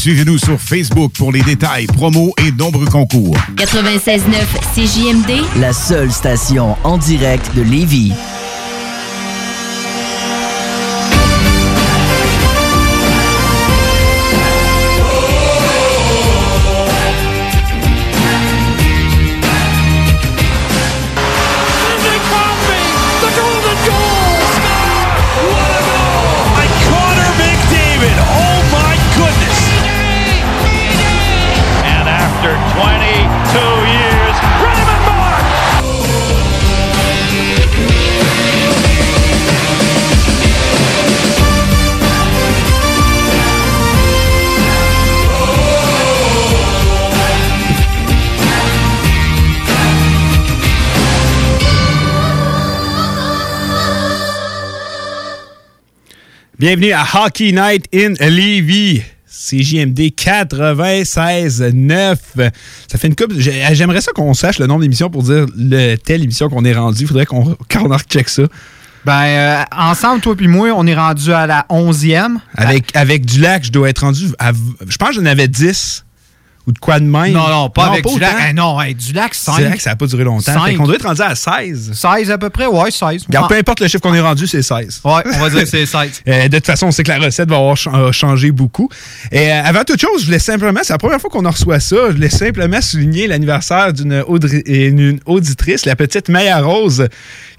Suivez-nous sur Facebook pour les détails, promos et nombreux concours. 96.9 CJMD, la seule station en direct de Lévis. Bienvenue à Hockey Night in Levy. CJMD 96.9. Ça fait une coupe. J'aimerais ça qu'on sache le nombre d'émissions pour dire le, telle émission qu'on est rendu. Il faudrait qu'on qu recheck ça. Ben, euh, ensemble, toi puis moi, on est rendu à la 11e. Avec, avec Dulac, je dois être rendu à. Je pense que j'en avais 10 ou de quoi de même? Non, non, pas avec du lac. non, hey, du lac, 5. C'est ça n'a pas duré longtemps. On doit être rendu à 16. 16 à peu près, ouais, 16. Regarde, peu importe le chiffre qu'on est rendu, c'est 16. Ouais, on va dire que c'est 16. Euh, de toute façon, on sait que la recette va avoir changé beaucoup. Et euh, avant toute chose, je voulais simplement, c'est la première fois qu'on en reçoit ça, je voulais simplement souligner l'anniversaire d'une auditrice, la petite Maya Rose,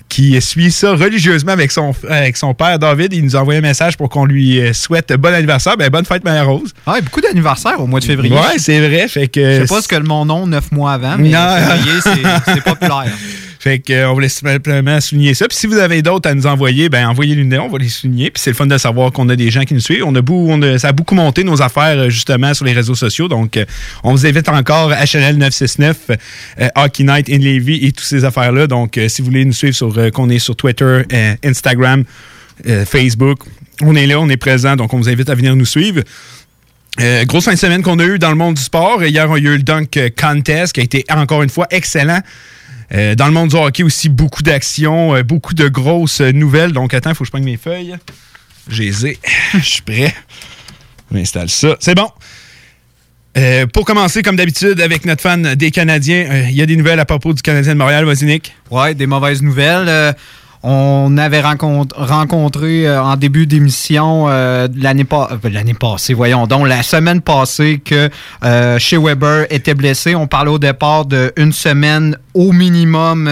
qui suit ça religieusement avec son, avec son père David. Il nous a envoyé un message pour qu'on lui euh, souhaite bon anniversaire. Ben, bonne fête, Mère Rose. Ah, beaucoup d'anniversaires au mois de février. Ouais, c'est vrai. Fait que, Je sais pas ce que mon nom neuf mois avant, mais février, c'est populaire. Fait qu'on euh, voulait simplement souligner ça. Puis si vous avez d'autres à nous envoyer, ben envoyez-les on va les souligner. Puis c'est le fun de savoir qu'on a des gens qui nous suivent. On a, beau, on a ça a beaucoup monté nos affaires euh, justement sur les réseaux sociaux. Donc euh, on vous invite encore HNL 969, Hockey Night in Levy et toutes ces affaires-là. Donc si vous voulez nous suivre sur qu'on est sur Twitter, Instagram, Facebook, on est là, on est présent. Donc on vous invite à venir nous suivre. grosse fin de semaine qu'on a eu dans le monde du sport. Hier, on a eu le Dunk Contest qui a été encore une fois excellent. Euh, dans le monde du hockey aussi, beaucoup d'actions, euh, beaucoup de grosses nouvelles. Donc, attends, il faut que je prenne mes feuilles. J'ai Je suis prêt. On installe ça. C'est bon. Euh, pour commencer, comme d'habitude, avec notre fan des Canadiens, il y a des nouvelles à propos du Canadien de Montréal. Vas-y, Nick. Ouais, des mauvaises nouvelles. On avait rencontré euh, en début d'émission euh, l'année euh, l'année passée, voyons donc, la semaine passée que chez Weber était blessé. On parlait au départ d'une semaine au minimum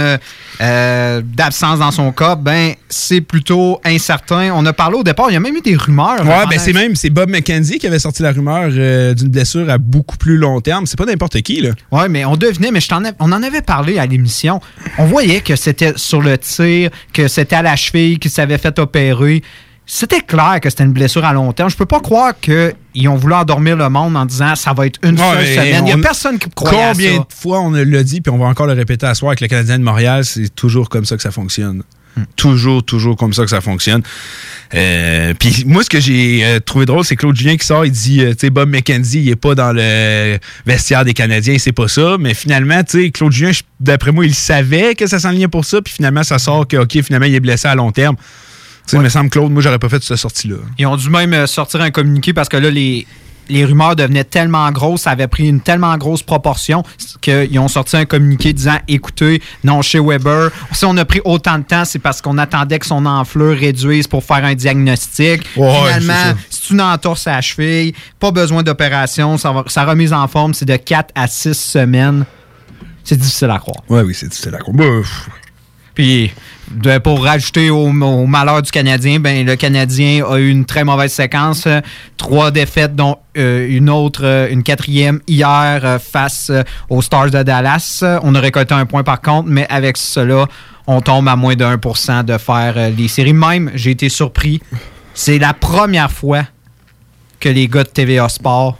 d'absence dans son cas. Ben, c'est plutôt incertain. On a parlé au départ, il y a même eu des rumeurs. Ouais, ben c'est même c'est Bob McKenzie qui avait sorti la rumeur d'une blessure à beaucoup plus long terme. C'est pas n'importe qui, là. Ouais, mais on devinait, mais je on en avait parlé à l'émission. On voyait que c'était sur le tir que c'était à la cheville, qu'il s'avait fait opérer. C'était clair que c'était une blessure à long terme. Je peux pas croire qu'ils ont voulu endormir le monde en disant ça va être une seule semaine. Il n'y a personne qui croit Combien de fois on l'a dit, puis on va encore le répéter à soir avec le Canadien de Montréal, c'est toujours comme ça que ça fonctionne. Hmm. Toujours, toujours comme ça que ça fonctionne. Euh, puis moi, ce que j'ai euh, trouvé drôle, c'est Claude Julien qui sort, il dit, euh, tu sais, Bob McKenzie, il est pas dans le vestiaire des Canadiens, c'est pas ça. Mais finalement, tu sais, Claude Julien, d'après moi, il savait que ça s'enlignait pour ça. Puis finalement, ça sort que, OK, finalement, il est blessé à long terme. Tu sais, il me semble, Claude, moi, j'aurais pas fait cette sortie-là. Ils ont dû même sortir un communiqué parce que là, les, les rumeurs devenaient tellement grosses, ça avait pris une tellement grosse proportion qu'ils ont sorti un communiqué disant écoutez, non, chez Weber, si on a pris autant de temps, c'est parce qu'on attendait que son enflure réduise pour faire un diagnostic. Finalement, c'est une entorse à la cheville, pas besoin d'opération, sa remise en forme, c'est de 4 à 6 semaines. C'est difficile à croire. Oui, oui, c'est difficile à croire. Bah, Pour rajouter au, malheur du Canadien, ben, le Canadien a eu une très mauvaise séquence. Trois défaites, dont euh, une autre, euh, une quatrième hier euh, face aux Stars de Dallas. On a récolté un point par contre, mais avec cela, on tombe à moins de 1% de faire les séries. Même, j'ai été surpris. C'est la première fois que les gars de TVA Sport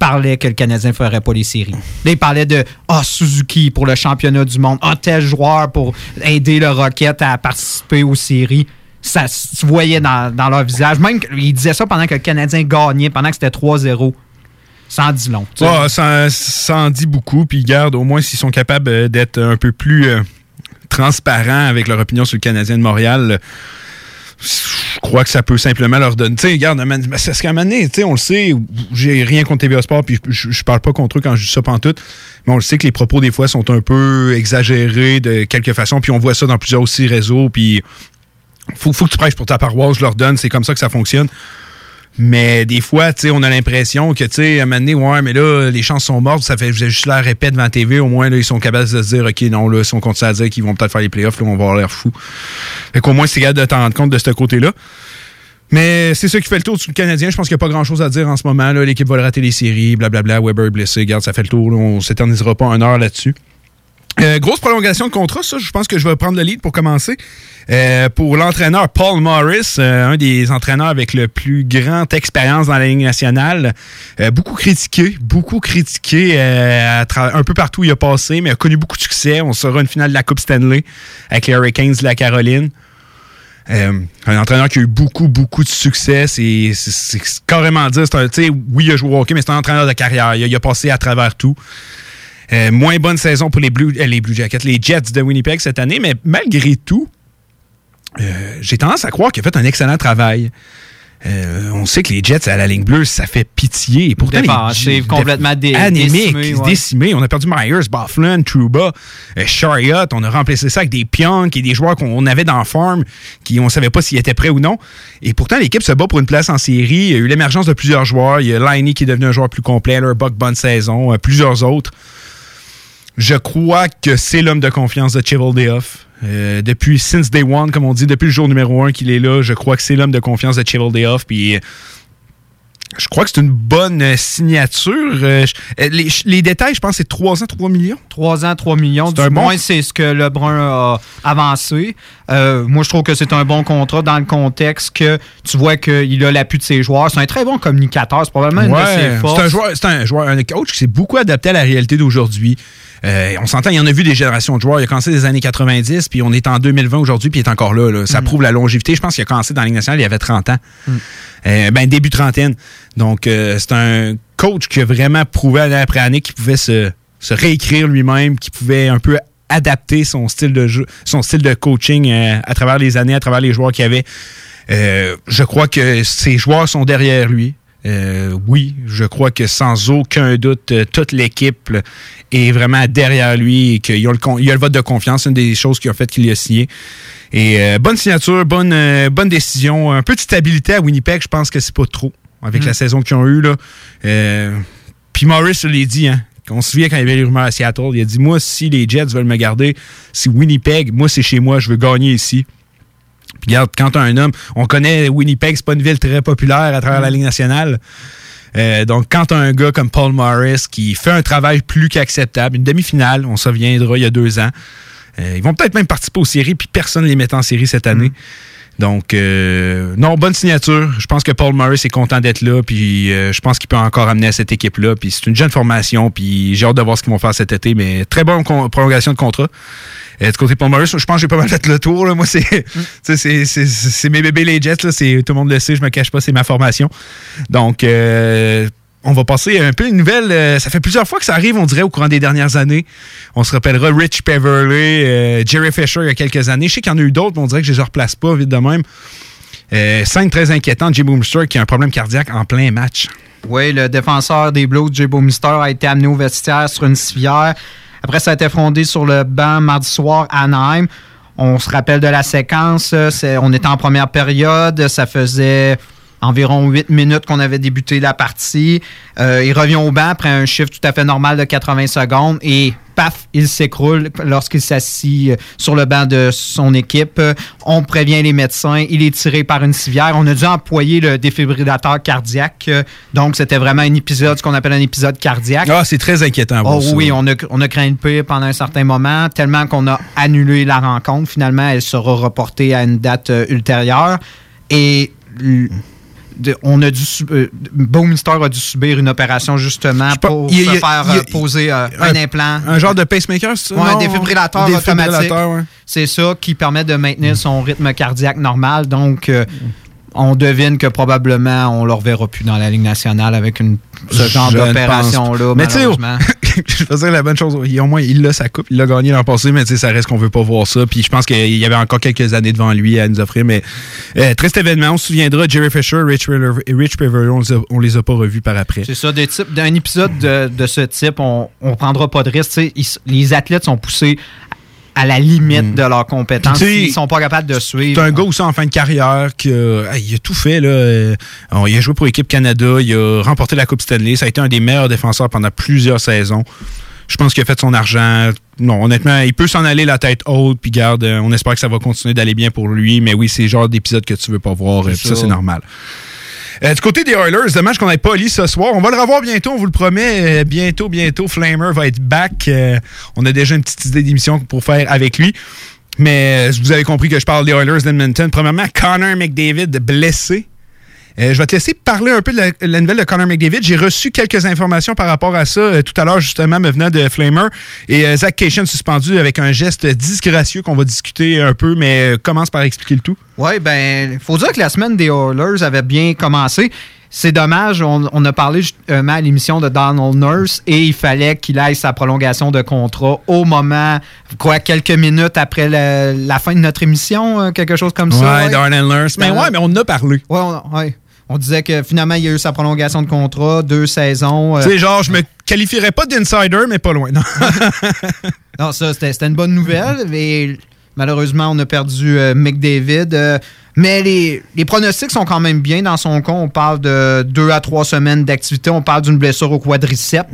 parlait que le Canadien ne ferait pas les séries. Là, il parlait de Ah, Suzuki pour le championnat du monde, ah, tel joueur pour aider le Rocket à participer aux séries. Ça se voyait dans, leur visage. Même il disait ça pendant que le Canadien gagnait, pendant que c'était 3-0. Ça en dit long. ça, en dit beaucoup. Puis garde, au moins s'ils sont capables euh, d'être un peu plus euh, transparents avec leur opinion sur le Canadien de Montréal je crois que ça peut simplement leur donner. Tu sais, regarde, c'est ce qu'à un moment donné, on le sait, j'ai rien contre TVA Sport, puis je, parle pas contre eux quand je dis ça tout, mais on le sait que les propos, des fois, sont un peu exagérés de quelque façon, puis on voit ça dans plusieurs aussi réseaux, puis faut, faut que tu prêches pour ta paroisse, je leur donne, c'est comme ça que ça fonctionne. Mais des fois, tu sais, on a l'impression que, tu sais, à un moment donné, ouais, mais là, les chances sont mortes, ça fait juste la répète devant TV, au moins, là, ils sont capables de se dire, OK, non, là, si on continue à dire qu'ils vont peut-être faire les playoffs, là, on va avoir l'air fou. Fait qu'au moins, c'est capable de t'en rendre compte de ce côté-là. Mais c'est ça qui fait le tour du Canadien. Je pense qu'il n'y a pas grand-chose à dire en ce moment. L'équipe va rater les séries, blablabla, Weber blessé. Regarde, ça fait le tour. Là. On s'éternisera pas un heure là-dessus. Euh, grosse prolongation de contrat, ça, je pense que je vais prendre le lead pour commencer. Euh, pour l'entraîneur Paul Morris, euh, un des entraîneurs avec le plus grande expérience dans la Ligue nationale, beaucoup critiqué, beaucoup critiqué un peu partout où il a passé, mais a connu beaucoup de succès. On sera une finale de la Coupe Stanley avec les Hurricanes de la Caroline. un entraîneur qui a eu beaucoup, beaucoup de succès. C'est carrément dire, oui, il a joué au hockey, mais c'est un entraîneur de carrière. il a passé à travers tout. Euh, moins bonne saison pour les Blue, euh, les Blue Jackets, les Jets de Winnipeg cette année, mais malgré tout, euh, j'ai tendance à croire qu'il a fait un excellent travail. on sait que les Jets à la ligne bleue, ça fait pitié. Et pourtant, c'est complètement dé anémique, décimé, On a perdu Myers, Bufflin, Truba, Chariot. On a remplacé ça avec des Pionk et des joueurs qu'on avait dans la farm qui on savait pas s'ils étaient prêts ou non. Et pourtant, l'équipe se bat pour une place en série. Il y a eu l'émergence de plusieurs joueurs. Il y a Liney qui est devenu un joueur plus complet, leur Buck bonne saison, plusieurs autres. Je crois que c'est l'homme de confiance de Chivaldeoff. Euh, depuis since day one, comme on dit, depuis le jour numéro un qu'il est là, je crois que c'est l'homme de confiance de Chivaldeoff. Puis je crois que c'est une bonne euh, signature. Euh, les, détails, je pense, c'est 3 ans, 3 millions? 3 ans, 3 millions. Du moins, c'est ce que Lebrun a avancé. moi, je trouve que c'est un bon contrat dans le contexte que tu vois qu'il a l'appui de ses joueurs. C'est un très bon communicateur. C'est probablement une de ses forces. C'est un joueur, c'est un joueur, un coach qui s'est beaucoup adapté à la réalité d'aujourd'hui. Euh, on s'entend, il y en a vu des générations de joueurs. Il a commencé des années 90, puis on est en 2020 aujourd'hui, puis il est encore là. Ça mm. prouve la longévité. Je pense qu'il a commencé dans la Ligue nationale, il avait 30 ans. Mm. Euh, ben, début trentaine. Donc, euh, c'est un coach qui a vraiment prouvé année après année qu'il pouvait se, réécrire lui-même, qu'il pouvait un peu adapter son style de jeu, son style de coaching à travers les années, à travers les joueurs qu'il avait. je crois que ces joueurs sont derrière lui. Euh, oui, je crois que sans aucun doute, euh, toute l'équipe est vraiment derrière lui et qu'il y, a le vote de confiance, une des choses qui ont fait qu'il a signé. Et euh, bonne signature, bonne, bonne décision. Un peu de stabilité à Winnipeg, je pense que c'est pas trop avec la mm. saison qu'ils ont eue. Puis Morris l'a dit, hein, on se souvient quand il y avait les rumeurs à Seattle, il a dit Moi, si les Jets veulent me garder, si Winnipeg, moi c'est chez moi, je veux gagner ici. Puis regarde, quand un homme, on connaît Winnipeg, c'est pas une ville très populaire à travers la. Ligue nationale. Euh, donc, quand un gars comme Paul Morris qui fait un travail plus qu'acceptable, une demi-finale, on se reviendra il y a deux ans, euh, ils vont peut-être même participer aux séries, puis personne ne les met en série cette année. Mm. Donc, euh, non, bonne signature. Je pense que Paul Morris est content d'être là, puis je pense qu'il peut encore amener cette équipe-là. Puis c'est une jeune formation, puis j'ai hâte de voir ce qu'ils vont faire cet été, mais très bonne prolongation de contrat. Euh, du côté Paul Morris, je pense que j'ai pas mal fait le tour. Moi, mm. c'est mes bébés les Jets. Là, tout le monde le sait, je me cache pas, c'est ma formation. Donc, euh, on va passer un peu une nouvelle. Euh, ça fait plusieurs fois que ça arrive, on dirait, au courant des dernières années. On se rappellera Rich Peverley, Jerry Fisher il y a quelques années. Je sais qu'il y en a eu d'autres, mais on dirait que je les replace pas vite de même. scène très inquiétante, Jay Boomster qui a un problème cardiaque en plein match. Oui, le défenseur des Blues, Jay Boomster, a été amené au vestiaire sur une civière. Après, ça a été fondé sur le banc mardi soir à Anaheim. On se rappelle de la séquence. On était en première période. Ça faisait environ 8 minutes qu'on avait débuté la partie. Euh, il revient au banc après un chiffre tout à fait normal de 80 secondes et paf, il s'écroule lorsqu'il s'assit euh, sur le banc de son équipe. On prévient les médecins. Il est tiré par une civière. On a dû employer le défibrillateur cardiaque. Donc, c'était vraiment un épisode, ce qu'on appelle un épisode cardiaque. Ah, c'est très inquiétant. Oh, oui, on a, on a craint le pire pendant un certain moment, tellement qu'on a annulé la rencontre. Finalement, elle sera reportée à une date euh, ultérieure. Et on a dû euh, a dû subir une opération justement pour se faire euh, poser euh, un, implant. Un genre de pacemaker, c'est ça? un défibrillateur, automatique. C'est ça qui permet de maintenir son rythme cardiaque normal. Donc, on devine que probablement on ne le reverra plus dans la Ligue nationale avec une, ce genre d'opération-là. Mais tu sais, je faisais la bonne chose. au moins, il a sa coupe, il l'a gagné l'an passé, mais ça reste qu'on veut pas voir ça. Puis je pense qu'il y avait encore quelques années devant lui à nous offrir. Mais euh, triste événement, on se souviendra, Jerry Fisher, Rich, Rich on, les a pas revus par après. C'est ça, d'un épisode de, ce type, on, on prendra pas de risque. les athlètes sont poussés à la limite hmm. de leurs compétences. Ils sont pas capables de suivre. C'est un gars aussi en fin de carrière qui il a tout fait. Là. Euh, il a joué pour l'équipe Canada, il a remporté la Coupe Stanley. Ça a été un des meilleurs défenseurs pendant plusieurs saisons. Je pense qu'il a fait son argent. Non, honnêtement, il peut s'en aller la tête haute, puis garde, euh, on espère que ça va continuer d'aller bien pour lui. Mais oui, c'est le genre d'épisode que tu veux pas voir. Ça, c'est normal. Euh, du côté des Oilers, dommage qu'on n'ait pas lu ce soir. On va le revoir bientôt, on vous le promet. Euh, bientôt, bientôt, Flamer va être back. Euh, on a déjà une petite idée d'émission pour faire avec lui. Mais vous avez compris que je parle des Oilers d'Edmonton. Premièrement, Connor McDavid blessé. Euh, je vais te laisser parler un peu de la, nouvelle de Connor McDavid. J'ai reçu quelques informations par rapport à ça euh, tout à l'heure, justement, me venant de Flamer. Et euh, Zach Cation suspendu avec un geste disgracieux qu'on va discuter un peu, mais commence par expliquer le tout. Oui, ben, faut dire que la semaine des Oilers avait bien commencé. C'est dommage, on, a parlé justement à l'émission de Donald Nurse et il fallait qu'il aille sa prolongation de contrat au moment, quoi, quelques minutes après la, fin de notre émission, quelque chose comme ça. Ouais, Donald Nurse. Mais ouais, mais on en a parlé. Ouais, ouais. On disait que finalement, il y a eu sa prolongation de contrat, deux saisons. Euh, tu sais, genre, je me qualifierais pas d'insider, mais pas loin. Non, non ça, c'était une bonne nouvelle. Mais malheureusement, on a perdu euh, McDavid. Euh, mais les, les, pronostics sont quand même bien dans son cas. On parle de deux à trois semaines d'activité. On parle d'une blessure au quadriceps.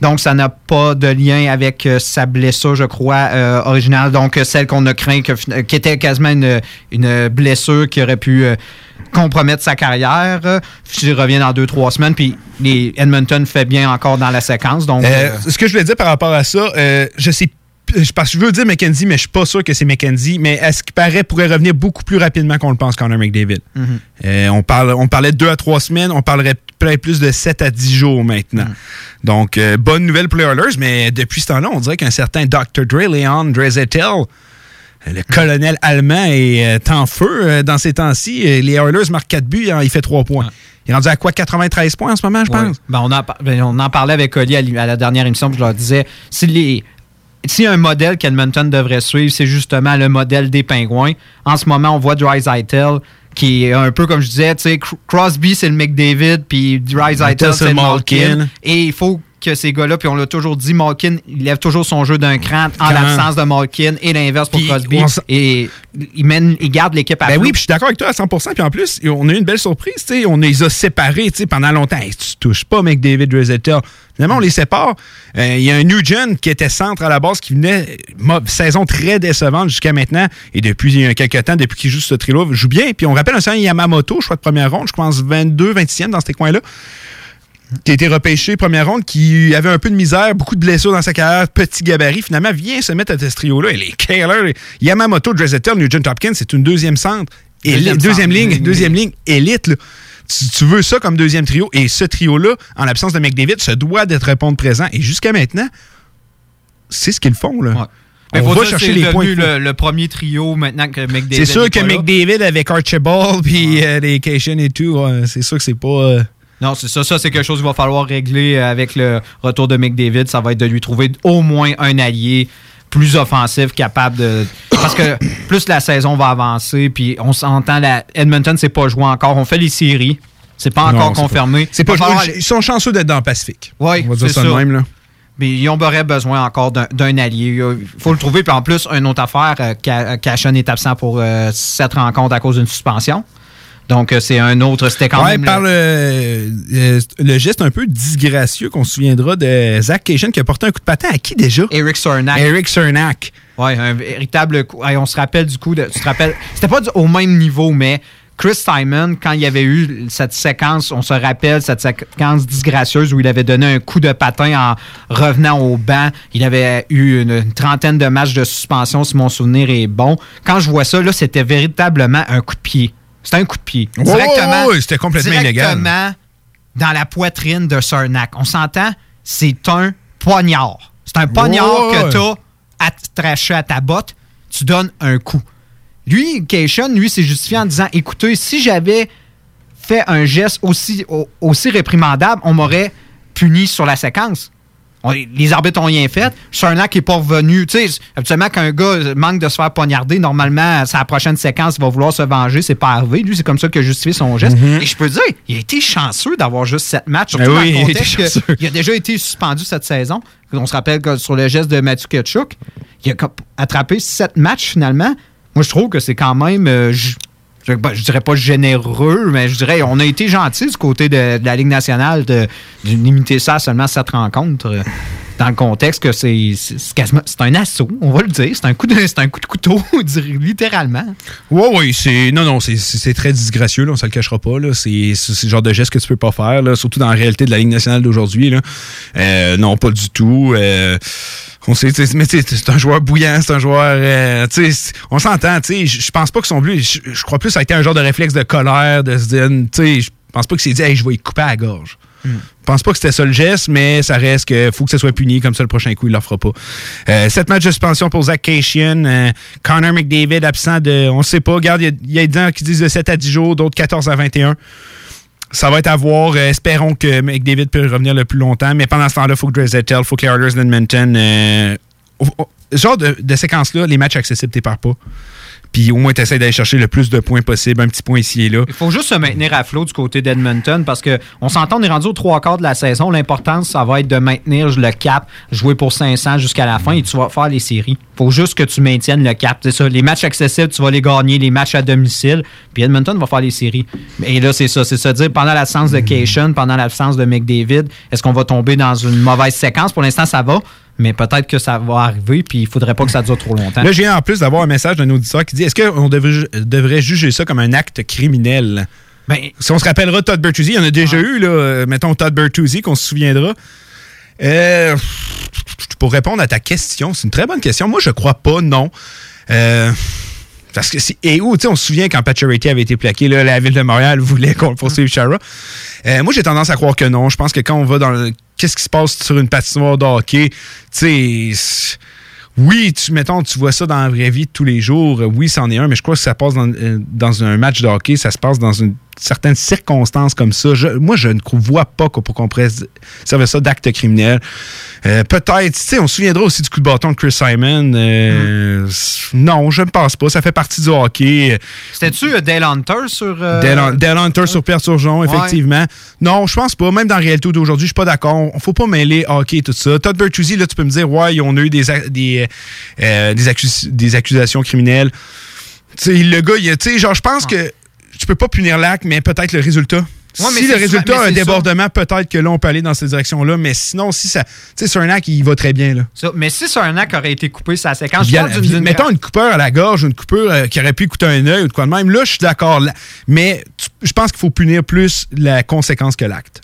Donc, ça n'a pas de lien avec sa blessure, je crois, originale. Donc, celle qu'on a craint, qui était quasiment une, une blessure qui aurait pu compromettre sa carrière. Je reviens dans deux, trois semaines, puis les Edmonton fait bien encore dans la séquence. Donc, euh, euh, ce que je voulais dire par rapport à ça, euh, je sais parce que je veux dire McKenzie, mais je suis pas sûr que c'est McKenzie. Mais est-ce qu'il paraît pourrait revenir beaucoup plus rapidement qu'on le pense, Connor McDavid? Mm-hmm. on, parle, on parlait de deux à trois semaines, on parlerait peut-être plus de 7 à 10 jours maintenant. Mm. Donc, bonne nouvelle pour les Oilers, mais depuis ce temps-là, on dirait qu'un certain Dr. Dre, Leon Drezetel, le colonel allemand est euh, en feu euh, dans ces temps-ci. Euh, les Oilers marquent 4 buts, hein, il fait 3 points. Il est rendu à quoi 93 points en ce moment, je pense? Ben, on, en, ben, on, en, parlait avec Oli à, la dernière émission, je leur disais, si les, si un modèle qu'Edmonton devrait suivre, c'est justement le modèle des pingouins. En ce moment, on voit Dreisaitl qui est un peu comme je disais, Crosby c'est le McDavid, puis Dreisaitl c'est le Malkin. Et il faut que ces gars-là, puis on l'a toujours dit, Malkin, il lève toujours son jeu d'un cran en l'absence de Malkin et l'inverse pour Crosby. Et il, mène, il garde l'équipe à Ben oui, puis je suis d'accord avec toi à 100% Puis en plus, on a eu une belle surprise. On les a séparés pendant longtemps. Hey, tu touches pas McDavid Rosetta. Finalement, on les sépare. Euh, il y a un Nugent qui était centre à la base, qui venait, saison très décevante jusqu'à maintenant. Et depuis quelques temps, depuis qu'il joue ce trio joue bien. Puis on rappelle un certain Yamamoto, je crois, de première ronde, je pense 22, 26e dans ces coins-là qui a été repêché première ronde, qui avait un peu de misère, beaucoup de blessures dans sa carrière, petit gabarit, finalement vient se mettre à ce trio-là. Et les Kaler, Yamamoto, Dressetter, Nugent Hopkins, c'est une deuxième centre. Deuxième, deuxième ligne, deuxième ligne, élite. Tu, veux ça comme deuxième trio. Et ce trio-là, en l'absence de McDavid, se doit d'être répondre présent. Et jusqu'à maintenant, c'est ce qu'ils font. Là. On va chercher les points. Le, le, premier trio maintenant que McDavid. C'est sûr que McDavid avec Archibald puis euh, les Cation et tout, c'est sûr que c'est pas. Euh, non, c'est ça. Ça, c'est quelque chose qu'il va falloir régler avec le retour de McDavid. Ça va être de lui trouver au moins un allié plus offensif, capable de. Parce que plus la saison va avancer, puis on s'entend, la Edmonton, c'est pas joué encore. On fait les séries. C'est pas encore confirmé. C'est pas, Ils sont chanceux d'être dans le Pacifique. Oui, c'est ça. Même, là. Mais ils auraient besoin encore d'un allié. Il faut le trouver. Puis en plus, une autre affaire, euh, Cashon est absent pour euh, cette rencontre à cause d'une suspension. Donc, euh, c'est un autre. C'était quand même. par le, le, geste un peu disgracieux qu'on se souviendra de Zach Cation qui a porté un coup de patin à qui déjà? Eric Cernak. Eric Cernak. Oui, un véritable coup. on se rappelle du coup. De, tu te rappelles C'était pas au même niveau, mais Chris Simon, quand il y avait eu cette séquence, on se rappelle cette séquence disgracieuse où il avait donné un coup de patin en revenant au banc. Il avait eu une, trentaine de matchs de suspension, si mon souvenir est bon. Quand je vois ça, là, c'était véritablement un coup de pied. C'était un coup de pied. Directement. c'était complètement illégal. Dans la poitrine de Cernak. On s'entend, c'est un poignard. C'est un poignard que tu as attraché à ta botte. Tu donnes un coup. Lui, Cation, lui, s'est justifié en disant écoutez, si j'avais fait un geste aussi, aussi réprimandable, on m'aurait puni sur la séquence. On- les arbitres ont rien fait. Cernak qui est pas revenu. Tu sais, habituellement, quand un gars manque de se faire poignarder, normalement, sa prochaine séquence, il va vouloir se venger. C'est pas arrivé. Lui, c'est comme ça qu'il a justifié son geste. Et je peux dire, il a été chanceux d'avoir juste sept matchs, surtout Ben dans oui, il a le été contexte chanceux. que- il a déjà été suspendu cette saison. On se rappelle que sur le geste de Mathieu Ketchuk, il a attrapé sept matchs finalement. Moi, je trouve que c'est quand même. euh, je, dirais pas généreux, mais je dirais on a été gentil du côté de, la Ligue nationale de, limiter ça à seulement sept rencontres. Dans le contexte que c'est c'est- un assaut, on va le dire. C'est un coup de c'est un coup de couteau, littéralement. Ouais, ouais, c'est. Non, non, c'est- très disgracieux, là, on se le cachera pas. là. C'est le genre de geste que tu peux pas faire, là, surtout dans la réalité de la Ligue nationale d'aujourd'hui. là. Euh, non, pas du tout. Euh, on sait, mais c'est un joueur bouillant, c'est un joueur. euh, on s'entend. Je pense pas que son but. Je crois plus que ça a été un genre de réflexe de colère, de se dire, je pense pas que c'est dit, hey, je vais y couper à la gorge. Je pense pas que c'était ça le geste, mais ça reste que faut que ça soit puni, comme ça le prochain coup, il ne fera pas. Euh, sept matchs de suspension pour Zach Cation. Euh, Connor McDavid absent de. On ne sait pas. Regarde, il y a- des gens qui disent de 7 à 10 jours, d'autres 14 à 21. Ça va être à voir. Euh, espérons que McDavid peut revenir le plus longtemps. Mais pendant ce temps-là, il faut que Dreisaitl, il faut que les Oilers d'Edmonton. Euh, ce genre de, séquence-là, les matchs accessibles, perds pas. Puis au moins, tu essaies d'aller chercher le plus de points possible, un petit point ici et là. Il faut juste se maintenir à flot du côté d'Edmonton parce que on s'entend, on est rendu aux trois quarts de la saison. L'important, ça va être de maintenir le cap, jouer pour 500 jusqu'à la fin et tu vas faire les séries. faut juste que tu maintiennes le cap. C'est ça. Les matchs accessibles, tu vas les gagner, les matchs à domicile. Puis Edmonton va faire les séries. Et là, c'est ça. C'est se dire, pendant l'absence de Cation, pendant l'absence de McDavid, est-ce qu'on va tomber dans une mauvaise séquence? Pour l'instant, ça va. Mais peut-être que ça va arriver, puis il faudrait pas que ça dure trop longtemps. Là, j'ai en plus d'avoir un message d'un auditeur qui dit est-ce qu'on devrait, devrait juger ça comme un acte criminel? Ben, Si on se rappellera Todd Bertuzzi, il y en a déjà eu, là, euh, mettons Todd Bertuzzi, qu'on se souviendra. Euh, pour répondre à ta question, c'est une très bonne question. Moi, je crois pas, non. Euh, parce que c'est. Et où, tu sais, on se souvient quand Pacioretty avait été plaqué, là, la ville de Montréal voulait qu'on le poursuive Chara. Euh, moi, j'ai tendance à croire que non. Je pense que quand on va dans le. Qu'est-ce qui se passe sur une patinoire de hockey? Tu sais. Oui, tu, mettons, tu vois ça dans la vraie vie de tous les jours. Oui, c'en est un, mais je crois que ça passe dans, euh, dans un match de ça se passe dans une certaines circonstances comme ça. Je- moi, je ne vois pas qu'on- pour qu'on pourrait servir ça d'acte criminel. Euh, Peut-être, tu sais, on se souviendra aussi du coup de bâton de Chris Simon. Euh, s- Non, je ne pense pas. Ça fait partie du hockey. C'était-tu euh, Dale Hunter sur. euh, Dale Dale Hunter sur Pierre Turgeon, effectivement. Non, je pense pas. Même dans la réalité d'aujourd'hui, je suis pas d'accord. On faut pas mêler hockey et tout ça. Todd Bertuzzi, là, tu peux me dire, ouais, on a eu des, des, des, accus- des accusations criminelles. Tu sais, le gars, il a- tu sais, genre, je pense que tu peux pas punir l'acte, mais peut-être le résultat. Ouais, mais si le résultat ça- mais a un ça. débordement, peut-être que là, on peut aller dans cette direction-là. Mais sinon, si ça. Tu sais, sur un acte, il va très bien, là. Ça, mais si sur un acte aurait été coupé sa séquence, je parle d'une- d'une- mettons une coupure à la gorge, une coupure euh, qui aurait pu coûter un œil ou de quoi de même. Là, je suis d'accord. là. Mais tu- je pense qu'il faut punir plus la conséquence que l'acte.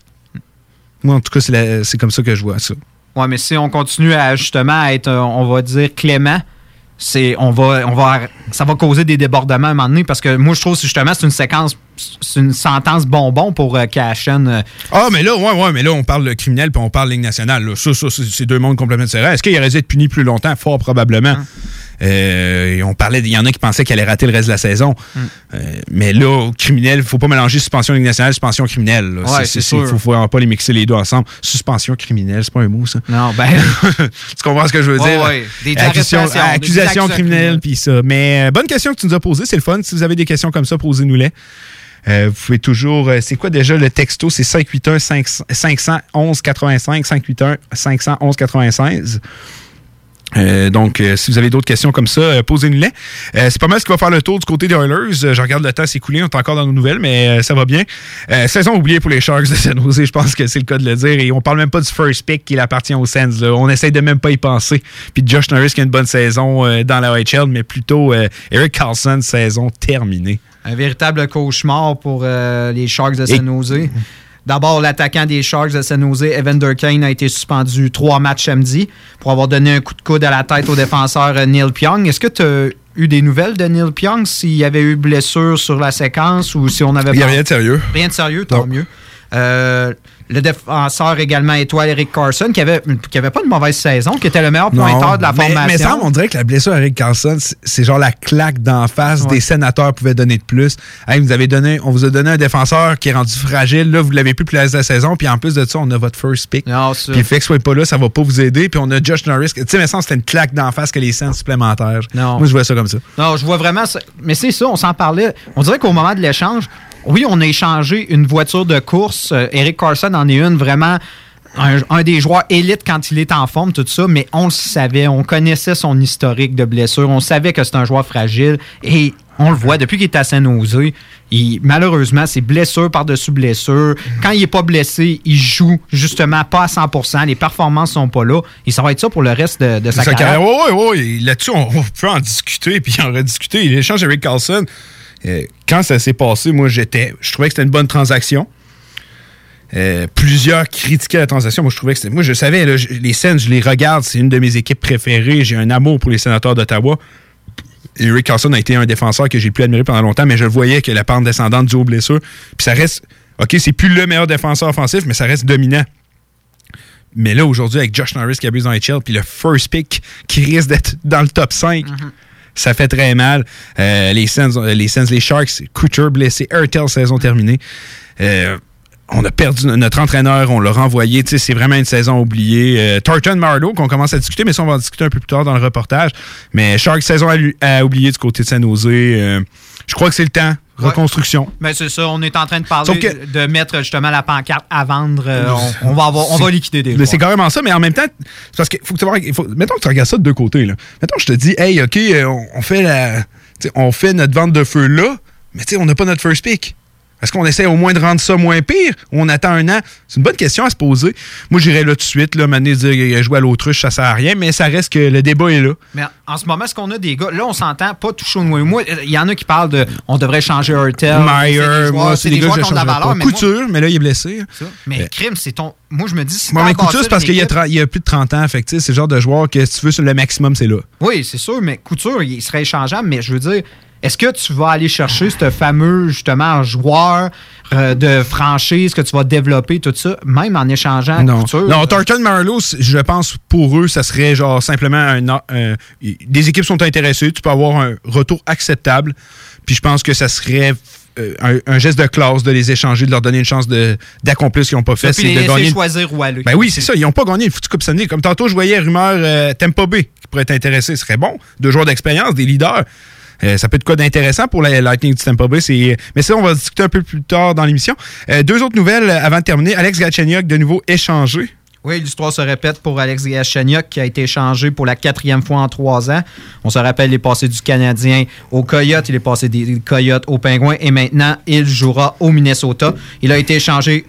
Moi, en tout cas, c'est la- c'est comme ça que je vois ça. Ouais, mais si on continue à justement à être, euh, on va dire, clément, c'est, on va, on va, ça va causer des débordements à un moment donné parce que moi, je trouve que justement, c'est une séquence, c'est une sentence bonbon pour euh, Cashen. euh, Ah, mais là, ouais, ouais, mais là, on parle de criminel puis on parle de Ligue nationale. là. Ça, ça, c'est deux mondes complètement différents. Est-ce qu'il aurait dû être puni plus longtemps? Fort probablement. Hein. Euh, on parlait, il y en a qui pensaient qu'il allait rater le reste de la saison. Hein. Euh, mais là, criminel, il faut pas mélanger suspension Ligue nationale, suspension criminelle. Ouais, c'est sûr. Faut vraiment pas les mixer les deux ensemble. Suspension criminelle, c'est pas un mot, ça. Non, ben. tu comprends ce que je veux dire? ouais. Des Accusation, des criminelle, puis ça. Mais euh, bonne question que tu nous as posée, c'est le fun. Si vous avez des questions comme ça, posez-nous-les. Euh, vous pouvez toujours. euh, c'est quoi déjà le texto? C'est 581 511 85 581 511 96. Euh, donc, euh, si vous avez d'autres questions comme ça, euh, posez-nous-les. C'est pas mal ce qui va faire le tour du côté des Oilers. Je regarde le temps s'écouler, on est encore dans nos nouvelles, mais ça va bien. Saison oubliée pour les Sharks de San Jose, je pense que c'est le cas de le dire. Et on parle même pas du first pick qui appartient aux Sens. là. On essaye de même pas y penser. Puis Josh Norris qui a une bonne saison dans la OHL, mais plutôt Eric Carlson, saison terminée. Un véritable cauchemar pour les Sharks de San Jose. D'abord, l'attaquant des Sharks de San Jose, Evander Kane, a été suspendu trois matchs samedi pour avoir donné un coup de coude à la tête au défenseur euh, Neil Pionk. Est-ce que tu as eu des nouvelles de Neil Pionk, s'il y avait eu blessure sur la séquence ou si on avait Il n'y a pas- rien de sérieux. Rien de sérieux, tant Non. mieux. Euh, le défenseur également étoile Eric Carson, qui avait, qui avait pas une mauvaise saison, qui était le meilleur pointeur de la mais, formation. Mais ça, on dirait que la blessure à Eric Carlson, c'est- genre la claque d'en face Ouais. des sénateurs pouvaient donner de plus. Hey, vous avez donné, on vous a donné un défenseur qui est rendu fragile. Là, vous l'avez plus pour la saison. Puis en plus de ça, on a votre first pick. Non. Puis le fait que soit pas là, ça va pas vous aider. Puis on a Josh Norris. Tu sais, mais ça, c'était une claque d'en face que les scènes supplémentaires. Non. Moi, je vois ça comme ça. Non, je vois vraiment ça. Mais c'est ça, on s'en parlait. On dirait qu'au moment de l'échange, oui, on a échangé une voiture de course. Euh, Eric Carson en est une vraiment. Un, un des joueurs élites quand il est en forme, tout ça, mais on le savait, on connaissait son historique de blessure, on savait que c'est un joueur fragile et on le voit depuis qu'il est à Saint-Nosé. il- Malheureusement, c'est blessure par-dessus blessure. Quand il n'est pas blessé, il joue justement pas à 100% Les performances sont pas là. Et ça va être ça pour le reste de, de sa, Sa carrière. ouais, ouais, ouais. Là-dessus, on, on peut en discuter, puis en rediscuter. L'échange avec Carlson, euh, quand ça s'est passé, moi, j'étais. Je trouvais que c'était une bonne transaction. Euh, plusieurs critiquaient la transaction. Moi, je trouvais que. Moi, je savais, les scènes, je les regarde. C'est une de mes équipes préférées. J'ai un amour pour les sénateurs d'Ottawa. Et Rick Carlson a été un défenseur que j'ai pu admirer pendant longtemps, mais je le voyais que la pente descendante du haut blessure. Puis ça reste. OK, c'est plus le meilleur défenseur offensif, mais ça reste dominant. Mais là, aujourd'hui, avec Josh Norris qui abuse dans HL, puis le first pick qui risque d'être dans le top 5, ça fait très mal. Euh, les Sens, euh, les Sharks, Couture blessé, Airtel saison terminée. Euh, on a perdu no- notre entraîneur, on l'a renvoyé. Tu sais, C'est vraiment une saison oubliée. Euh, Tartan Marlowe, qu'on commence à discuter, mais ça, on va en discuter un peu plus tard dans le reportage. Mais Sharks, saison à, oublier du côté de San Jose. Euh, je crois que c'est le temps. Ouais. Reconstruction. Ben, c'est ça, on est en train de parler que- de mettre justement la pancarte à vendre. Euh, on, on va avoir- on va liquider des Mais c'est carrément ça, mais en même temps, parce qu'il faut que tu vois, faut, mettons que tu regardes ça de deux côtés. Là. Mettons que je te dis, hey, OK, euh, on, on fait la, on fait notre vente de feu là, mais tu sais, on n'a pas notre first pick. Est-ce qu'on essaie au moins de rendre ça moins pire ou on attend un an? C'est une bonne question à se poser. Moi, j'irais là tout de suite, là, m'amener dire jouer à l'autruche, ça sert à rien, mais ça reste que le débat est là. Mais en ce moment, est-ce qu'on a des gars. Là, on s'entend pas au noyau. Moi, il y en a qui parlent de. On devrait changer Hurtel. Meyer, moi, c'est des gars qui ont de la valeur. Mais moi- Couture, mais là, il est blessé. ça. Mais crime, c'est ton. Moi, je me dis. Si Bon, mais Couture, c'est parce qu'il y, a équipe- tra- il y a plus de 30 ans. Fait c'est le genre de joueur que si tu veux, sur le maximum, c'est là. Oui, c'est sûr, mais Couture, il serait échangeable, mais je veux dire, est-ce que tu vas aller chercher ce fameux, justement, joueur euh, de franchise que tu vas développer, tout ça, même en échangeant Non, Couture? non euh, Tartan Marlowe, je pense pour eux, ça serait genre simplement un, un- des équipes sont intéressées, tu peux avoir un retour acceptable. Puis je pense que ça serait euh, un, un geste de classe de les échanger, de leur donner une chance d'accomplir ce qu'ils n'ont pas fait, c'est de gagner. choisir où aller. Ben oui, c'est ça. Ils n'ont pas gagné une foutue Coupe Stanley. Comme tantôt, je voyais rumeur euh, Tampa Bay qui pourrait être intéressé. Ce serait bon. Deux joueurs d'expérience, des leaders. Euh, ça peut être quoi d'intéressant pour la Lightning du Tampa Bay. Mais ça, on va discuter un peu plus tard dans l'émission. Euh, deux autres nouvelles euh, avant de terminer. Alex Galchenyuk, de nouveau échangé. Oui, l'histoire se répète pour Alex Galchenyuk qui a été échangé pour la quatrième fois en trois ans. On se rappelle, il est passé du Canadien au Coyote, il est passé des Coyotes au Pingouin et maintenant il jouera au Minnesota. Il a été échangé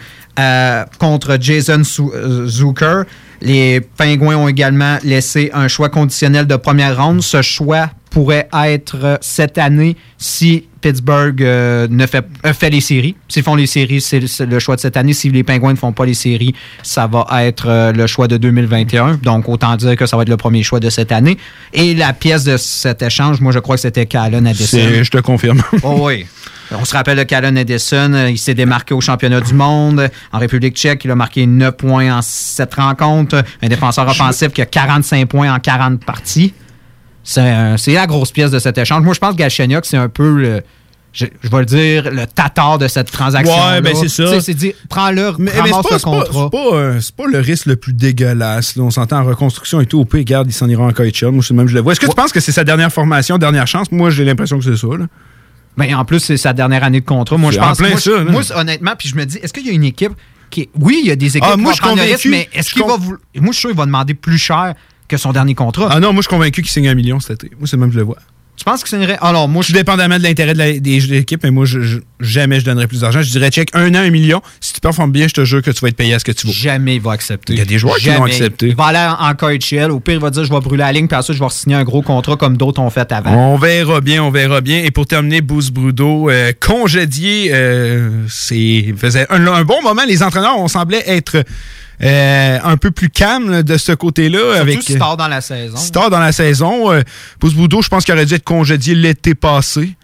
contre Jason Zucker. Les Pingouins ont également laissé un choix conditionnel de première ronde. Ce choix pourrait être euh, cette année si Pittsburgh euh, ne fait, euh, fait les séries. S'ils font les séries, c'est le choix de cette année. Si les Pingouins ne font pas les séries, ça va être euh, le choix de 2021. Donc, autant dire que ça va être le premier choix de cette année. Et la pièce de cet échange, moi, je crois que c'était Callan Addison. Je te confirme. Oh oui. On se rappelle de Callan Edison. Il s'est démarqué au championnat du monde. En République tchèque, il a marqué 9 points en 7 rencontres. Un défenseur offensif qui a 45 points en 40 parties. C'est la grosse pièce de cet échange. Moi, je pense que Galchenyuk, c'est un peu le. Je, je vais le dire, le tatar de cette transaction. Ouais, ben, c'est ça. C'est dit, prends-le, Mais, mais pas, contrat. c'est pas, euh, c'est pas le risque le plus dégueulasse. là. On s'entend en reconstruction et tout. Au pire, regarde, il s'en ira en KHL. Moi, c'est le même, je le vois. Est-ce que tu penses que c'est sa dernière formation, dernière chance? Moi, j'ai l'impression que c'est ça. là. Ben, en plus, c'est sa dernière année de contrat. Moi, je pense. plein moi, ça, là. moi, honnêtement, puis je me dis, est-ce qu'il y a une équipe qui. Oui, il y a des équipes Ah, qui moi, vont je suis prendre le risque, convaincu. mais est-ce qu'il va. Moi, je suis sûr qu'il va demander plus cher que son dernier contrat. Ah non, moi, je suis convaincu qu'il signe un million cet été. Moi, c'est même, je le vois. Tu penses que c'est une. ré- Alors, moi, Je suis dépendamment de l'intérêt de des jeux d'équipe, mais moi, je, je- jamais je donnerais plus d'argent. Je dirais, check, un an, un million. Si tu performes bien, je te jure que tu vas être payé à ce que tu vaux. Jamais il va accepter. Il y a des joueurs qui l'ont accepté. Il va aller en KHL. Au pire, il va dire je vais brûler la ligne, puis ensuite, je vais signer un gros contrat comme d'autres ont fait avant. On verra bien, on verra bien. Et pour terminer, Boost Brudo, euh, congédié, euh, c'est faisait un, un bon moment. Les entraîneurs, on semblait être euh, un peu plus calmes là, de ce côté-là. Surtout avec si tard dans la saison. si tard dans la saison. Euh, Boost Brudo, je pense qu'il aurait dû être congédié l'été passé.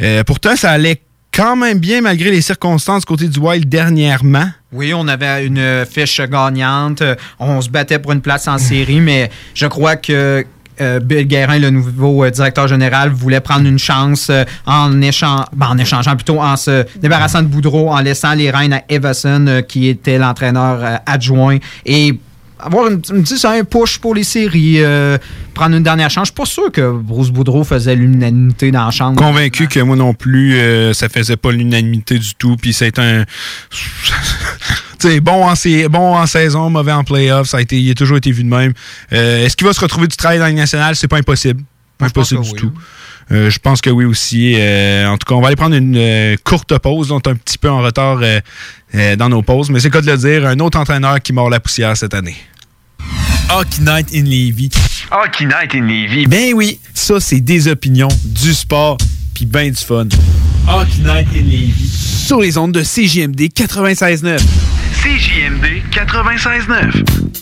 Euh, pourtant, ça allait quand même bien malgré les circonstances côté du Wild dernièrement. Oui, on avait une fiche gagnante. On se battait pour une place en série, mais je crois que euh, Bill Guérin, le nouveau euh, directeur général, voulait prendre une chance euh, en, échange, ben, en échangeant plutôt en se débarrassant de Boudreau, en laissant les rênes à Everson, qui était l'entraîneur adjoint, et avoir une, une, un push pour les séries, prendre une dernière chance. Je suis pas sûr que Bruce Boudreau faisait l'unanimité dans la chambre. Convaincu que moi non plus, ça faisait pas l'unanimité du tout. Puis c'est un. Bon en, bon en saison, mauvais en playoff. Ça a été, il a toujours été vu de même. Est-ce qu'il va se retrouver du travail dans la nationale? C'est pas impossible. Pas impossible du tout. Euh, je pense que oui aussi. Euh, en tout cas, on va aller prendre une euh, courte pause. On est un petit peu en retard dans nos pauses, mais c'est quoi de le dire, un autre entraîneur qui mord la poussière cette année. Hockey Night in Levy. Hockey Night in Levy. Ben oui, ça c'est des opinions, du sport, puis ben du fun. Hockey Night in Levy. Sur les ondes de CJMD 96.9. CJMD 96.9.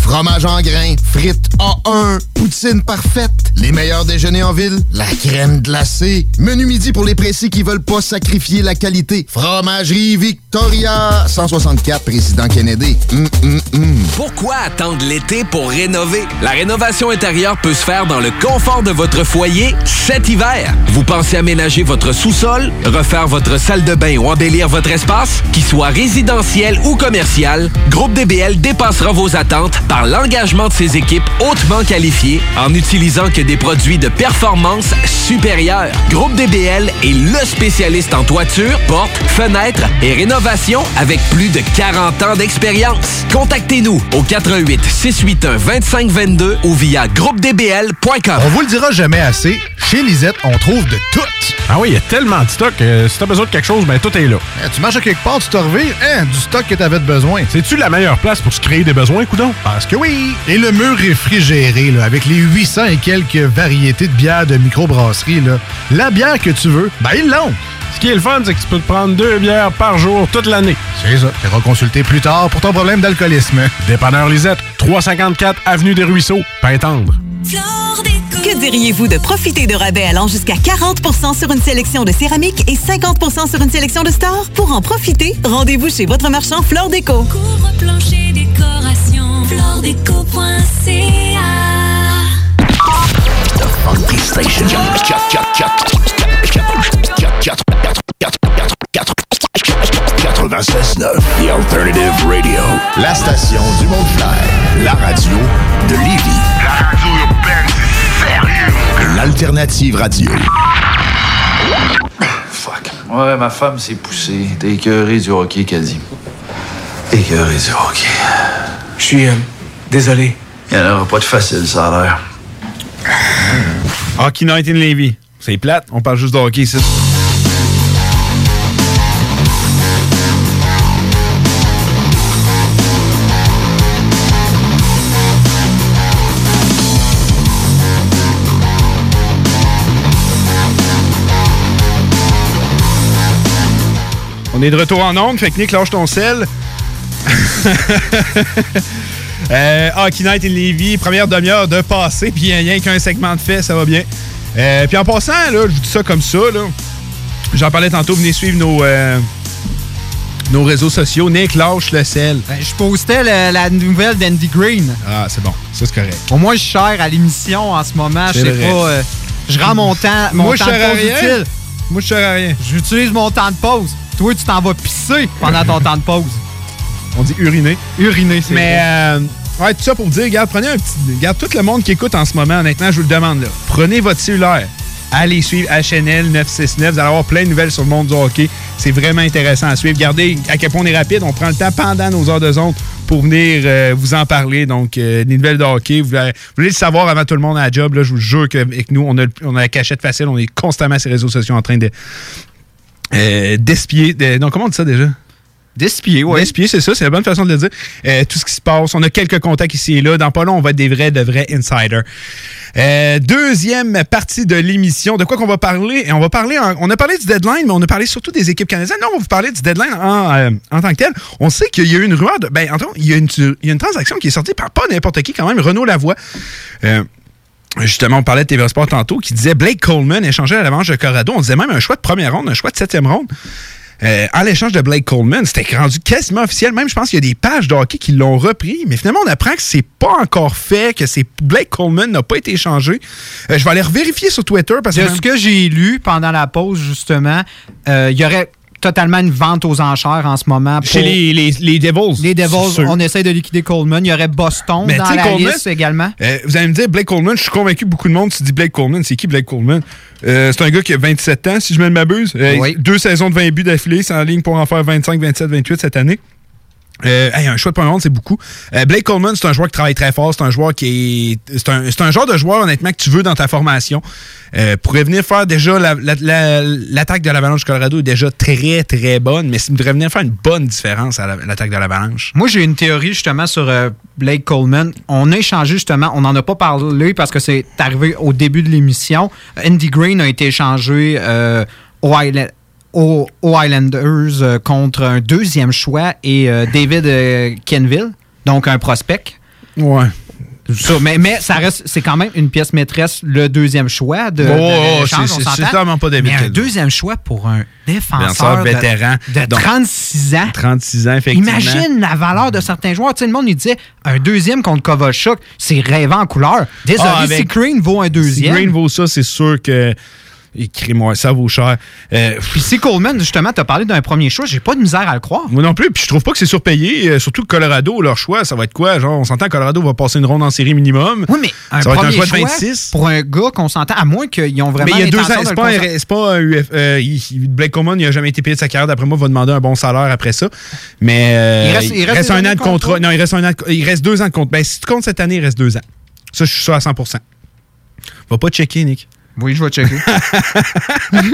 Fromage en grains. Frites A1. Poutine parfaite. Les meilleurs déjeuners en ville. La crème glacée. Menu midi pour les pressés qui veulent pas sacrifier la qualité. Fromagerie Victoria. 164 Président Kennedy. Hum, hum, hum. Pourquoi attendre l'été pour rénover? La rénovation intérieure peut se faire dans le confort de votre foyer cet hiver. Vous pensez aménager votre sous-sol, refaire votre salle de bain ou embellir votre espace? Qu'il soit résidentiel ou commercial, Groupe DBL dépassera vos attentes par l'engagement de ses équipes hautement qualifiées en utilisant que des produits de performance supérieure. Groupe DBL est le spécialiste en toiture, portes, fenêtres et rénovation avec plus de 40 ans d'expérience. Contactez-nous au 88 681 2522 ou via groupedbl.com. On vous le dira jamais assez, chez Lisette, on trouve de tout. Ah oui, il y a tellement de stock. euh, si t'as besoin de quelque chose, ben tout est là. Eh, tu marches à quelque part, tu te revires, hein, du stock que t'avais de besoin. C'est-tu la meilleure place pour se créer des besoins, coudon? Parce que oui! Et le mur réfrigéré, là, avec les 800 et quelques variétés de bières de microbrasserie, là, la bière que tu veux, ben ils l'ont! Ce qui est le fun, c'est que tu peux te prendre deux bières par jour toute l'année. C'est ça. Tu consulter plus tard pour ton problème d'alcoolisme. Dépanneur Lisette, 354 Avenue des Ruisseaux, Pintendre. Que diriez-vous de profiter de rabais allant jusqu'à 40% sur une sélection de céramique et 50% sur une sélection de stores? Pour en profiter, rendez-vous chez votre marchand Flore Déco. Décoration. Floredeco.ca Funky Station. 96.9 The Alternative Radio. La station du Mont Clair. La radio de Lévis. La radio urbaine, c'est sérieux. L'Alternative Radio. Fuck. Ouais, ma femme s'est poussée. T'es écœuré du hockey, dit. Écœuré du hockey. Je suis euh, désolé. Il n'y en aura pas de facile, ça a l'air. Hockey Night in Levy. C'est plate, on parle juste de hockey ici. On est de retour en onde, fait que Nick, lâche ton sel. euh, Hockey Night in Levy, première demi-heure de passé, puis rien qu'un segment de fait, ça va bien. Euh, puis en passant, là, je vous dis ça comme ça, là. J'en parlais tantôt, venez suivre nos, euh, nos réseaux sociaux. Nick, lâche le sel. Ben, je postais le- la nouvelle d'Andy Green. Ah, c'est bon. Ça, c'est correct. Au moins, je cher à l'émission en ce moment. Je sais pas. euh, je rends mon temps, mon Moi, je temps de pause rien. utile. Moi, je sers à rien. J'utilise mon temps de pause. Toi, tu t'en vas pisser pendant ton temps de pause. On dit uriner. Uriner, c'est Mais, euh, ouais, tout ça pour vous dire, regarde, prenez un petit. Regarde, tout le monde qui écoute en ce moment, honnêtement, je vous le demande, là. Prenez votre cellulaire. Allez suivre HNL 969. Vous allez avoir plein de nouvelles sur le monde du hockey. C'est vraiment intéressant à suivre. Regardez à quel point on est rapide. On prend le temps pendant nos heures de zone pour venir euh, vous en parler. Donc, euh, des nouvelles de hockey. Vous voulez, le savoir avant tout le monde à la job. Là, je vous jure qu'avec nous, on a, le- on a la cachette facile. On est constamment sur les réseaux sociaux en train de euh, d'espier. de- non, comment on dit ça déjà? D'espier, oui. D'espier, c'est ça, c'est la bonne façon de le dire. Euh, tout ce qui se passe. On a quelques contacts ici et là. Dans pas long, on va être des vrais, de vrais insiders. Euh, deuxième partie de l'émission. De quoi qu'on va parler? Et on va parler, en- on a parlé du deadline, mais on a parlé surtout des équipes canadiennes. Non, on va vous parler du deadline en, euh, en tant que tel. On sait qu'il y a eu une rumeur de, ben, il y a une, il y a une transaction qui est sortie par pas n'importe qui quand même, Renaud Lavoie. Justement, on parlait de TV Sport tantôt qui disait Blake Coleman échangeait à l'avance de Corrado. On disait même un choix de première ronde, un choix de septième ronde. Euh, en l'échange de Blake Coleman, c'était rendu quasiment officiel. Même, je pense qu'il y a des pages de hockey qui l'ont repris. Mais finalement, on apprend que c'est pas encore fait, que c'est Blake Coleman n'a pas été échangé. Euh, je vais aller revérifier sur Twitter parce que. De ce que j'ai lu pendant la pause, justement, euh, il y aurait totalement une vente aux enchères en ce moment. pour- Chez les, les, les Devils. Les Devils, on essaie de liquider Coleman. Il y aurait Boston Mais dans la Coleman- liste également. Euh, vous allez me dire, Blake Coleman, je suis convaincu beaucoup de monde se dit Blake Coleman. C'est qui Blake Coleman? Euh, c'est un gars qui a 27 ans, si je ne m'abuse. Euh, Oui. Deux saisons de 20 buts d'affilée, c'est en ligne pour en faire 25, 27, 28 cette année. Euh, hey, un choix de ronde, c'est beaucoup. Euh, Blake Coleman, c'est un joueur qui travaille très fort. C'est un joueur qui est. C'est un, un genre de joueur, honnêtement, que tu veux dans ta formation. Euh, pourrait venir faire déjà. la- la- la- L'attaque de l'Avalanche du Colorado est déjà très, très bonne, mais il devrait venir faire une bonne différence à la- l'attaque de l'Avalanche. Moi, j'ai une théorie justement sur euh, Blake Coleman. On a échangé justement, on n'en a pas parlé parce que c'est arrivé au début de l'émission. Andy Green a été échangé euh, au, aux, aux Highlanders euh, contre un deuxième choix et euh, David euh, Kenville, donc un prospect. Ouais. Ça, mais, mais ça reste, c'est quand même une pièce maîtresse, le deuxième choix de, de Oh, oh, l'échange, c'est- clairement pas David Mais un deuxième choix pour un défenseur, Défenseur de- vétéran. de, Donc, 36 ans. 36 ans, effectivement. Imagine la valeur de certains joueurs. Tu sais, le monde, il disait un deuxième contre Kovalchuk, c'est rêvant en couleur. Désolé, Ah, si Green vaut un Si deuxième. Green vaut ça, c'est sûr que. Écris-moi, ça vaut cher. Euh, Puis si Coleman, justement, t'as parlé d'un premier choix, j'ai pas de misère à le croire. Moi non plus, puis je trouve pas que c'est surpayé. euh, surtout que Colorado, leur choix, ça va être quoi? Genre, on s'entend que Colorado va passer une ronde en série minimum. Oui, mais un ça va être un premier choix de choix 26. pour un gars qu'on s'entend, à moins qu'ils ont vraiment Mais il y a deux ans, c'est pas, un, pas un UF. euh, il- Blake Coleman, il a jamais été payé de sa carrière. D'après moi, il va demander un bon salaire après ça. Mais Il reste- il reste des un an de de contrat. contrat? Non, il reste un an. de- Il reste deux ans de contrat. Ben, si tu comptes cette année, il reste deux ans. Ça, je suis sûr à 100% Va pas checker, Nick. Oui, je vais checker.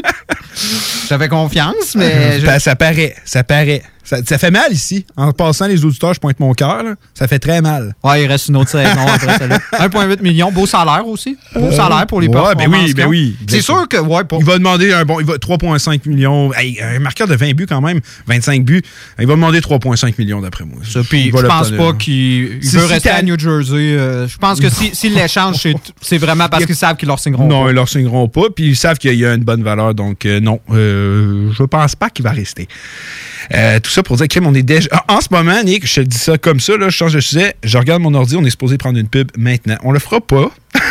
J'avais confiance, mais. je- ça paraît, ça paraît. Ça, ça fait mal ici. En passant les auditeurs, je pointe mon cœur. Ça fait très mal. Ouais, il reste une autre saison après celle-là. 1,8 million, beau salaire aussi. Beau salaire pour les Ouais, performances. ben oui, ben oui. C'est sûr que, ouais, pour- Il va demander un bon. Il va 3,5 millions. Hey, un marqueur de 20 buts quand même. 25 buts. Il va demander 3,5 millions d'après moi. Ça, puis je pense pas qu'il il Si- veut si rester à New Jersey. Euh, je pense que si- s'il l'échange, c'est- c'est vraiment parce qu'ils savent qu'ils leur signeront Non, pas. ils leur signeront pas. Puis ils savent qu'il y a une bonne valeur. Donc, euh, non. Euh, je pense pas qu'il va rester. Euh, tout ça pour dire que on est déjà. Ah, En ce moment, Nick, je te dis ça comme ça, là, je change de sujet. Je regarde mon ordi, on est supposé prendre une pub maintenant. On le fera pas.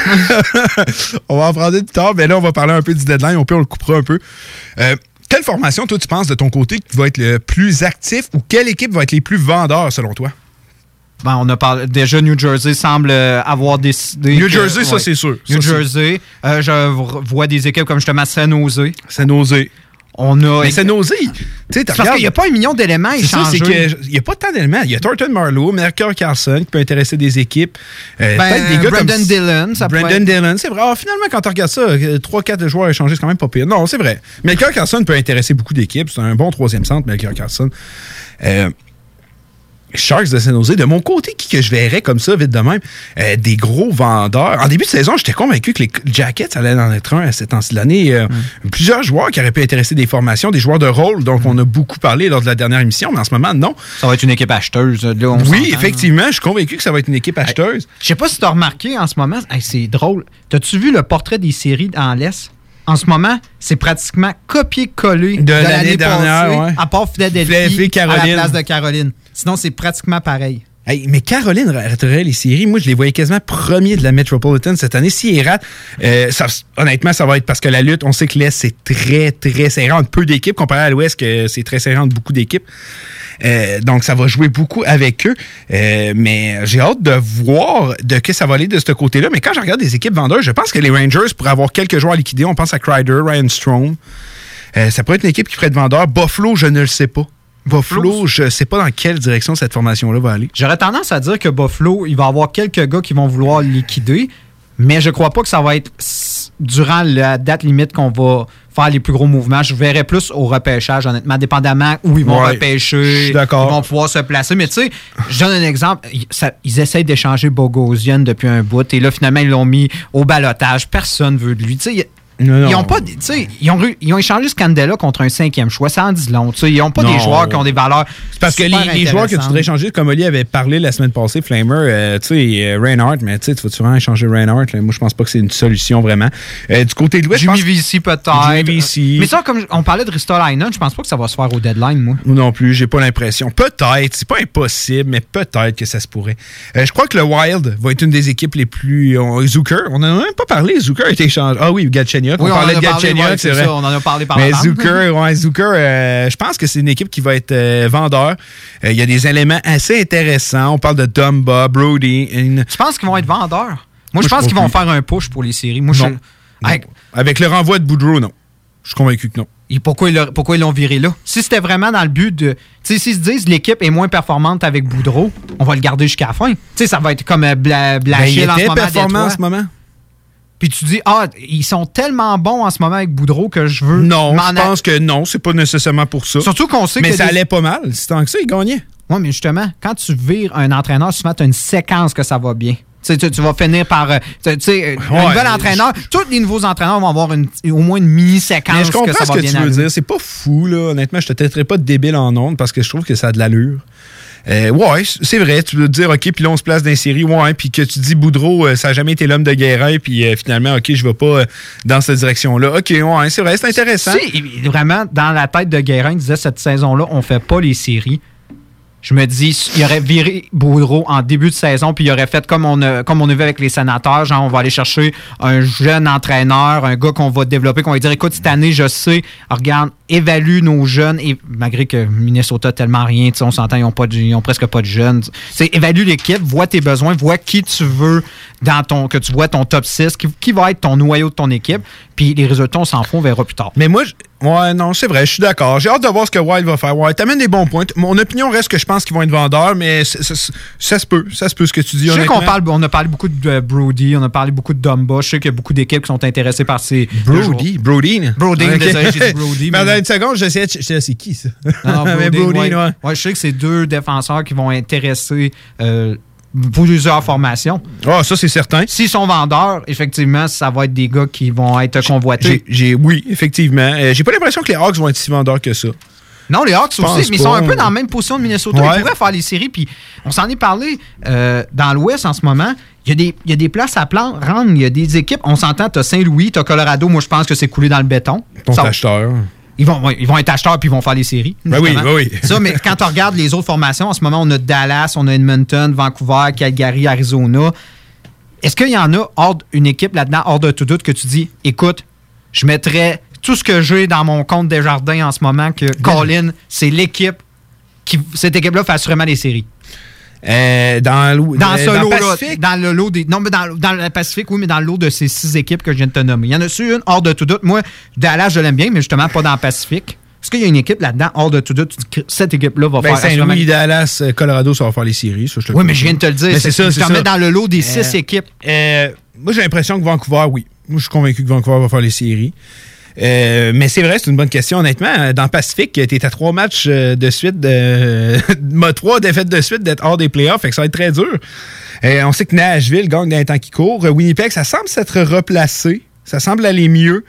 on va en prendre une plus tard, mais là, on va parler un peu du deadline. Au pire, on le coupera un peu. Euh, quelle formation, toi, tu penses de ton côté qui va être le plus actif ou quelle équipe va être les plus vendeurs selon toi? Ben, on a parlé, déjà, New Jersey semble euh, avoir décidé. New que- Jersey, ça, c'est sûr. New Ça, Jersey. Euh, je vois des équipes comme justement San Jose. San Jose. On a. Mais C'est t'as parce qu'il n'y a pas un million d'éléments échangés. qu'il n'y a pas tant d'éléments. Il y a Thornton Marlowe, Mercure Carlson qui peut intéresser des équipes. Euh, Ben, peut-être des gars Brandon comme Dillon, ça Brandon être- Dillon, c'est vrai. Ah, finalement, quand tu regardes ça, 3-4 joueurs échangés, c'est quand même pas pire. Non, c'est vrai. Mercure Carlson peut intéresser beaucoup d'équipes. C'est un bon troisième centre, Mercure Carlson. Euh, Sharks de San Jose. De mon côté, qui que je verrais comme ça, vite de même, euh, des gros vendeurs. En début de saison, j'étais convaincu que les Jackets allaient en être un à cette temps de l'année. Euh, Plusieurs joueurs qui auraient pu intéresser des formations, des joueurs de rôle, dont on a beaucoup parlé lors de la dernière émission, mais en ce moment, non. Ça va être une équipe acheteuse. Là, on Oui, effectivement, je suis convaincu que ça va être une équipe acheteuse. Je sais pas si tu as remarqué en ce moment, hey, c'est drôle. T'as-tu vu le portrait des séries en laisse? En ce moment, c'est pratiquement copié-collé De l'année dernière, passée, ouais. à part Philadelphie, Philadelphie, à la place de Caroline. Sinon, c'est pratiquement pareil. Hey, mais Caroline raterait les séries. Moi, je les voyais quasiment premiers de la Metropolitan cette année. S'ils ratent, euh, ça- honnêtement, ça va être parce que la lutte, on sait que l'Est, c'est très, très serré peu d'équipes, comparé à l'Ouest, que c'est très serré beaucoup d'équipes. Euh, donc, ça va jouer beaucoup avec eux. Euh, mais j'ai hâte de voir de que ça va aller de ce côté-là. Mais quand je regarde des équipes vendeuses, je pense que les Rangers pourraient avoir quelques joueurs à liquider. On pense à Crider, Ryan Strom. Euh, ça pourrait être une équipe qui ferait de vendeur. Buffalo, je ne le sais pas. Buffalo, je ne sais pas dans quelle direction cette formation-là va aller. J'aurais tendance à dire que Buffalo, il va y avoir quelques gars qui vont vouloir liquider, mais je crois pas que ça va être durant la date limite qu'on va faire les plus gros mouvements. Je verrais plus au repêchage, honnêtement, dépendamment où ils vont Ouais, repêcher. Ils vont pouvoir se placer. Mais tu sais, je donne un exemple. Ils, ça- ils essayent d'échanger Bogosian depuis un bout, et là, finalement, ils l'ont mis au balotage. Personne veut de lui. Tu sais, Non, Ils ont pas, ils ont, ils ont échangé Scandella contre un cinquième choix. Ça en dit long. tu sais. Ils n'ont pas des joueurs qui ont des valeurs. C'est parce que les, joueurs que tu voudrais échanger, comme Oli avait parlé la semaine passée, Flamer, euh, tu sais, euh, Reinhardt, mais tu vas-tu vraiment échanger Reinhardt? là? Moi, je pense pas que c'est une solution vraiment. Euh, du côté de l'Ouest, je Jimmy VC peut-être. Mais ça, comme on parlait de Ristolainen, je pense pas que ça va se faire au deadline, moi. Non plus, j'ai pas l'impression. Peut-être, c'est pas impossible, mais peut-être que ça se pourrait. Euh, je crois que le Wild va être une des équipes les plus. Zucker, on en a même pas parlé. Zucker a été échangé. Ah oui, Galchenyuk. Oui, on, on parlait de parlé, Galchenyuk, ouais, c'est vrai. ça, on en a parlé par Mais la. Zucker, ouais, Zucker, euh, je pense que c'est une équipe qui va être euh, vendeur. Euh, Il y a des éléments assez intéressants. On parle de Dumba, Brody. une- Tu penses qu'ils vont être vendeurs? Moi, Moi, je pense qu'ils vont faire un push pour les séries. Moi, je- Non. Hey, Avec le renvoi de Boudreau, non. Je suis convaincu que non. Et pourquoi ils l'ont- viré là? Si c'était vraiment dans le but de. Tu sais, s'ils se disent l'équipe est moins performante avec Boudreau, on va le garder jusqu'à la fin. Tu sais, ça va être comme Bla, Ben, il en ce moment. performant en ce moment. Puis tu dis, ah, ils sont tellement bons en ce moment avec Boudreau que je veux. Non, je pense que non, c'est pas nécessairement pour ça. Surtout qu'on sait Mais que ça des- allait pas mal. Si tant que ça, il gagnait. Oui, mais justement, quand tu vires un entraîneur, souvent, tu as une séquence que ça va bien. Tu tu, vas finir par. euh, tu sais, un Ouais. nouvel entraîneur. Tous les nouveaux entraîneurs vont avoir une- au moins une mini-séquence Mais je comprends que ça ce va que bien tu veux dire. C'est pas fou, là. Honnêtement, je te traiterai pas de débile en ondes parce que je trouve que ça a de l'allure. Euh, ouais, c'est vrai. Tu veux dire, OK, puis là, on se place dans les séries. Ouais, puis que tu dis, Boudreau, euh, ça a jamais été l'homme de Guérin, puis euh, finalement, OK, je vais pas dans cette direction-là. OK, ouais, c'est vrai, c'est intéressant. Vraiment, dans la tête de Guérin, il disait cette saison-là, on fait pas les séries. Je me dis, il aurait viré Boudreau en début de saison, puis il aurait fait comme on a, comme on a vu avec les sénateurs, genre on va aller chercher un jeune entraîneur, un gars qu'on va développer, qu'on va dire, écoute, cette année, je sais, regarde, évalue nos jeunes, et malgré que Minnesota tellement rien, on s'entend, ils ont, pas de- ils ont presque pas de jeunes. C'est évalue l'équipe, vois tes besoins, vois qui tu veux dans ton, que tu vois ton top 6, qui, va être ton noyau de ton équipe, puis les résultats, on s'en fout, on verra plus tard. Mais moi, ouais, non, c'est vrai, je suis d'accord. J'ai hâte de voir ce que Wild va faire. Ouais, t'amènes des bons points. Mon opinion reste que je pense qu'ils vont être vendeurs, mais ça se peut. Ça se peut ce que tu dis. Je sais qu'on parle, on a parlé beaucoup de euh, Brody, on a parlé beaucoup de Dumba. Je sais qu'il y a beaucoup d'équipes qui sont intéressées par ces. Brody, Brody. Brody, Ok. désolé, j'ai dit Brody. Mais mais- dans une seconde, j'essayais de chercher c'est qui ça? Non, Mais Brody, Brody, ouais. ouais. Ouais, je sais que c'est deux défenseurs qui vont intéresser euh, plusieurs formations. Ah, ça, c'est certain. S'ils sont vendeurs, effectivement, ça va être des gars qui vont être convoités. J'ai, oui, effectivement. Euh, j'ai pas l'impression que les Hawks vont être si vendeurs que ça. Non, les Hawks aussi, mais ils sont un peu dans la même position de Minnesota. Ouais. Ils pourraient faire les séries, puis on s'en est parlé euh, dans l'Ouest en ce moment. Il y, a des, il y a des places à plan, rendre, il y a des équipes. On s'entend, tu as Saint-Louis, tu as Colorado. Moi, je pense que c'est coulé dans le béton. Ton Ça- acheteur. Ils vont, ils vont être acheteurs puis ils vont faire les séries. Ben oui, ben oui. Ça, mais quand tu regardes les autres formations, en ce moment, on a Dallas, on a Edmonton, Vancouver, Calgary, Arizona. Est-ce qu'il y en a hors, une équipe là-dedans, hors de tout doute, que tu dis, écoute, je mettrais tout ce que j'ai dans mon compte Desjardins en ce moment, que Colin, c'est l'équipe qui. Cette équipe-là fait assurément les séries? Euh, dans Dans euh, ce dans le lot-là, Pacifique? dans le lot des. Non, mais dans, dans le Pacifique, oui, mais dans le lot de ces six équipes que je viens de te nommer. Il y en a su une hors de tout doute? Moi, Dallas, je l'aime bien, mais justement pas dans le Pacifique. Est-ce qu'il y a une équipe là-dedans, hors de tout doute, cette équipe-là va Ben, faire Saint-Louis, Dallas, euh, Colorado, ça va faire les séries. ça, je te le Oui, mais je viens de te le dire. C'est ça, c'est ça. mets dans le lot des Euh, six équipes. euh, moi, j'ai l'impression que Vancouver, oui. Moi, je suis convaincu que Vancouver va faire les séries. Euh, mais c'est vrai, c'est une bonne question. Honnêtement, dans le Pacifique, tu à trois matchs euh, de suite, trois défaites de suite d'être hors des playoffs, fait que ça va être très dur. Euh, on sait que Nashville gagne dans les temps qui courent. Euh, Winnipeg, ça semble s'être replacé. Ça semble aller mieux.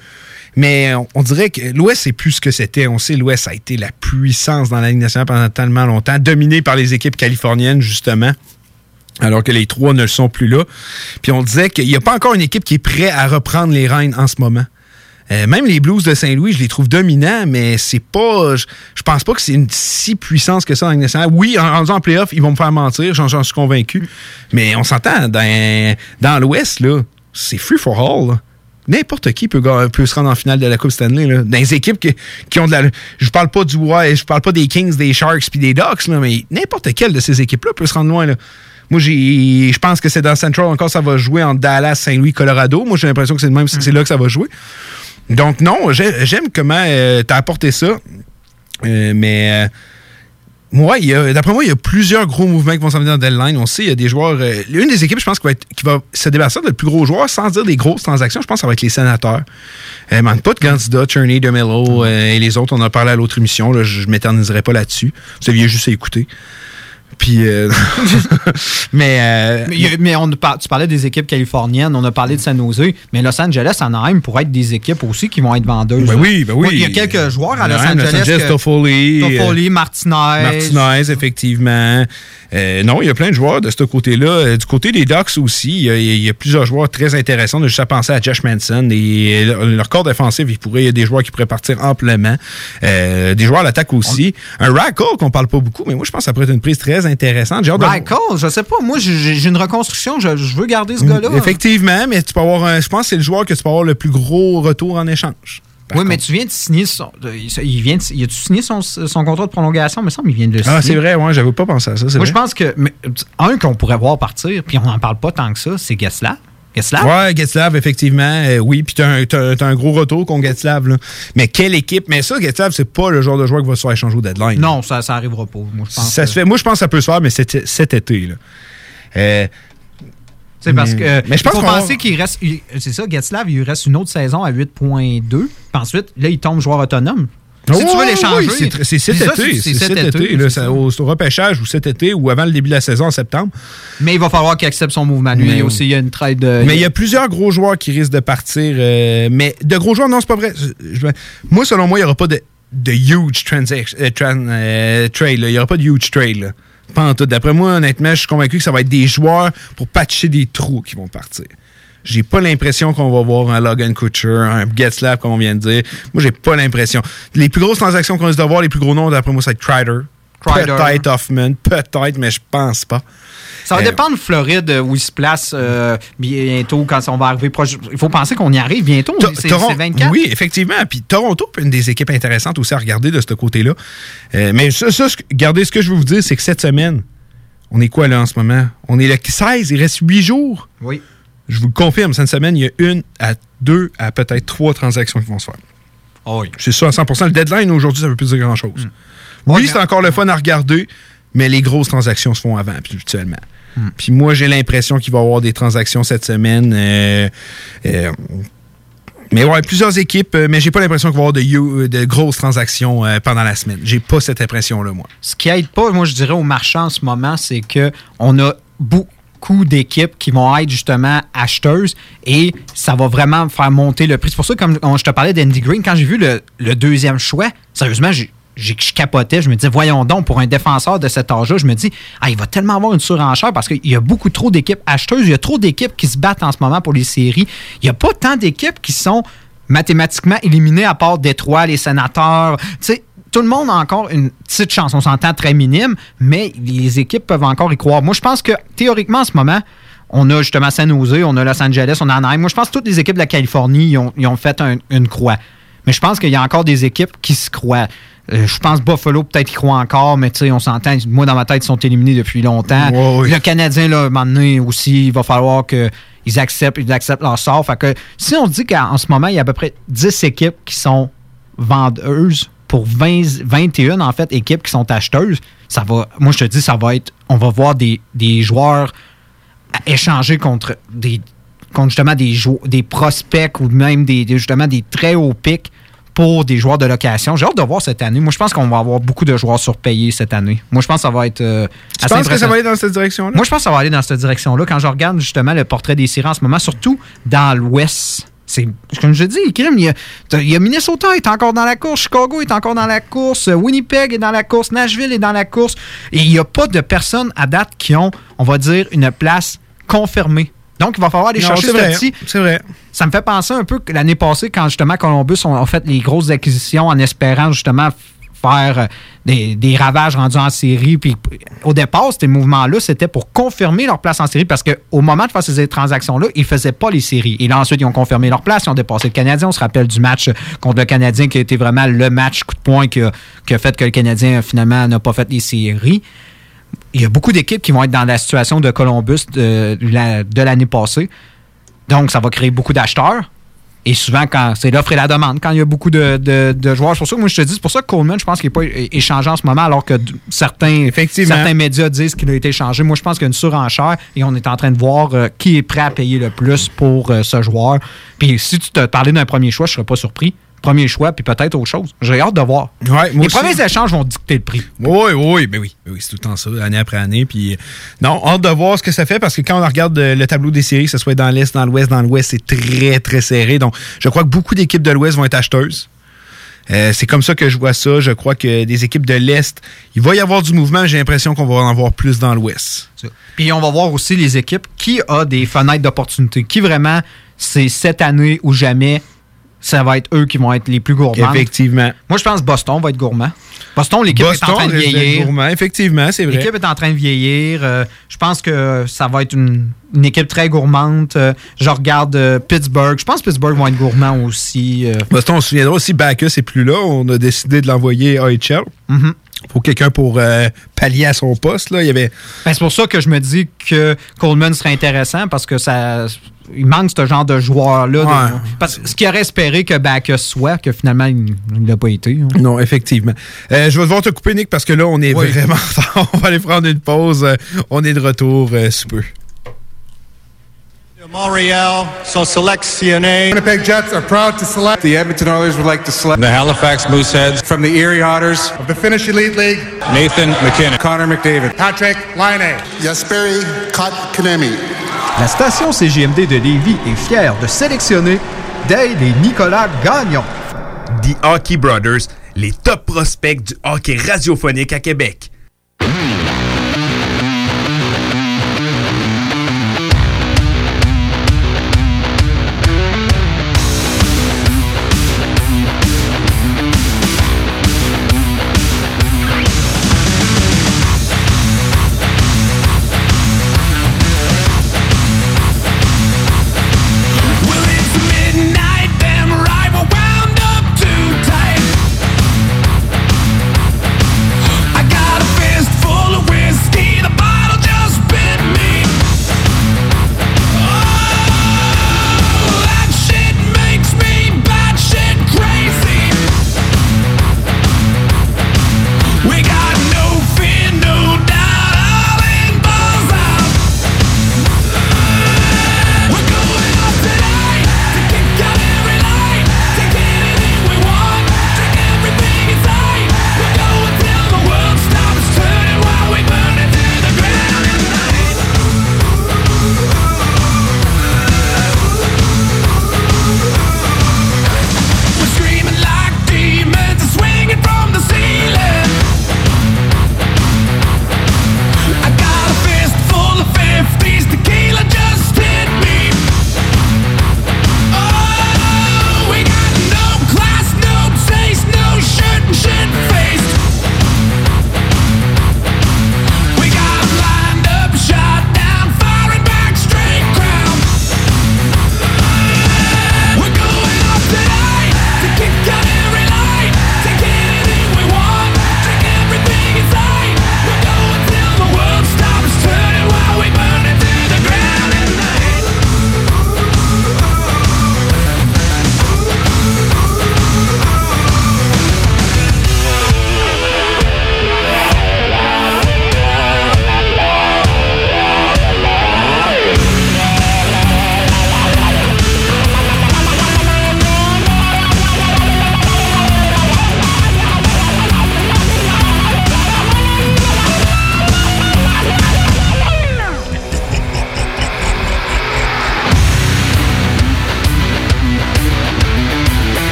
Mais on, dirait que l'Ouest, c'est plus ce que c'était. On sait l'Ouest a été la puissance dans la Ligue nationale pendant tellement longtemps, dominé par les équipes californiennes, justement alors que les trois ne le sont plus là. Puis on disait qu'il n'y a pas encore une équipe qui est prête à reprendre les rênes en ce moment. Euh, même les Blues de Saint-Louis, je les trouve dominants, mais c'est pas. Je, je pense pas que c'est une si puissance que ça en nationale. Oui, en en playoff, ils vont me faire mentir, j'en suis convaincu. Mais on s'entend, dans, dans l'Ouest, là, c'est free for all. là. N'importe qui peut, peut se rendre en finale de la Coupe Stanley. Là. Dans les équipes qui, qui ont de la. Je parle pas du ouais, je parle pas des Kings, des Sharks puis des Ducks, là, mais n'importe quelle de ces équipes-là peut se rendre loin. Là. Moi, j'ai, je pense que c'est dans Central encore, ça va jouer entre Dallas, Saint-Louis, Colorado. Moi, j'ai l'impression que c'est le même, c'est là que ça va jouer. Donc, non, j'ai- j'aime comment tu as apporté ça. Euh, mais. euh, a- d'après moi, il y a plusieurs gros mouvements qui vont s'en venir dans deadline. On sait, il y a des joueurs. euh, une des équipes, je pense, qui va, se débarrasser de plus gros joueur sans dire des grosses transactions. Je pense ça va être les sénateurs. Euh, manque pas de candidats, Cherney, DeMello euh, et les autres. On en a parlé à l'autre émission. je ne m'éterniserai pas là-dessus. Vous aviez juste à écouter. Puis. euh, mais. euh, Mais, on par- tu parlais des équipes californiennes, on a parlé de San Jose, mais Los Angeles, Anaheim pourrait être des équipes aussi qui vont être vendeuses. Ben oui, ben oui. Il y a quelques joueurs à Los Anaheim, Angeles. que- Toffoli. Toffoli, Martinez. Martinez, effectivement. Euh, non, il y a plein de joueurs de ce côté-là. Euh, du côté des Ducks aussi, il y, a, il y a plusieurs joueurs très intéressants. On a juste à penser à Josh Manson. Et leur, corps défensif, il, pourrait, il y a des joueurs qui pourraient partir amplement. Euh, des joueurs à l'attaque aussi. Un Rackle qu'on parle pas beaucoup, mais moi, je pense que ça pourrait être une prise très intéressante. J'ai hâte de- Michael, je sais pas. Moi, j'ai une reconstruction. Je, je veux garder ce gars-là. Effectivement, mais tu peux avoir un, je pense que c'est le joueur que tu peux avoir le plus gros retour en échange. Oui, mais tu viens de signer son. Il vient de, il a-tu signé son, son contrat de prolongation? Il me semble qu'il vient de le signer. Ah, c'est vrai, ouais, j'avais pas pensé à ça. Moi, vrai. je pense que. mais, un qu'on pourrait voir partir, puis on n'en parle pas tant que ça, c'est Geslav. Geslav? Ouais, Getslav, effectivement. euh, oui, puis t'as un, un gros retour contre Getslav. là. Mais quelle équipe? Mais ça, Getslav, c'est pas le genre de joueur qui va se faire échanger au deadline. Non, ça, ça arrivera pas. Moi, je pense Ça que- se fait. Moi, je pense que ça peut se faire, mais cet, cet été. Là. Euh, C'est parce que. mais, mais je pense faut qu'on va- penser qu'il reste. C'est ça, Getzlav, il reste une autre saison à 8,2. Puis ensuite, là, il tombe joueur autonome. Si tu veux l'échanger, Oui, c'est cet été. c'est cet été. c'est là, ça. au, au repêchage ou cet été ou avant le début de la saison en septembre. Mais il va falloir qu'il accepte son mouvement. Lui, Mais- aussi, il y a une trade de. Mais il y a plusieurs gros joueurs qui risquent de partir. euh, mais de gros joueurs, non, c'est pas vrai. Je- moi, selon moi, il n'y aura pas de, de huge transaction, euh, euh, trade. là. Il n'y aura pas de huge trade. là. Pas en tout. D'après moi, honnêtement, je suis convaincu que ça va être des joueurs pour patcher des trous qui vont partir. J'ai pas l'impression qu'on va voir un Logan Kutcher, un Getzlaff, comme on vient de dire. Moi, j'ai pas l'impression. Les plus grosses transactions qu'on risque de voir, les plus gros noms, d'après moi, c'est Crider. Peut-être Hoffman. Peut-être, mais je pense pas. Ça va Euh, dépendre de Floride euh, où il se place euh, bientôt quand on va arriver proche. Il faut penser qu'on y arrive bientôt. C'est Toron- c'est 24. Oui, effectivement. Puis Toronto, une des équipes intéressantes aussi à regarder de ce côté-là. Euh, mais ça, ça, ce que- regardez, ce que je veux vous dire, c'est que cette semaine, on est quoi là en ce moment? On est le 16, il reste 8 jours. Oui. Je vous le confirme, cette semaine, il y a une à deux à peut-être trois transactions qui vont se faire. Oui. C'est ça à 100% Le deadline aujourd'hui, ça ne veut plus dire grand-chose. Hmm. Oui, c'est encore le fun à regarder, mais les grosses transactions se font avant, habituellement. Hmm. Puis moi, j'ai l'impression qu'il va y avoir des transactions cette semaine. euh, euh, mais ouais, plusieurs équipes, euh, mais j'ai pas l'impression qu'il va y avoir de, grosses transactions euh, pendant la semaine. J'ai pas cette impression-là, moi. Ce qui aide pas, moi, je dirais, au marchand en ce moment, c'est que on a beaucoup d'équipes qui vont être justement acheteuses et ça va vraiment faire monter le prix. C'est pour ça, comme je te parlais d'Andy Green, quand j'ai vu le, deuxième choix, sérieusement, j'ai- je capotais. Je me disais, voyons donc, pour un défenseur de cet âge-là, je me dis, ah, il va tellement avoir une surenchère parce qu'il y a beaucoup trop d'équipes acheteuses. Il y a trop d'équipes qui se battent en ce moment pour les séries. Il n'y a pas tant d'équipes qui sont mathématiquement éliminées à part Détroit, les sénateurs. Tu sais, tout le monde a encore une petite chance. On s'entend très minime, mais les équipes peuvent encore y croire. Moi, je pense que théoriquement, en ce moment, on a justement San Jose, on a Los Angeles, on a Anaheim. Moi, je pense que toutes les équipes de la Californie, ils ont, ils ont fait un- une croix. Mais je pense qu'il y a encore des équipes qui se croient. Euh, je pense Buffalo, peut-être, y croient encore, mais tu sais, on s'entend. Moi, dans ma tête, ils sont éliminés depuis longtemps. Le Canadien, là, à un moment donné aussi, il va falloir qu'ils acceptent, ils acceptent leur sort. Fait que si on se dit qu'en ce moment, il y a à peu près 10 équipes qui sont vendeuses pour 20, 21, en fait, équipes qui sont acheteuses, ça va, moi, je te dis, ça va être, on va voir des, des joueurs échanger contre des, contre justement des, des prospects ou même des, des- justement des très hauts pics pour des joueurs de location. J'ai hâte de voir cette année. Moi, je pense qu'on va avoir beaucoup de joueurs surpayés cette année. Moi, je pense que ça va être. euh, Tu penses que ça va aller dans cette direction-là? Moi, je pense que ça va aller dans cette direction-là. Quand je regarde justement le portrait des séries en ce moment, surtout dans l'Ouest, c'est comme je dis, Krim, il y, a, il y a Minnesota est encore dans la course, Chicago est encore dans la course, Winnipeg est dans la course, Nashville est dans la course. Et il n'y a pas de personnes à date qui ont, on va dire, une place confirmée. Donc, il va falloir aller Non, chercher petit. C'est vrai. Ça me fait penser un peu que l'année passée, quand justement Columbus ont fait les grosses acquisitions en espérant justement faire euh, des, ravages rendus en série. Puis au départ, ces mouvements-là, c'était pour confirmer leur place en série parce qu'au moment de faire ces transactions-là, ils ne faisaient pas les séries. Et là, ensuite, ils ont confirmé leur place, ils ont dépassé le Canadien. On se rappelle du match contre le Canadien qui a été vraiment le match coup de poing qui a, fait que le Canadien, finalement, n'a pas fait les séries il y a beaucoup d'équipes qui vont être dans la situation de Columbus de, la- de l'année passée. Donc, ça va créer beaucoup d'acheteurs. Et souvent, quand c'est l'offre et la demande, quand il y a beaucoup de, de- de joueurs. C'est pour ça que moi, je te dis, c'est pour ça que Coleman, je pense qu'il n'est pas échangé en ce moment, alors que certains, certains médias disent qu'il a été échangé. Moi, je pense qu'il y a une surenchère et on est en train de voir euh, qui est prêt à payer le plus pour euh, ce joueur. Puis si tu te parlais d'un premier choix, je ne serais pas surpris. Premier choix, puis peut-être autre chose. J'ai hâte de voir. Ouais, Les aussi. premiers échanges vont dicter le prix. Oui, oui, ben oui, ben oui, c'est tout le temps ça, année après année. Puis, euh, non, hâte de voir ce que ça fait parce que quand on regarde euh, le tableau des séries, que ce soit dans l'Est, dans l'Ouest, dans l'Ouest, c'est très, très serré. Donc, je crois que beaucoup d'équipes de l'Ouest vont être acheteuses. Euh, c'est comme ça que je vois ça. Je crois que des équipes de l'Est, il va y avoir du mouvement, j'ai l'impression qu'on va en avoir plus dans l'Ouest. Puis on va voir aussi les équipes qui a des fenêtres d'opportunité, qui vraiment, c'est cette année ou jamais, ça va être eux qui vont être les plus gourmands. Effectivement. Moi, je pense que Boston va être gourmand. Boston, l'équipe est en train de vieillir. gourmand, effectivement, c'est vrai. L'équipe est en train de vieillir. Euh, je pense que ça va être une, une équipe très gourmande. Euh, je regarde euh, Pittsburgh. Je pense que Pittsburgh vont être gourmands aussi. Boston, on se souviendra aussi, Bacchus n'est plus là. On a décidé de l'envoyer à AHL. Mhm. Pour quelqu'un pour euh, pallier à son poste. Là. Il y avait Ben, c'est pour ça que je me dis que Coleman serait intéressant parce que ça. Il manque ce genre de joueur-là. Ouais. Parce que ce qu'il aurait espéré que Bacchus soit, que finalement, il ne l'a pas été. hein. Non, effectivement. Euh, je vais devoir te couper, Nick, parce que là, on est Oui. vraiment. On va aller prendre une pause. Euh, on est de retour euh, sous peu. Montreal sont sélectionnés. Winnipeg Jets are proud to select. The Edmonton Oilers would like to select. The Halifax Mooseheads. From the Erie Otters. Of the Finnish Elite League. Nathan McKinnon. Connor McDavid. Patrick Laine. Jesperi Kotkaniemi. La station CGMD de Lévis est fière de sélectionner Dale et Nicolas Gagnon. The Hockey Brothers, les top prospects du hockey radiophonique à Québec.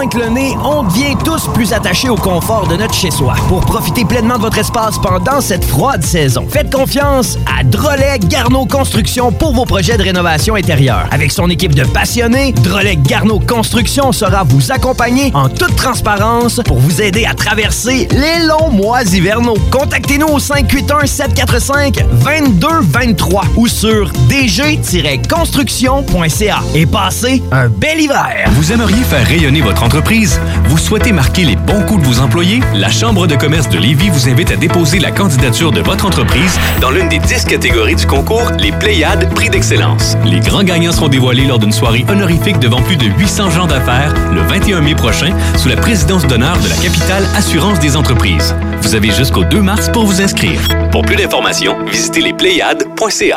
Pointe le nez, on devient plus attachés au confort de notre chez-soi. Pour profiter pleinement de votre espace pendant cette froide saison, faites confiance à Drolet Garneau Construction pour vos projets de rénovation intérieure. Avec son équipe de passionnés, Drolet Garneau Construction sera vous accompagner en toute transparence pour vous aider à traverser les longs mois hivernaux. Contactez-nous au 581-745-2223 ou sur dg-construction.ca et passez un bel hiver. Vous aimeriez faire rayonner votre entreprise? Vous souhaitez marquer les bons coups de vos employés? La Chambre de commerce de Lévis vous invite à déposer la candidature de votre entreprise dans l'une des 10 catégories du concours Les Pléiades Prix d'Excellence. Les grands gagnants seront dévoilés lors d'une soirée honorifique devant plus de 800 gens d'affaires le 21 mai prochain sous la présidence d'honneur de la capitale Assurance des entreprises. Vous avez jusqu'au 2 mars pour vous inscrire. Pour plus d'informations, visitez lespléiades.ca.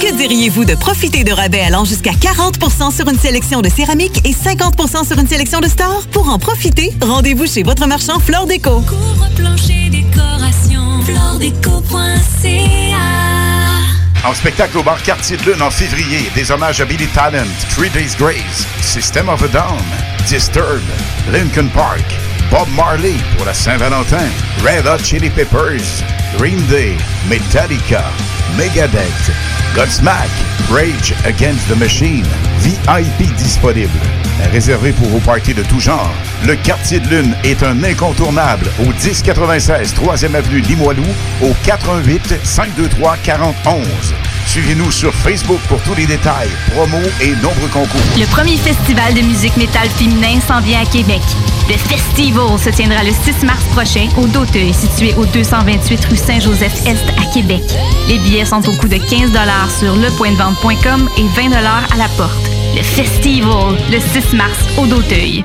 Que diriez-vous de profiter de rabais allant jusqu'à 40% sur une sélection de céramique et 50% sur une sélection de stores? Pour en profiter, rendez-vous chez votre marchand Flore Déco. Couvre-plancher décoration. Floredeco.ca En spectacle au bar Quartier de Lune en février, des hommages à Billy Talent, Three Days Grace, System of a Down, Disturbed, Lincoln Park, Bob Marley pour la Saint-Valentin, Red Hot Chili Peppers, Green Day, Metallica, Megadeth, Godsmack, Rage Against the Machine, VIP disponible. Réservé pour vos parties de tout genre, le Quartier de Lune est un incontournable au 1096 3e Avenue Limoilou au 418 523 4011. Suivez-nous sur Facebook pour tous les détails, promos et nombreux concours. Le premier festival de musique métal féminin s'en vient à Québec. Le Festival se tiendra le 6 mars prochain au Doteuil, situé au 228 rue Saint-Joseph-Est à Québec. Les billets sont au coût de 15 sur lepointdevente.com et 20 à la porte. Le Festival, le 6 mars au Doteuil.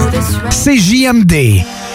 CJMD. And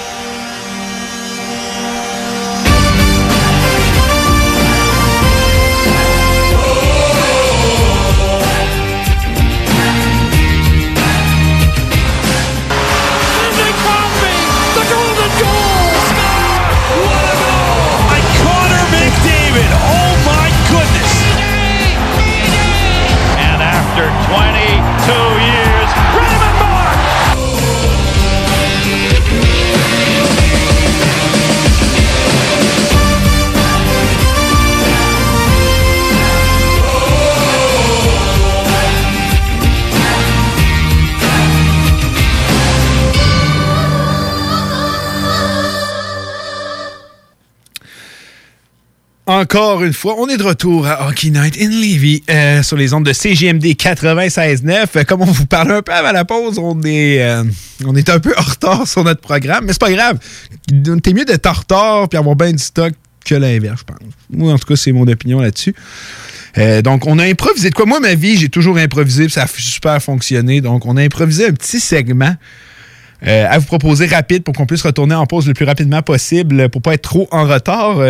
Encore une fois, on est de retour à Hockey Night in Levy euh, sur les ondes de CGMD 96.9. Euh, Comme on vous parlait un peu avant la pause, on est, euh, on est un peu en retard sur notre programme, mais c'est pas grave. T'es mieux d'être en retard puis avoir bien du stock que l'inverse, je pense. Moi, en tout cas, c'est mon opinion là-dessus. Donc, on a improvisé de quoi? Moi, ma vie, j'ai toujours improvisé, puis ça a super fonctionné. Donc, on a improvisé un petit segment à vous proposer rapide pour qu'on puisse retourner en pause le plus rapidement possible pour pas être trop en retard.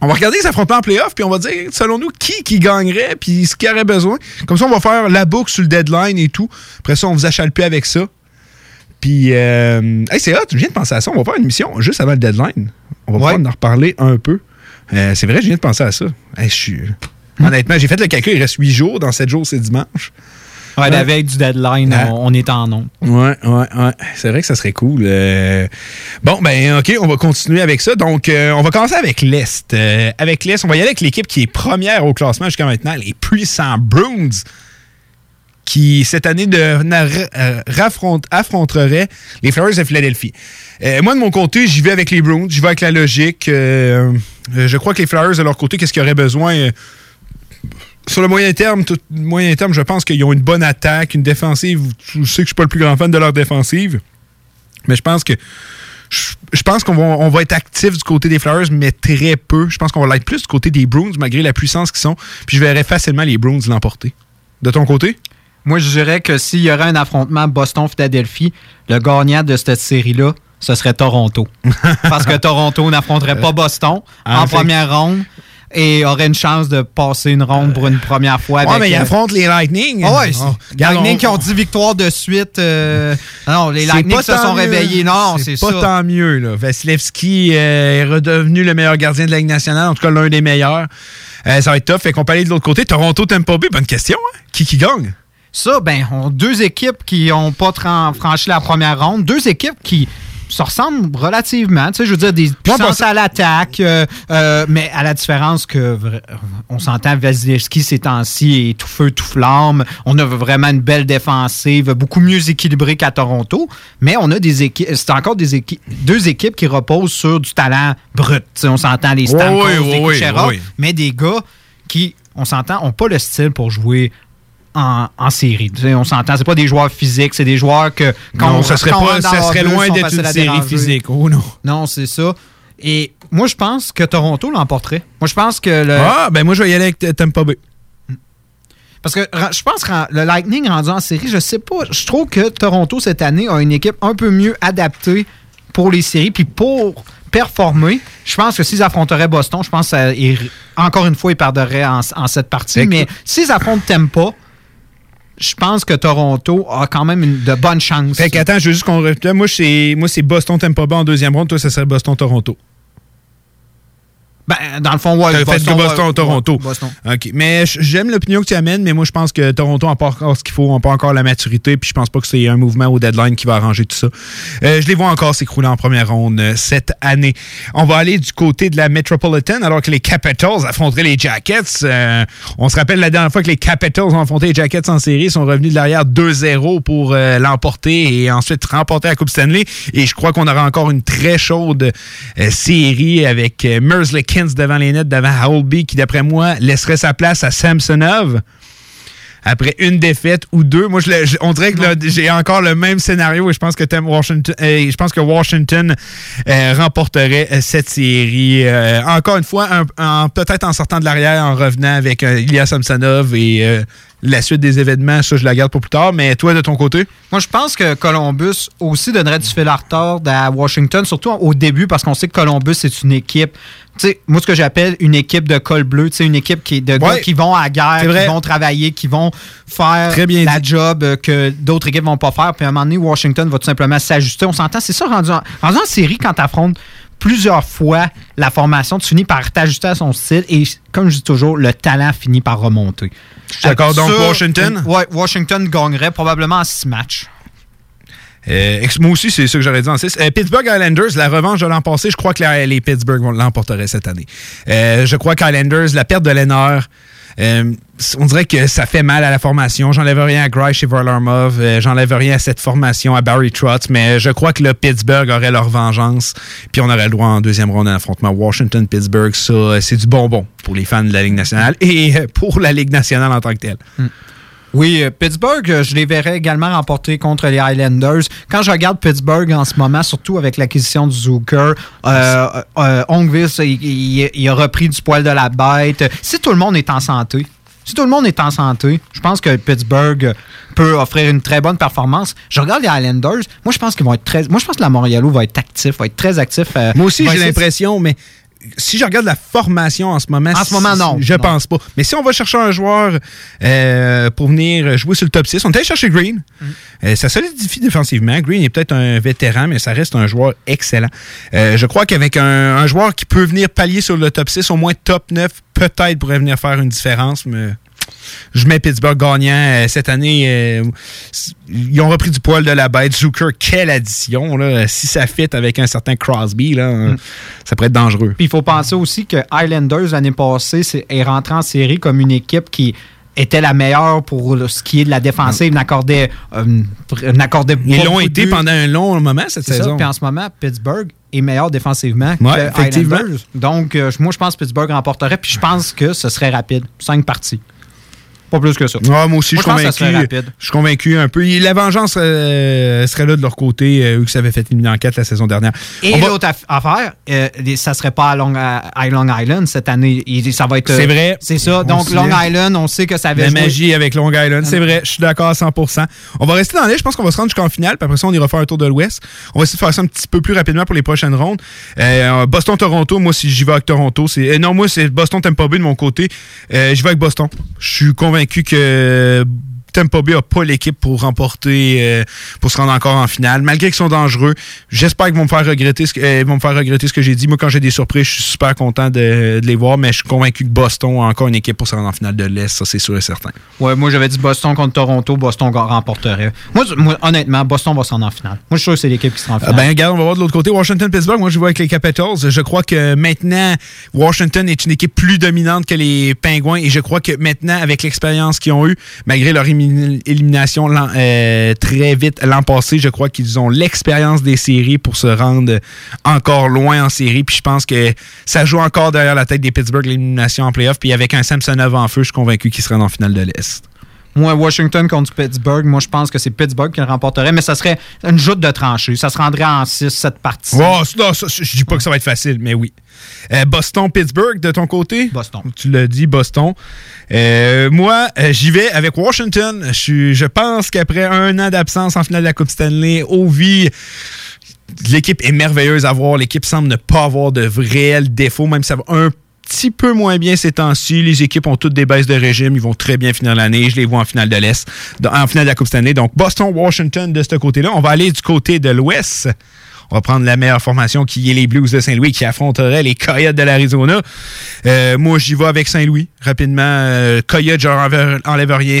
On va regarder les affrontements en playoff, puis on va dire, selon nous, qui qui gagnerait, puis ce qu'il aurait besoin. Comme ça, on va faire la boucle sur le deadline et tout. Après ça, on vous achale plus avec ça. Puis, euh, hey, c'est hot, je viens de penser à ça. On va faire une émission juste avant le deadline. On va pouvoir en reparler un peu. Euh, c'est vrai, je viens de penser à ça. Hey, je suis... Honnêtement, j'ai fait le calcul, il reste 8 jours. Dans 7 jours, c'est dimanche. Ouais, la veille du deadline, Ah. on, on est en nom. Ouais, ouais, ouais. C'est vrai que ça serait cool. Euh, Bon, ben, OK, on va continuer avec ça. Donc, euh, on va commencer avec l'Est. Euh, avec l'Est, on va y aller avec l'équipe qui est première au classement jusqu'à maintenant, les puissants Bruins, qui, cette année, de, affronteraient les Flyers de Philadelphie. Moi, de mon côté, j'y vais avec les Bruins. J'y vais avec la logique. Je crois que les Flyers, de leur côté, qu'est-ce qu'ils auraient besoin? Euh, sur le moyen terme, tout, moyen terme, je pense qu'ils ont une bonne attaque, une défensive. Je sais que je suis pas le plus grand fan de leur défensive, mais je pense que je, pense qu'on va, on va être actif du côté des Flyers, mais très peu. Je pense qu'on va l'être plus du côté des Bruins, malgré la puissance qu'ils sont. Puis je verrais facilement les Bruins l'emporter. De ton côté? Moi, je dirais que s'il y aurait un affrontement Boston-Philadelphie, le gagnant de cette série-là, ce serait Toronto. Parce que Toronto n'affronterait pas Boston Ah, en fait- première ronde et aurait une chance de passer une ronde pour une première fois. Ouais, avec, mais ils euh, affrontent les Lightning. Ah ouais, Oh, Lightning on- qui ont 10 victoires de suite. euh, Non, les Lightning se sont mieux. réveillés. Non, c'est pas ça. tant mieux. Là. Vasilevski euh, est redevenu le meilleur gardien de la Ligue nationale, en tout cas l'un des meilleurs. Ça va être tough. Fait qu'on peut aller de l'autre côté. Toronto, Tampa Bay, bonne question. hein? Qui qui gagne? Ça, ben, on deux équipes qui n'ont pas franchi la première ronde, deux équipes qui se ressemblent relativement. Tu sais, je veux dire, des puissances à l'attaque, euh, euh, mais à la différence que, on s'entend, Vasilevski ces temps-ci est tout feu, tout flamme. On a vraiment une belle défensive, beaucoup mieux équilibrée qu'à Toronto, mais on a des équipes, c'est encore des équipes, deux équipes qui reposent sur du talent brut. Tu sais, on s'entend les Stamkos, ouais, les ouais. mais des gars qui, on s'entend, n'ont pas le style pour jouer en, en série. Tu sais, on s'entend, c'est pas des joueurs physiques, c'est des joueurs que quand Non, on ça serait quand pas- ça serait loin d'être une série physique. Oh non. Non, c'est ça. Et moi, je pense que Toronto l'emporterait. Moi, je pense que le. Ah, ben moi, je vais y aller avec Tampa Bay. Parce que je pense que le Lightning rendu en série, je sais pas. Je trouve que Toronto cette année a une équipe un peu mieux adaptée pour les séries. Puis pour performer, je pense que s'ils affronteraient Boston, je pense que encore une fois, ils perdraient en, en cette partie. Mais s'ils affrontent Tampa, je pense que Toronto a quand même une- de bonnes chances. Fait qu'attends, je veux juste qu'on. Moi, c'est Boston Tampa Bay en deuxième ronde. Toi, ça serait Boston Toronto. Ben, dans le fond, ouais, T'as fait Boston, que Boston, Toronto. OK. Mais j'aime l'opinion que tu amènes, mais moi, je pense que Toronto n'a pas encore ce qu'il faut, n'a pas encore la maturité, puis je pense pas que c'est un mouvement au deadline qui va arranger tout ça. Euh, je les vois encore s'écrouler en première ronde euh, cette année. On va aller du côté de la Metropolitan, alors que les Capitals affronteraient les Jackets. Euh, on se rappelle la dernière fois que les Capitals ont affronté les Jackets en série, ils sont revenus de l'arrière 2-0 pour l'emporter et ensuite remporter la Coupe Stanley. Et je crois qu'on aura encore une très chaude série avec euh, Devant les nets, devant Howlby, qui d'après moi laisserait sa place à Samsonov. Après une défaite ou deux, moi je, on dirait que j'ai encore le même scénario et je pense que Tim Washington, euh, je pense que Washington euh, remporterait euh, cette série. Encore une fois, peut-être en sortant de l'arrière, en revenant avec Ilya Samsonov et euh, la suite des événements, ça je la garde pour plus tard. Mais toi de ton côté? Moi, je pense que Columbus aussi donnerait du fil à retordre à Washington, surtout au début, parce qu'on sait que Columbus, c'est une équipe. Tu sais, moi, ce que j'appelle une équipe de col bleu, tu sais, une équipe qui, de gars qui vont à la guerre, qui vont travailler, qui vont faire Très bien la job euh, que d'autres équipes vont pas faire. Puis à un moment donné, Washington va tout simplement s'ajuster. On s'entend, c'est ça, rendu en, rendu en série, quand tu affrontes plusieurs fois la formation, tu finis par t'ajuster à son style et, comme je dis toujours, le talent finit par remonter. D'accord. Donc, Washington? Ouais, Washington gagnerait probablement en six matchs. Euh, moi aussi, c'est ça que j'aurais dit en 6. Pittsburgh Islanders, la revanche de l'an passé, je crois que les Pittsburgh l'emporteraient cette année. Euh, je crois qu'Islanders, la perte de Lennart, euh, on dirait que ça fait mal à la formation. J'enlève rien à Grice et Varlamov. euh, J'enlève rien à cette formation, à Barry Trotz. Mais je crois que le Pittsburgh aurait leur vengeance. Puis on aurait le droit en deuxième ronde à un affrontement Washington-Pittsburgh. Ça, euh, c'est du bonbon pour les fans de la Ligue nationale et pour la Ligue nationale en tant que telle. Oui, euh, Pittsburgh, euh, je les verrais également remporter contre les Highlanders. Quand je regarde Pittsburgh en ce moment, surtout avec l'acquisition du Zucker, euh, euh, Ongvis, il, il- il a repris du poil de la bête. Si tout le monde est en santé, si tout le monde est en santé, je pense que Pittsburgh peut offrir une très bonne performance. Je regarde les Highlanders. Moi, je pense qu'ils vont être très. Moi, je pense que la Montréalo va être actif, va être très actif. euh, Moi aussi, j'ai l'impression, mais si je regarde la formation en ce moment, En ce moment, si- non. Je Non. pense pas. Mais si on va chercher un joueur euh, pour venir jouer sur le top 6, on est allé chercher Green. Mm. Euh, ça solidifie défensivement. Green est peut-être un vétéran, mais ça reste un joueur excellent. Euh, je crois qu'avec un, un joueur qui peut venir pallier sur le top 6, au moins top 9, peut-être pourrait venir faire une différence, mais je mets Pittsburgh gagnant euh, cette année. euh, ils ont repris du poil de la bête. Zucker, quelle addition. Là. Si ça fit avec un certain Crosby, là, Mm. ça pourrait être dangereux. Puis il faut penser aussi que Highlanders, l'année passée, c'est- est rentré en série comme une équipe qui était la meilleure pour ce qui est de la défensive, n'accordait euh, Ils l'ont été pendant un long moment cette saison. Puis en ce moment, Pittsburgh est meilleur défensivement Ouais, que. Highlanders. Donc, euh, moi, je pense que Pittsburgh remporterait. Puis je pense que ce serait rapide. Cinq parties. Pas plus que ça. Ouais, moi aussi, je suis convaincu. Je suis convaincu un peu. La vengeance euh, serait là de leur côté, euh, eux qui s'avaient fait éliminer en 4 la saison dernière. Et va- l'autre aff- affaire, euh, ça serait pas à Long, à Long Island cette année. Ça va être. euh, C'est vrai. C'est ça. On Donc, Long souvient. Island, on sait que ça avait La joué- magie avec Long Island, c'est vrai, je suis d'accord à 100%. On va rester dans l'est, je pense qu'on va se rendre jusqu'en finale, puis après ça, on ira faire un tour de l'ouest. On va essayer de faire ça un petit peu plus rapidement pour les prochaines rondes. Euh, Boston-Toronto, moi, si j'y vais avec Toronto, c'est. euh, non, moi, c'est Boston-Tampa Bay de mon côté. Euh, j'y vais avec Boston. Je suis convaincu que. Tampa Bay n'a pas l'équipe pour remporter, euh, pour se rendre encore en finale, malgré qu'ils sont dangereux. J'espère qu'ils vont me faire regretter ce que, euh, vont me faire regretter ce que j'ai dit. Moi, quand j'ai des surprises, je suis super content de, de les voir, mais je suis convaincu que Boston a encore une équipe pour se rendre en finale de l'Est, ça c'est sûr et certain. Ouais, moi j'avais dit Boston contre Toronto, Boston remporterait. Moi, honnêtement, Boston va s'en en finale. Moi, je suis sûr que c'est l'équipe qui sera en Ah finale. ben, regarde, on va voir de l'autre côté. Washington-Pittsburgh, moi, je vois avec les Capitals. Je crois que maintenant, Washington est une équipe plus dominante que les Pingouins et je crois que maintenant, avec l'expérience qu'ils ont eue, malgré leur émi- élimination euh, très vite l'an passé, je crois qu'ils ont l'expérience des séries pour se rendre encore loin en série. Puis je pense que ça joue encore derrière la tête des Pittsburgh, l'élimination en playoff. Puis avec un Samsonov en feu, je suis convaincu qu'ils seront en finale de l'Est. Moi, Washington contre Pittsburgh, moi, je pense que c'est Pittsburgh qui le remporterait, mais ça serait une joute de tranchée. Ça se rendrait en 6-7 parties. Ça, non, ça, je dis pas que ça va être facile, mais oui. Euh, Boston-Pittsburgh, de ton côté? Boston. Tu l'as dit, Boston. Euh, moi, euh, j'y vais avec Washington. Je, je pense qu'après un an d'absence en finale de la Coupe Stanley, Ovi, l'équipe est merveilleuse à voir. L'équipe semble ne pas avoir de réels défauts, même si ça va un petit peu moins bien ces temps-ci. Les équipes ont toutes des baisses de régime. Ils vont très bien finir l'année. Je les vois en finale de l'Est, en finale de la Coupe Stanley. Donc, Boston-Washington de ce côté-là. On va aller du côté de l'Ouest. On va prendre la meilleure formation qui est les Blues de Saint-Louis qui affronteraient les Coyotes de l'Arizona. Euh, moi, j'y vais avec Saint-Louis. Rapidement, euh, Coyotes, je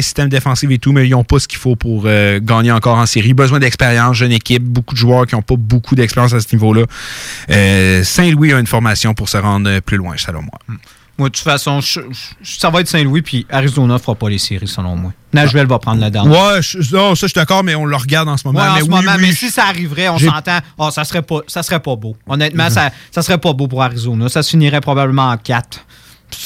système défensif et tout, mais ils n'ont pas ce qu'il faut pour euh, gagner encore en série. Besoin d'expérience, jeune équipe, beaucoup de joueurs qui n'ont pas beaucoup d'expérience à ce niveau-là. Euh, Saint-Louis a une formation pour se rendre euh, plus loin, selon moi. Moi, de toute façon, je- je- ça va être Saint-Louis, puis Arizona fera pas les séries, selon moi. Nashville va prendre la dent. Ouais, je- non, ça, je suis d'accord, mais on le regarde en ce moment. Ouais, en mais ce oui, moment, oui, mais si ça arriverait, on s'entend, oh, ça serait pas ça serait pas beau. Honnêtement, Mhm. ça, ça serait pas beau pour Arizona. Ça se finirait probablement en 4.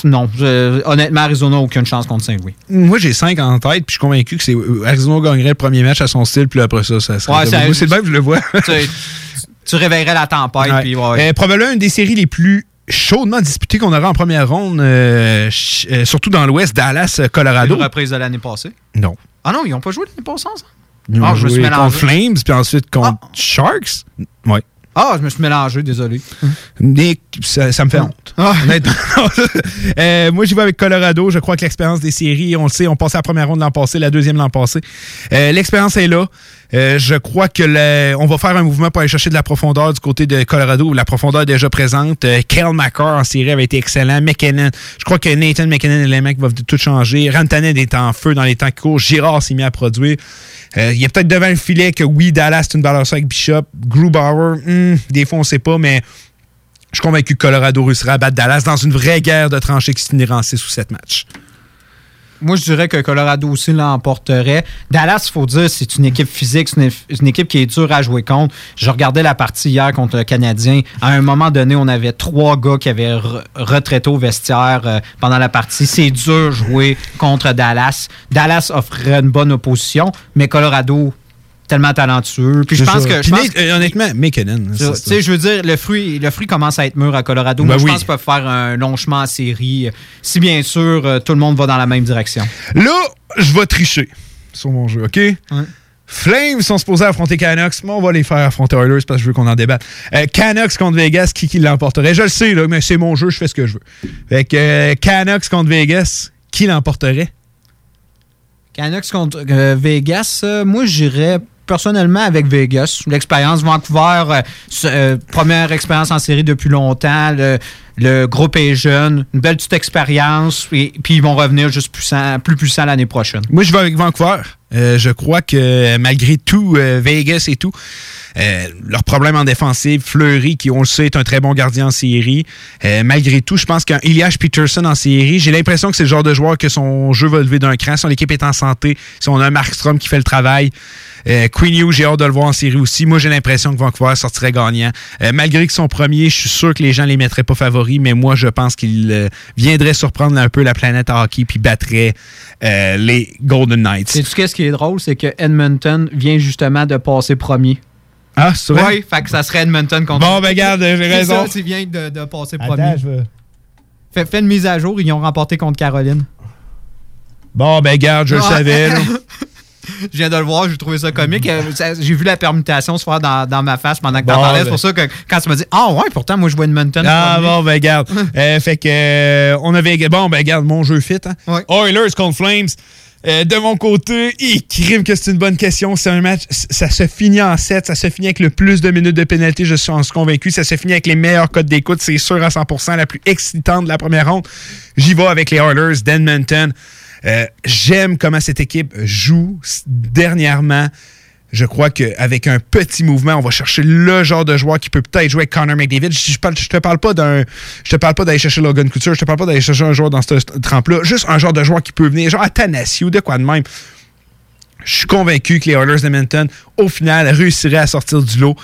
Non, je- honnêtement, Arizona n'a aucune chance contre Saint-Louis. Moi, j'ai 5 en tête, puis je suis convaincu que c'est Arizona gagnerait le premier match à son style, puis après ça, ça serait. Ouais, c'est le même, je le vois. tu, tu réveillerais la tempête, Ouais. puis ouais. Euh, probablement une des séries les plus chaudement disputées qu'on aura en première ronde, euh, euh, surtout dans l'Ouest, Dallas-Colorado. Une reprise de l'année passée. Non. Ah non, ils n'ont pas joué l'année passée ensemble? Ils ont Ah, je me suis joué mélangé. contre Flames, puis ensuite contre Sharks? Ouais. Ah, je me suis mélangé, désolé. Mais ça, ça me fait honte. Euh, moi, j'y vais avec Colorado. Je crois que l'expérience des séries, on le sait, on passait la première ronde l'an passé, la deuxième l'an passé. Euh, l'expérience est là. Euh, je crois que le- on va faire un mouvement pour aller chercher de la profondeur du côté de Colorado, où la profondeur est déjà présente. Euh, Kyle McCarr en série avait été excellent. McKinnon, je crois que Nathan McKinnon et les mecs vont tout changer. Rantanen est en feu dans les temps qui courent. Girard s'est mis à produire. Euh, il y a peut-être devant le filet que oui, Dallas, c'est une valeur avec Bishop. Grubauer, hmm, des fois, on sait pas, mais je suis convaincu que Colorado réussira à battre Dallas dans une vraie guerre de tranchées qui se finira en 6 ou 7 matchs. Moi, je dirais que Colorado aussi l'emporterait. Dallas, il faut dire, c'est une équipe physique, c'est une, équipe qui est dure à jouer contre. Je regardais la partie hier contre le Canadien. À un moment donné, on avait trois gars qui avaient re- retraité au vestiaire euh, pendant la partie. C'est dur jouer contre Dallas. Dallas offrait une bonne opposition, mais Colorado, tellement talentueux. Puis je pense ça. que. je pense euh, honnêtement, McKinnon. tu sais, je veux dire, le fruit, le fruit commence à être mûr à Colorado. Ben Moi, je pense qu'ils peuvent faire un long chemin en série. Si bien sûr, euh, tout le monde va dans la même direction. Là, je vais tricher sur mon jeu, OK? Flames sont supposés affronter Canucks, mais on va les faire affronter Oilers parce que je veux qu'on en débatte. Euh, Canucks contre Vegas, qui, qui l'emporterait? Je le sais, là, mais c'est mon jeu, je fais ce que je veux. Fait que euh, Canucks contre Vegas, qui l'emporterait? Canucks contre euh, Vegas, moi j'irais personnellement avec Vegas. L'expérience Vancouver, euh, euh, première expérience en série depuis longtemps. Le, groupe est jeune, une belle petite expérience, et- puis ils vont revenir juste plus puissants l'année prochaine. Moi, je vais avec Vancouver. Euh, je crois que malgré tout, Vegas et tout, euh, leur problème en défensive, Fleury, qui on le sait est un très bon gardien en série, malgré tout, je pense qu'un Elias Peterson en série, j'ai l'impression que c'est le genre de joueur que son jeu va lever d'un cran. Si l'équipe est en santé, si on a un Markstrom qui fait le travail, Euh, Queen Hughes, j'ai hâte de le voir en série aussi. Moi, j'ai l'impression que Vancouver sortirait gagnant. Euh, malgré qu'ils sont premiers, je suis sûr que les gens les mettraient pas favoris, mais moi, je pense qu'ils euh, viendraient surprendre un peu la planète hockey puis battraient euh, les Golden Knights. Sais-tu qu'est-ce qui est drôle? C'est que Edmonton vient justement de passer premier. Ah, c'est vrai? Oui, fait que ça serait Edmonton contre. Bon, ben, regarde, j'ai C'est raison. ça, tu viens de, de passer Attends, premier. je veux- Fais, fais une mise à jour, ils ont remporté contre Caroline. Bon, ben, garde, je le savais. Je viens de le voir, j'ai trouvé ça comique. Euh, J'ai vu la permutation se faire dans, dans ma face pendant que Bon, t'en parlais. C'est ben. pour ça que quand tu m'as dit Ah ouais, pourtant moi je vois Edmonton. Ah premier. bon, ben garde. Euh, fait que euh, on avait. Bon, ben garde, mon jeu fit. Hein? Oilers contre Flames. Euh, de mon côté, il crime que c'est une bonne question. C'est un match, ça se finit en 7, ça se finit avec le plus de minutes de pénalité, je suis en convaincu. Ça se finit avec les meilleurs codes d'écoute, c'est sûr à 100%, la plus excitante de la première ronde. J'y vais avec les Oilers d'Edmonton. Euh, J'aime comment cette équipe joue dernièrement. Je crois qu'avec un petit mouvement, on va chercher le genre de joueur qui peut peut-être jouer avec Connor McDavid. Je, je te parle pas d'un. Je te parle pas d'aller chercher Logan Couture, je te parle pas d'aller chercher un joueur dans ce trempe-là. Juste un genre de joueur qui peut venir, genre Athanasiou, de quoi de même. Je suis convaincu que les Oilers d'Edmonton, au final, réussiraient à sortir du lot.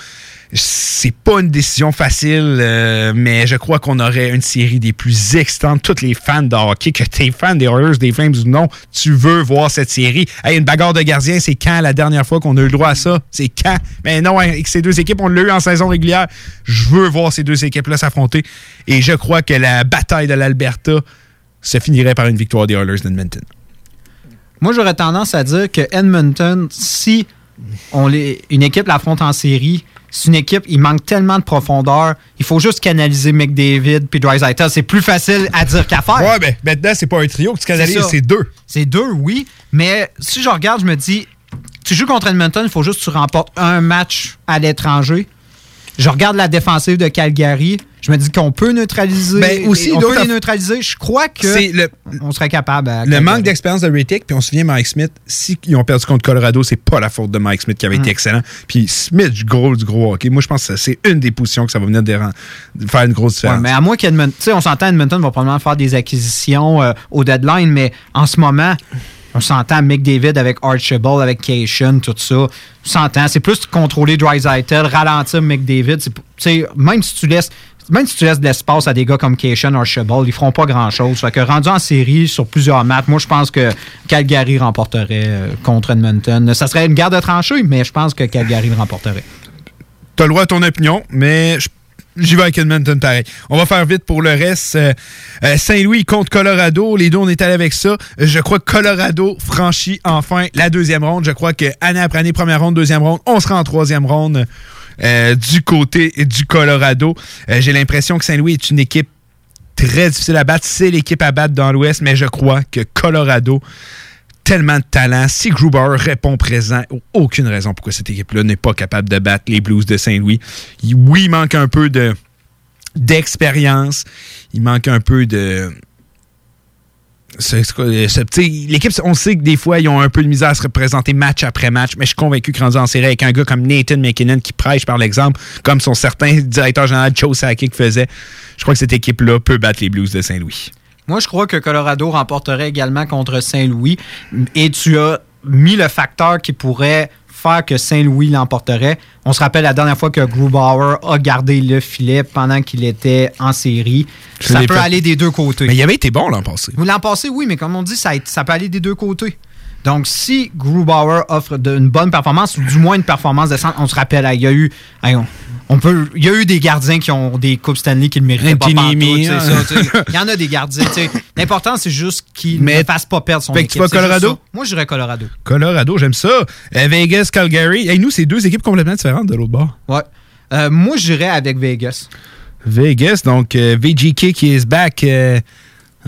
C'est pas une décision facile, euh, mais je crois qu'on aurait une série des plus excitantes. Tous les fans de hockey, que t'es fan des Oilers, des Flames ou non, tu veux voir cette série. Une bagarre de gardien, c'est quand la dernière fois qu'on a eu le droit à ça? C'est quand? Mais non, avec ces deux équipes, on l'a eu en saison régulière. Je veux voir ces deux équipes-là s'affronter. Et je crois que la bataille de l'Alberta se finirait par une victoire des Oilers d'Edmonton. Moi, j'aurais tendance à dire que Edmonton, si on les, une équipe l'affronte en série, c'est une équipe, il manque tellement de profondeur. Il faut juste canaliser McDavid puis Drysdale. C'est plus facile à dire qu'à faire. Ouais, ben maintenant, c'est pas un trio que tu canalises, c'est deux. C'est deux, oui. Mais si je regarde, je me dis, tu joues contre Edmonton, il faut juste que tu remportes un match à l'étranger. Je regarde la défensive de Calgary. Je me dis qu'on peut neutraliser. Ben, aussi, on peut les neutraliser. Je crois que le- on serait capable. à Le manque d'expérience de Rittich, puis on se souvient, Mike Smith, si ils ont perdu contre Colorado, c'est pas la faute de Mike Smith qui avait été Mm. excellent. Puis Smith, du gros, du gros hockey. Moi, je pense que c'est une des positions que ça va venir faire une grosse différence. Ouais, mais à moins qu'Edmonton. On s'entend, Edmonton va probablement faire des acquisitions euh, au deadline, mais en ce moment, on s'entend McDavid avec Archibald, avec Cation, tout ça. On s'entend. C'est plus contrôler Drysaitl, ralentir Tu sais, même si tu laisses. Même si tu laisses de l'espace à des gars comme Cation, Archibald, ils feront pas grand-chose. Que rendu en série sur plusieurs matchs, moi, je pense que Calgary remporterait euh, contre Edmonton. Ça serait une guerre de tranchées, mais je pense que Calgary le remporterait. T'as le droit à ton opinion, mais je- j'y vais avec Edmonton pareil. On va faire vite pour le reste. Euh, euh, Saint-Louis contre Colorado. Les deux, on est allé avec ça. Je crois que Colorado franchit enfin la deuxième ronde. Je crois que année après année, première ronde, deuxième ronde, on sera en troisième ronde euh, du côté du Colorado. J'ai l'impression que Saint-Louis est une équipe très difficile à battre. C'est l'équipe à battre dans l'Ouest, mais je crois que Colorado tellement de talent. Si Grubauer répond présent, aucune raison pourquoi cette équipe-là n'est pas capable de battre les Blues de Saint-Louis. Oui, il manque un peu de d'expérience. Il manque un peu de. euh, L'équipe, on sait que des fois, ils ont un peu de misère à se représenter match après match, mais je suis convaincu que rendu en série avec un gars comme Nathan McKinnon qui prêche par l'exemple, comme son certain directeur général Joe Sakic faisait, je crois que cette équipe-là peut battre les Blues de Saint-Louis. Moi, je crois que Colorado remporterait également contre Saint-Louis. Et tu as mis le facteur qui pourrait faire que Saint-Louis l'emporterait. On se rappelle la dernière fois que Grubauer a gardé le filet pendant qu'il était en série. Je Ça peut pas- aller des deux côtés. Mais il avait été bon l'an passé. L'an passé, oui, mais comme on dit, ça, ça peut aller des deux côtés. Donc, si Grubauer offre de- une bonne performance, ou du moins une performance décente, on se rappelle, il y a eu. On, peut, il y a eu des gardiens qui ont des Coupes Stanley qui le méritaient pas hein. Il y en a des gardiens. L'important, c'est juste qu'ils Mais- ne fassent pas perdre son Fait que équipe. tu vas Colorado? Moi, je dirais Colorado. Colorado, j'aime ça. Euh, Vegas, Calgary. Hey, nous, c'est deux équipes complètement différentes de l'autre bord. Ouais. Euh, moi, je dirais avec Vegas. Vegas, donc euh, VGK qui is back euh,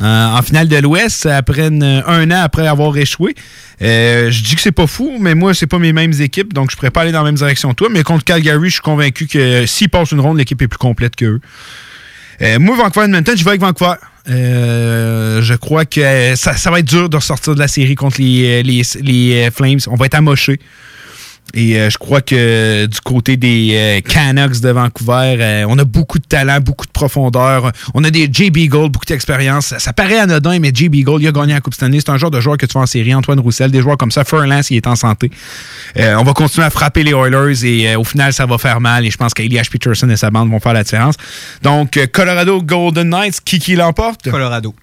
en en finale de l'Ouest après une- un an après avoir échoué. Euh, je dis que c'est pas fou, mais moi, c'est pas mes mêmes équipes, donc je pourrais pas aller dans la même direction que toi. Mais contre Calgary, je suis convaincu que s'ils passent une ronde, l'équipe est plus complète qu'eux. Euh, moi, Vancouver Edmonton, je vais avec Vancouver. Euh, je crois que euh, ça, va être dur de ressortir de la série contre les, euh, les, euh, Flames. On va être amoché. Et euh, je crois que du côté des euh, Canucks de Vancouver, euh, on a beaucoup de talent, beaucoup de profondeur. On a des JB Gold, beaucoup d'expérience. Ça, paraît anodin, mais JB Gold, il a gagné la Coupe Stanley. C'est un genre de joueur que tu vois en série. Antoine Roussel, des joueurs comme ça. Furlan, s'il est en santé. Euh, on va continuer à frapper les Oilers et euh, au final, ça va faire mal. Et je pense qu'Elias Peterson et sa bande vont faire la différence. Donc, euh, Colorado Golden Knights, qui qui l'emporte? Colorado.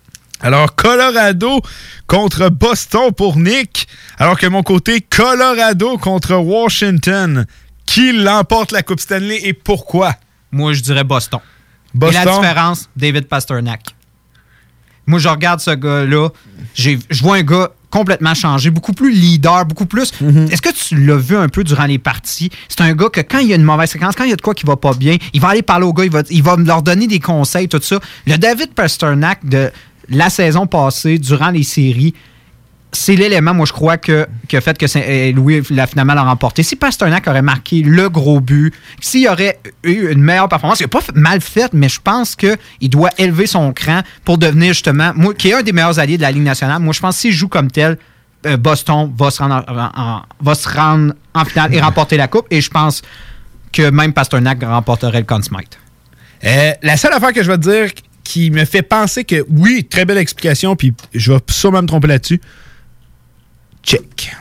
Alors, Colorado contre Boston pour Nick. Alors que mon côté, Colorado contre Washington. Qui l'emporte la Coupe Stanley et pourquoi? Moi, je dirais Boston. Boston? Et la différence, David Pasternak. Moi, je regarde ce gars-là, je vois un gars complètement changé, beaucoup plus leader, beaucoup plus. Mhm. Est-ce que tu l'as vu un peu durant les parties? C'est un gars que quand il y a une mauvaise séquence, quand il y a de quoi qui va pas bien, il va aller parler aux gars, il va, il va leur donner des conseils, tout ça. Le David Pasternak de la saison passée, durant les séries, c'est l'élément, moi, je crois, que, qui a fait que euh, Louis l'a finalement remporté. Si Pasternak aurait marqué le gros but, s'il aurait eu une meilleure performance, il n'a pas mal fait, mais je pense qu'il doit élever son cran pour devenir justement, qui est un des meilleurs alliés de la Ligue nationale. Moi, je pense que s'il joue comme tel, euh, Boston va se, rendre en, va se rendre en finale et remporter la Coupe. Et je pense que même Pasternak remporterait le Conn Smythe. Euh, la seule affaire que je te dire qui me fait penser que, oui, très belle explication, puis je vais sûrement me tromper là-dessus. Check.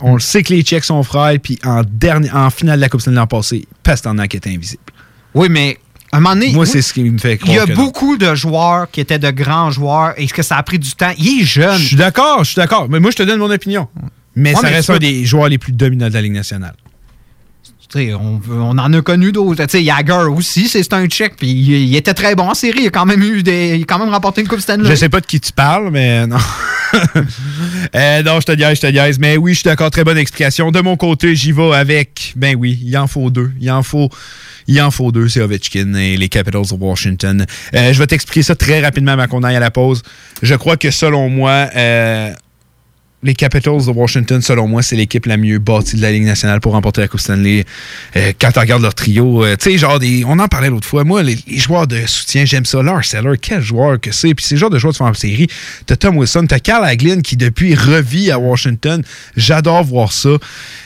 On le sait que les Tchèques sont frères, puis en, dernier, en finale de la Coupe Stanley l'an passé, Pasternak était invisible. Oui, mais à un moment donné. Moi, oui, c'est ce qui me fait Il y a non. beaucoup de joueurs qui étaient de grands joueurs. Est-ce que ça a pris du temps? Il est jeune. Je suis d'accord, je suis d'accord. Mais moi, je te donne mon opinion. Mais Ouais, ça mais reste un peux- des joueurs les plus dominants de la Ligue nationale. On, on en a connu d'autres. Jagger aussi, c'est un Tchèque. Puis il, était très bon en série. Il a quand même eu des. Il a quand même remporté une Coupe Stanley. Je sais pas de qui tu parles, mais non. Euh, non, je te diaise, je te diaise. Mais oui, je suis d'accord, très bonne explication. De mon côté, j'y vais avec. Ben oui, il en faut deux. Il en faut. Il deux, c'est Ovechkin et les Capitals de Washington. Euh, je vais t'expliquer ça très rapidement avant qu'on aille à la pause. Je crois que selon moi, euh, les Capitals de Washington, selon moi, c'est l'équipe la mieux bâtie de la Ligue nationale pour remporter la Coupe Stanley. Euh, quand tu regardes leur trio, euh, tu sais, genre, des, on en parlait l'autre fois. Moi, les, joueurs de soutien, j'aime ça. Lars Seller, quel joueur que c'est. Puis c'est le genre de joueur de en série. T'as Tom Wilson, t'as Carl Hagelin qui, depuis, revit à Washington. J'adore voir ça.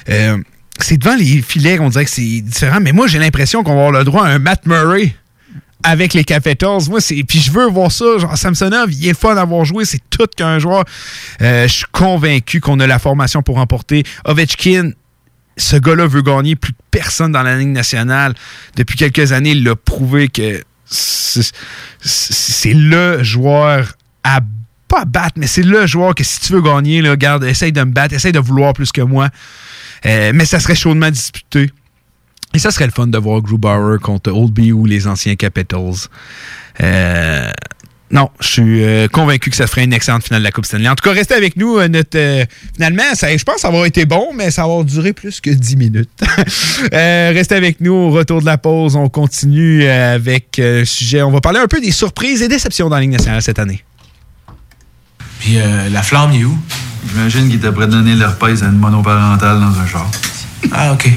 Euh, c'est devant les filets qu'on dirait que c'est différent. Mais moi, j'ai l'impression qu'on va avoir le droit à un Matt Murray avec les Capitals. Moi, c'est. Puis je veux voir ça. Genre, Samsonov, il est fun d'avoir joué. C'est tout qu'un joueur. Euh, je suis convaincu qu'on a la formation pour remporter. Ovechkin, ce gars-là veut gagner plus personne dans la Ligue nationale. Depuis quelques années, il a prouvé que c'est le joueur à pas à battre, mais c'est le joueur que si tu veux gagner, là, garde, essaye de me battre, essaye de vouloir plus que moi. Euh, mais ça serait chaudement disputé. Et ça serait le fun de voir Grubauer contre Oldby ou les anciens Capitals. Euh, non, je suis euh, convaincu que ça ferait une excellente finale de la Coupe Stanley. En tout cas, restez avec nous. euh, notre, euh, finalement, ça, je pense que ça va avoir été bon, mais ça va avoir duré plus que 10 minutes. Euh, restez avec nous au retour de la pause. On continue avec euh, le sujet. On va parler un peu des surprises et déceptions dans la Ligue nationale cette année. Puis euh, la flamme, est où? J'imagine qu'il était prêt de donner l'herpès à une monoparentale dans un char. Ah, OK.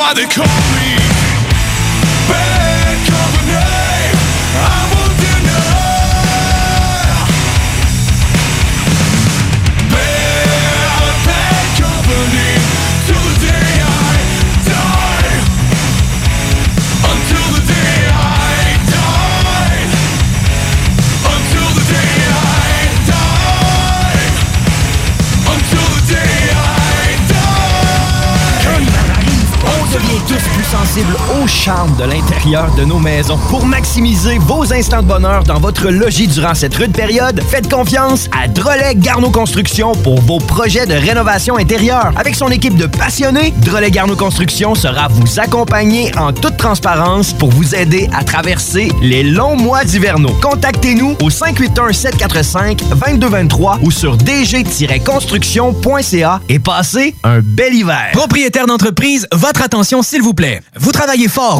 Why they call de l'intérieur de nos maisons. Pour maximiser vos instants de bonheur dans votre logis durant cette rude période, faites confiance à Drolet Garneau Construction pour vos projets de rénovation intérieure. Avec son équipe de passionnés, Drolet Garneau Construction sera vous accompagner en toute transparence pour vous aider à traverser les longs mois d'hivernaux. Contactez-nous au 581-745-2223 ou sur dg-construction.ca et passez un bel hiver. Propriétaire d'entreprise, votre attention s'il vous plaît. Vous travaillez fort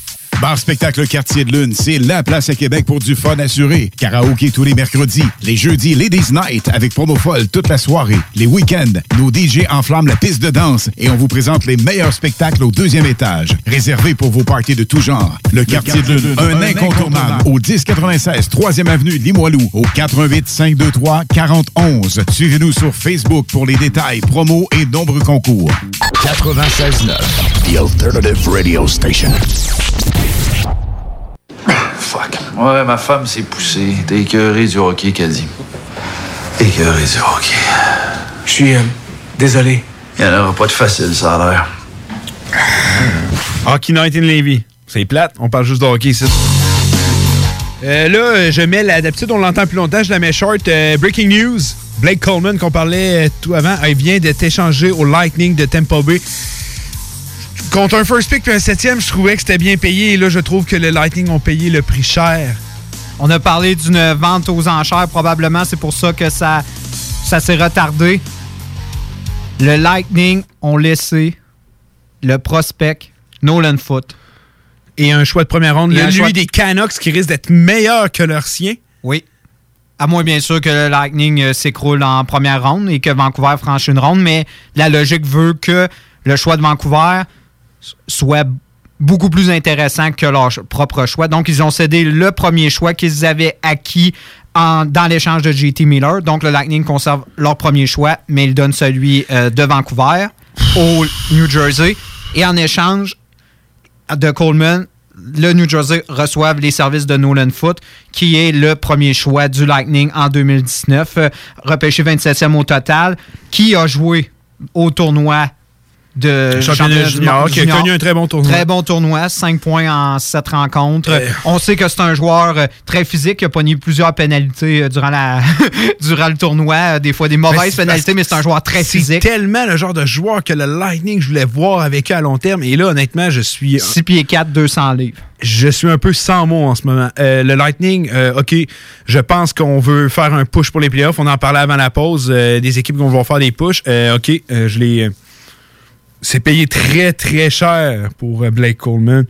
Bar Spectacle Quartier de Lune, c'est la place à Québec pour du fun assuré. Karaoké tous les mercredis. Les jeudis, Ladies Night avec promo folle toute la soirée. Les week-ends, nos DJ enflamment la piste de danse et on vous présente les meilleurs spectacles au deuxième étage. Réservé pour vos parties de tout genre. Le Quartier de Lune, un incontournable au 1096 3e Avenue Limoilou au 88 523 4011. Suivez-nous sur Facebook pour les détails, promos et nombreux concours. 96.9, The Alternative Radio Station. Fuck. Ouais, ma femme s'est poussée. T'es écœuré du hockey, qu'elle dit. Écœuré du hockey. Je suis euh, désolé. Il n'y en aura pas de facile, ça a l'air. Hockey Night in Levy. C'est plate, on parle juste de hockey ici. Euh, là, je mets la. D'habitude, on l'entend plus longtemps, je la mets short. Euh, breaking news. Blake Coleman, qu'on parlait euh, tout avant, il vient d'être échangé au Lightning de Tampa Bay. Contre un first pick et un septième, je trouvais que c'était bien payé. Et là, je trouve que le Lightning ont payé le prix cher. On a parlé d'une vente aux enchères, probablement. C'est pour ça que ça, ça s'est retardé. Le Lightning ont laissé le prospect Nolan Foot. Et un choix de première ronde, le- lui choix de- des Canucks qui risque d'être meilleur que leur sien. Oui. À moins, bien sûr, que le Lightning euh, s'écroule en première ronde et que Vancouver franchisse une ronde, mais la logique veut que le choix de Vancouver soit beaucoup plus intéressant que leur propre choix. Donc, ils ont cédé le premier choix qu'ils avaient acquis dans l'échange de JT Miller. Donc, le Lightning conserve leur premier choix, mais ils donnent celui euh, de Vancouver au New Jersey. Et en échange, de Coleman, le New Jersey reçoivent les services de Nolan Foot, qui est le premier choix du Lightning en 2019, euh, repêché 27e au total, qui a joué au tournoi de Championnat junior, qui a connu un très bon tournoi. Très bon tournoi, 5 points en 7 rencontres. Euh. On sait que c'est un joueur euh, très physique, qui a pogné plusieurs pénalités euh, durant, la durant le tournoi, euh, des fois des mauvaises c'est pénalités, mais c'est un joueur très C'est physique. tellement le genre de joueur que le Lightning, je voulais voir avec eux à long terme. Et là, honnêtement, je suis. 6 pieds 4, 200 livres. Je suis un peu sans mots en ce moment. Euh, le Lightning, euh, OK, je pense qu'on veut faire un push pour les playoffs. On en parlait avant la pause. des équipes qui vont faire des pushs. Euh, OK, je les. C'est payé très, très cher pour euh, Blake Coleman.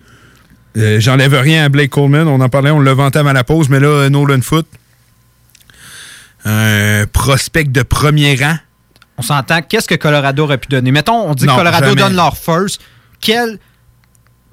Euh, J'enlève rien à Blake Coleman. On en parlait, on l'a vanté avant la pause, mais là, euh, Nolan Foot, un prospect de premier rang. On s'entend, qu'est-ce que Colorado aurait pu donner? Mettons, on dit Non, que Colorado jamais. donne leur first. Quel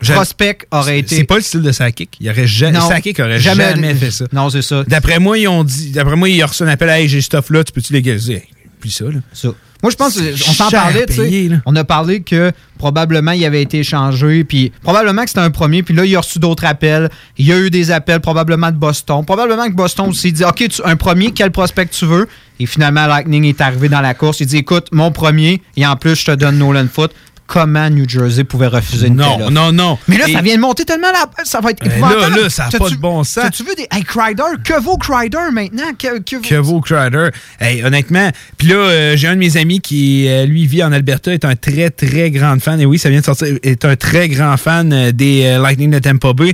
prospect aurait été? C'est pas le style de Sakic. Il aurait ja- Non, Sakic aurait jamais, jamais- fait ça. Non, c'est ça. D'après moi, ils ont dit. D'après moi, ils ont reçu un appel Hey, j'ai ce stuff-là, tu peux-tu légaliser? Puis ça, là. Ça. Moi, je pense on s'en parlait, tu sais. payé. On a parlé que probablement il avait été échangé, puis probablement que c'était un premier, puis là, il a reçu d'autres appels. Il y a eu des appels probablement de Boston. Probablement que Boston s'est dit OK, tu- un premier, quel prospect tu veux? Et finalement, Lightning est arrivé dans la course. Il dit Écoute, mon premier, et en plus, je te donne Nolan Foot. Comment New Jersey pouvait refuser une Non, telle offre. non, non. Mais là, Et- ça vient de monter tellement là, ça va être Ben épouvantable. là, là, ça a T'as-tu- pas de bon sens. T'as-tu vu des hey, Crider, que vaut Crider maintenant? Que, que- que vaut Crider. Hey, honnêtement, puis là, euh, j'ai un de mes amis qui, euh, lui, vit en Alberta, est un très, très grand fan, et oui, ça vient de sortir, est un très grand fan euh, des Lightning de Tampa Bay.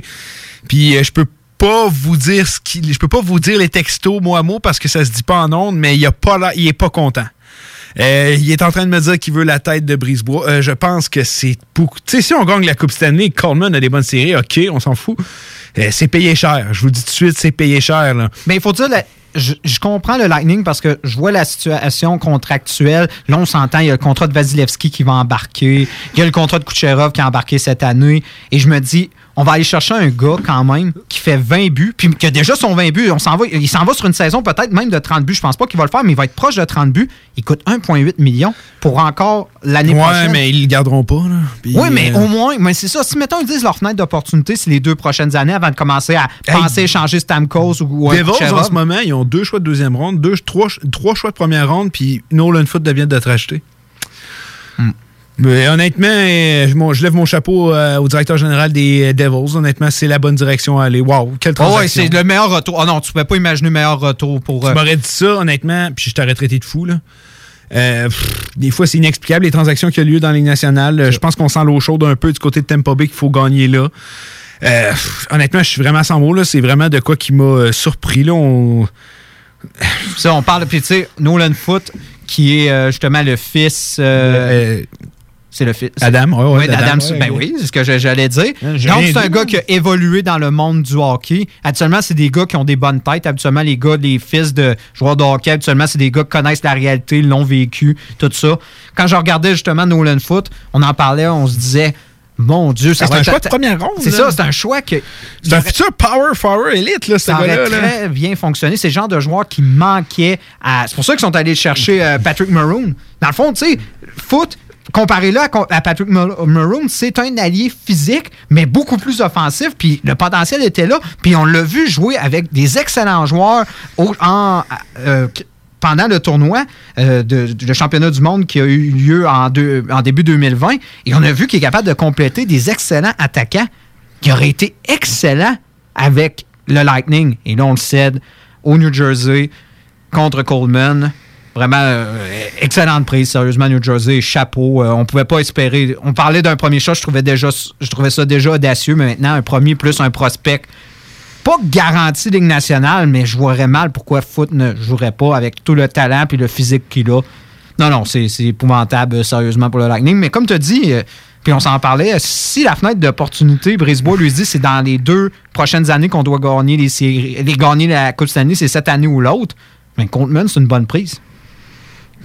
Puis je peux pas vous dire ce qu'il, je peux pas vous dire les textos mot à mot parce que ça se dit pas en ondes, mais il a pas là, il est pas content. Euh, il est en train de me dire qu'il veut la tête de Brisebois. Euh, je pense que c'est beaucoup. Tu sais, si on gagne la Coupe Stanley, Coleman a des bonnes séries, ok, on s'en fout. Euh, c'est payé cher. Je vous dis tout de suite, c'est payé cher. Là. Mais il faut dire, la- je, je comprends le Lightning parce que je vois la situation contractuelle. Là, on s'entend, il y a le contrat de Vasilevski qui va embarquer. Il y a le contrat de Kucherov qui a embarqué cette année. Et je me dis, on va aller chercher un gars quand même qui fait 20 buts, puis qui a déjà son 20 buts. On s'en va, il s'en va sur une saison peut-être même de 30 buts. Je pense pas qu'il va le faire, mais il va être proche de 30 buts. Il coûte 1,8 million pour encore l'année Ouais, prochaine. mais ils le garderont pas. Là. Puis, Oui, mais euh, au moins, mais c'est ça. Si, mettons, ils disent leur fenêtre d'opportunité, c'est les deux prochaines années avant de commencer à Hey, penser échanger Stamkos ou, ou Devils, en ce moment, ils ont deux choix de deuxième ronde, deux, trois, trois choix de première ronde, puis Nolan Foot vient d'être acheté. Mais honnêtement, euh, je, lève mon chapeau euh, au directeur général des euh, Devils. Honnêtement, c'est la bonne direction à aller. Wow, quelle Oh ouais, transaction. c'est le meilleur retour. Oh non, tu pouvais pas imaginer meilleur retour pour. Tu euh, m'aurais dit ça, honnêtement, puis je t'aurais traité de fou. Là. Euh, pff, des fois, c'est inexplicable, les transactions qui ont lieu dans les nationales. Je pense qu'on sent l'eau chaude un peu du côté de Tampa Bay qu'il faut gagner là. Euh, pff, honnêtement, je suis vraiment sans mots. là. C'est vraiment de quoi qui m'a surpris. Là. On... Ça, on parle, puis tu sais, Nolan Foot, qui est euh, justement le fils. euh, c'est le fils. Adam, ouais, ouais, Oui, Adam, ouais, ben oui, c'est ce que j'allais dire. Donc, c'est un gars qui a évolué dans le monde du hockey. Habituellement, c'est des gars qui ont des bonnes têtes. Habituellement, les gars, les fils de joueurs de hockey, habituellement, c'est des gars qui connaissent la réalité, l'ont vécu, tout ça. Quand je regardais justement Nolan Foot, on en parlait, on se disait, mon Dieu, ça C'est un choix de première ronde, C'est ça, c'est un choix que. C'est un futur power forward élite, là, ce Ça aurait très bien fonctionné. C'est le genre de joueur qui manquait à. C'est pour ça qu'ils sont allés chercher euh, Patrick Maroon. Dans le fond, tu sais, foot, comparé là à, Patrick Ma- Maroon, c'est un allié physique, mais beaucoup plus offensif. Puis le potentiel était là. Puis on l'a vu jouer avec des excellents joueurs euh, pendant le tournoi euh, de, championnat du monde qui a eu lieu en, en début 2020, et on a vu qu'il est capable de compléter des excellents attaquants qui auraient été excellents avec le Lightning. Et là, on le cède au New Jersey contre Coleman. Vraiment, euh, excellente prise, sérieusement, New Jersey, chapeau. Euh, on pouvait pas espérer. On parlait d'un premier shot, je trouvais, déjà, je trouvais ça déjà audacieux, mais maintenant, un premier plus un prospect. Pas garanti Ligue nationale, mais je vois mal pourquoi Foot ne jouerait pas avec tout le talent et le physique qu'il a. Non, non, c'est épouvantable, euh, sérieusement, pour le Lightning. Mais comme tu as dit, euh, puis on s'en parlait, si la fenêtre d'opportunité, Brisebois lui dit c'est dans les deux prochaines années qu'on doit gagner les gagner la Coupe Stanley, c'est cette année ou l'autre, mais Coleman, c'est une bonne prise.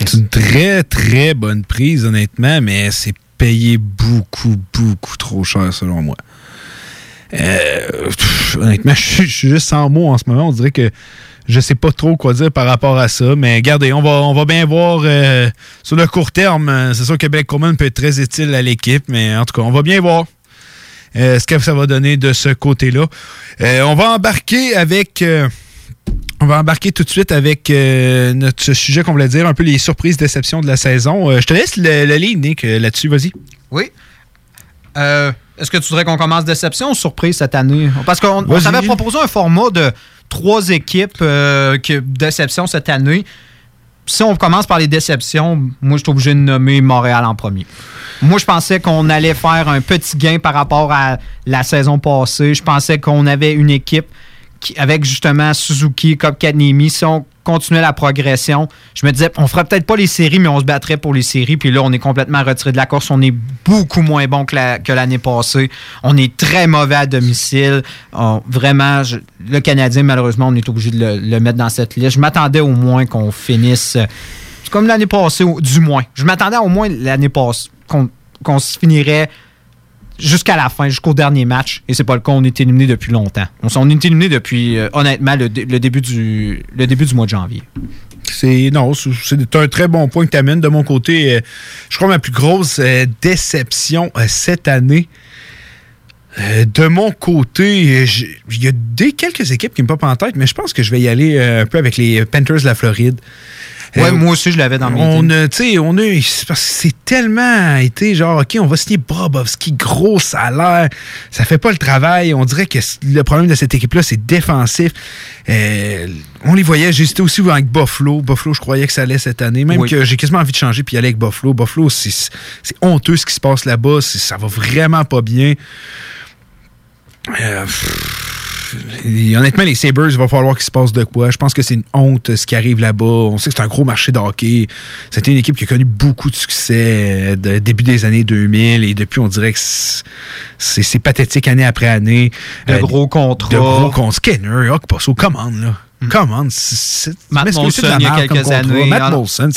C'est une très, très bonne prise, honnêtement, mais c'est payé beaucoup, beaucoup trop cher, selon moi. Euh, honnêtement, je suis, juste sans mots en ce moment. On dirait que je sais pas trop quoi dire par rapport à ça. Mais regardez, on va, on va bien voir euh, sur le court terme. euh, C'est sûr que Blake Coleman peut être très utile à l'équipe, mais en tout cas, on va bien voir ce que ça va donner de ce côté-là. On va embarquer avec. On va embarquer tout de suite avec euh, notre sujet qu'on voulait dire, un peu les surprises, déceptions de la saison. Euh, je te laisse le, le lead, Nick, euh, là-dessus, vas-y. Oui. Euh, Est-ce que tu voudrais qu'on commence déception ou surprise cette année? Parce qu'on t'avait proposé un format de trois équipes déception cette année. Si on commence par les déceptions, moi, je suis obligé de nommer Montréal en premier. Moi, je pensais qu'on allait faire un petit gain par rapport à la saison passée. Je pensais qu'on avait une équipe qui, avec justement Suzuki, Kopkanemi, si on continuait la progression, je me disais, on ferait peut-être pas les séries, mais on se battrait pour les séries. Puis là, on est complètement retiré de la course. On est beaucoup moins bon que la- l'année passée. On est très mauvais à domicile. Vraiment, le Canadien, malheureusement, on est obligé de le, mettre dans cette liste. Je m'attendais au moins qu'on finisse. euh, comme l'année passée, du moins. Je m'attendais au moins l'année passée qu'on qu'on se finirait jusqu'à la fin, jusqu'au dernier match. Et c'est pas le cas, on est éliminé depuis longtemps. On, on est éliminé depuis, euh, honnêtement, le, dé- le début du, le début du mois de janvier. C'est non, c'est un très bon point que tu amènes de mon côté. euh, je crois que ma plus grosse euh, déception cette année. de mon côté, il y a des quelques équipes qui me popent en tête, mais je pense que je vais y aller un peu avec les Panthers de la Floride. Ouais, moi aussi, je l'avais dans mes on a, tu sais, on a, c'est parce que c'est tellement été genre, OK, on va signer Brobovski, gros salaire, ça fait pas le travail. On dirait que le problème de cette équipe-là, c'est défensif. Euh, on les voyait, j'hésitais aussi avec Buffalo. Buffalo, je croyais que ça allait cette année, même Oui. que j'ai quasiment envie de changer puis aller avec Buffalo. Buffalo, c'est c'est honteux ce qui se passe là-bas, ça va vraiment pas bien. Euh, pff, honnêtement, les Sabres, il va falloir qu'il se passe de quoi. Je pense que c'est une honte ce qui arrive là-bas. On sait que c'est un gros marché de hockey. C'était une équipe qui a connu beaucoup de succès euh, de début des années 2000 et depuis, on dirait que c'est pathétique année après année. De Euh, gros contrats. De gros contrats. Skinner, Huck, pas ça, commande, là. Commande. c'est- c'est- Matt Molson, il y a quelques années, Matt alors- Molson,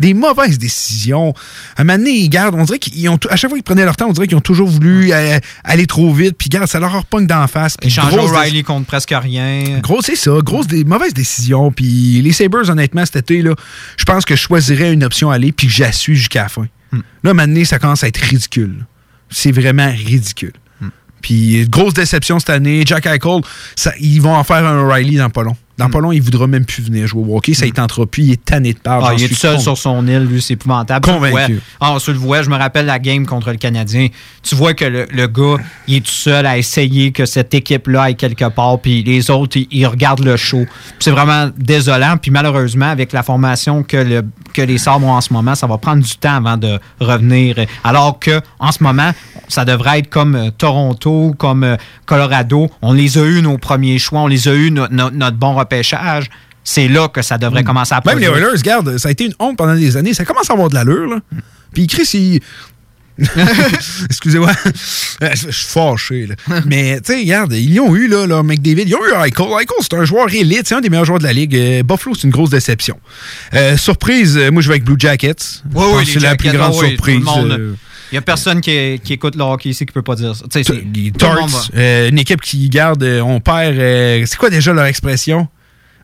des mauvaises décisions. À un moment donné, ils gardent, on dirait qu'ils ont, à chaque fois qu'ils prenaient leur temps, on dirait qu'ils ont toujours voulu euh, aller trop vite, puis garde, ça leur repogne d'en face. Échanger grosse O'Reilly contre presque rien. Gros, c'est ça. Grosse des mauvaises décisions. Puis les Sabres, honnêtement, cet été, là, je pense que je choisirais une option aller puis que j'assuis jusqu'à la fin. Hmm. Là, maintenant, ça commence à être ridicule. C'est vraiment ridicule. Hmm. Puis grosse déception cette année. Jack Eichel, ça, ils vont en faire un O'Reilly dans pas long. Dans pas long, il voudra même plus venir jouer au hockey. Ça, il tentera plus. Il est tanné de part. Ah, il est tout seul sur son île, lui, c'est épouvantable. Convaincu. Ah, on se le voit, je me rappelle la game contre le Canadien. Tu vois que le, le gars, il est tout seul à essayer que cette équipe-là aille quelque part, puis les autres, ils, ils regardent le show. C'est vraiment désolant, puis malheureusement, avec la formation que, le, que les Sabres ont en ce moment, ça va prendre du temps avant de revenir. Alors que en ce moment, ça devrait être comme euh, Toronto, comme euh, Colorado. On les a eu nos premiers choix, on les a eu no- no- notre bon repêchage. C'est là que ça devrait commencer à Hmm. Même les. Oilers, regarde, ça a été une honte pendant des années. Ça commence à avoir de l'allure. là. Puis Chris, il. Excusez-moi, Euh, je suis fâché. là. Mais, tu sais, regarde, ils ont eu, là, là, McDavid, ils ont eu Eichel. Eichel, c'est un joueur élite, c'est un des meilleurs joueurs de la Ligue. Euh, Buffalo, c'est une grosse déception. Euh, surprise, moi, je vais avec Blue Jackets. Oui, que c'est la plus grande Il surprise. euh, n'y a personne qui, qui écoute le hockey ici qui peut pas dire ça. Tarts, euh, une équipe qui garde, on perd. euh, c'est quoi déjà leur expression?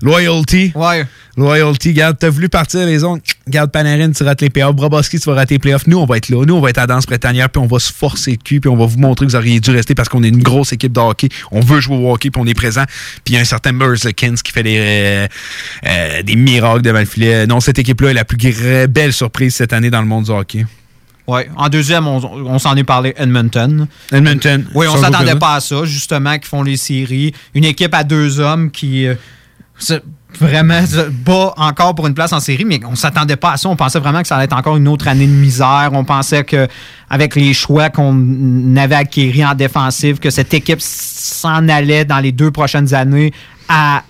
Loyalty. Ouais. Loyalty, garde, t'as voulu partir les autres. Garde Panarin, tu rates les playoffs. Brabowski, tu vas rater les playoffs. Nous, on va être là. Nous, on va être à danse prétanière, puis on va se forcer le cul, puis on va vous montrer que vous auriez dû rester parce qu'on est une grosse équipe de hockey. On veut jouer au hockey, puis on est présent. Puis il y a un certain Merzlikins qui fait des, euh, euh, des miracles devant le filet. Non, cette équipe-là est la plus belle surprise cette année dans le monde du hockey. Ouais. En deuxième, on, on s'en est parlé Edmonton. Edmonton. Oui, on s'attendait aucun pas à ça, justement, qui font les séries. Une équipe à deux hommes qui euh, vraiment bat encore pour une place en série, mais on s'attendait pas à ça. On pensait vraiment que ça allait être encore une autre année de misère. On pensait que avec les choix qu'on avait acquéris en défensive, que cette équipe s'en allait dans les deux prochaines années à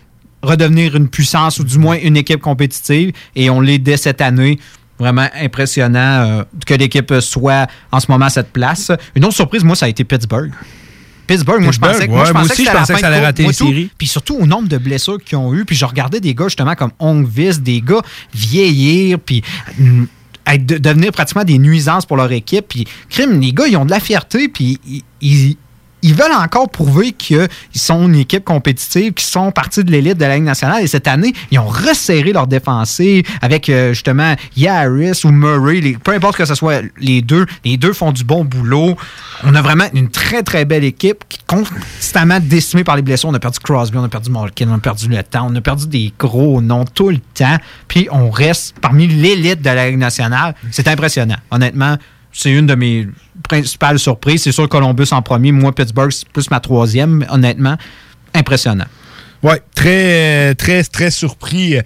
redevenir une puissance ou du moins une équipe compétitive. Et on l'est dès cette année. Vraiment impressionnant euh, que l'équipe soit en ce moment à cette place. Une autre surprise, moi, ça a été Pittsburgh. Pittsburgh, moi, je Pittsburgh, pensais, que- ouais, moi, je moi pensais aussi, que je pensais que ça allait rater tout. séries. Puis surtout au nombre de blessures qu'ils ont eu. Puis je regardais des gars, justement, comme Ongvis, des gars vieillir, puis mm, être- de- devenir pratiquement des nuisances pour leur équipe. Puis, crime, les gars, ils ont de la fierté, puis ils, ils- ils veulent encore prouver qu'ils sont une équipe compétitive, qu'ils sont partie de l'élite de la Ligue nationale. Et cette année, ils ont resserré leur défensive avec euh, justement Yaris ou Murray. peu importe que ce soit les deux, les deux font du bon boulot. On a vraiment une très, très belle équipe qui est constamment décimée par les blessures. On a perdu Crosby, on a perdu Malkin, on a perdu le temps, on a perdu des gros noms tout le temps. Puis on reste parmi l'élite de la Ligue nationale. C'est impressionnant. Honnêtement, c'est une de mes principales surprises. C'est sûr Columbus en premier. Moi, Pittsburgh, c'est plus ma troisième. Honnêtement, impressionnant. Ouais, très, très, très surpris.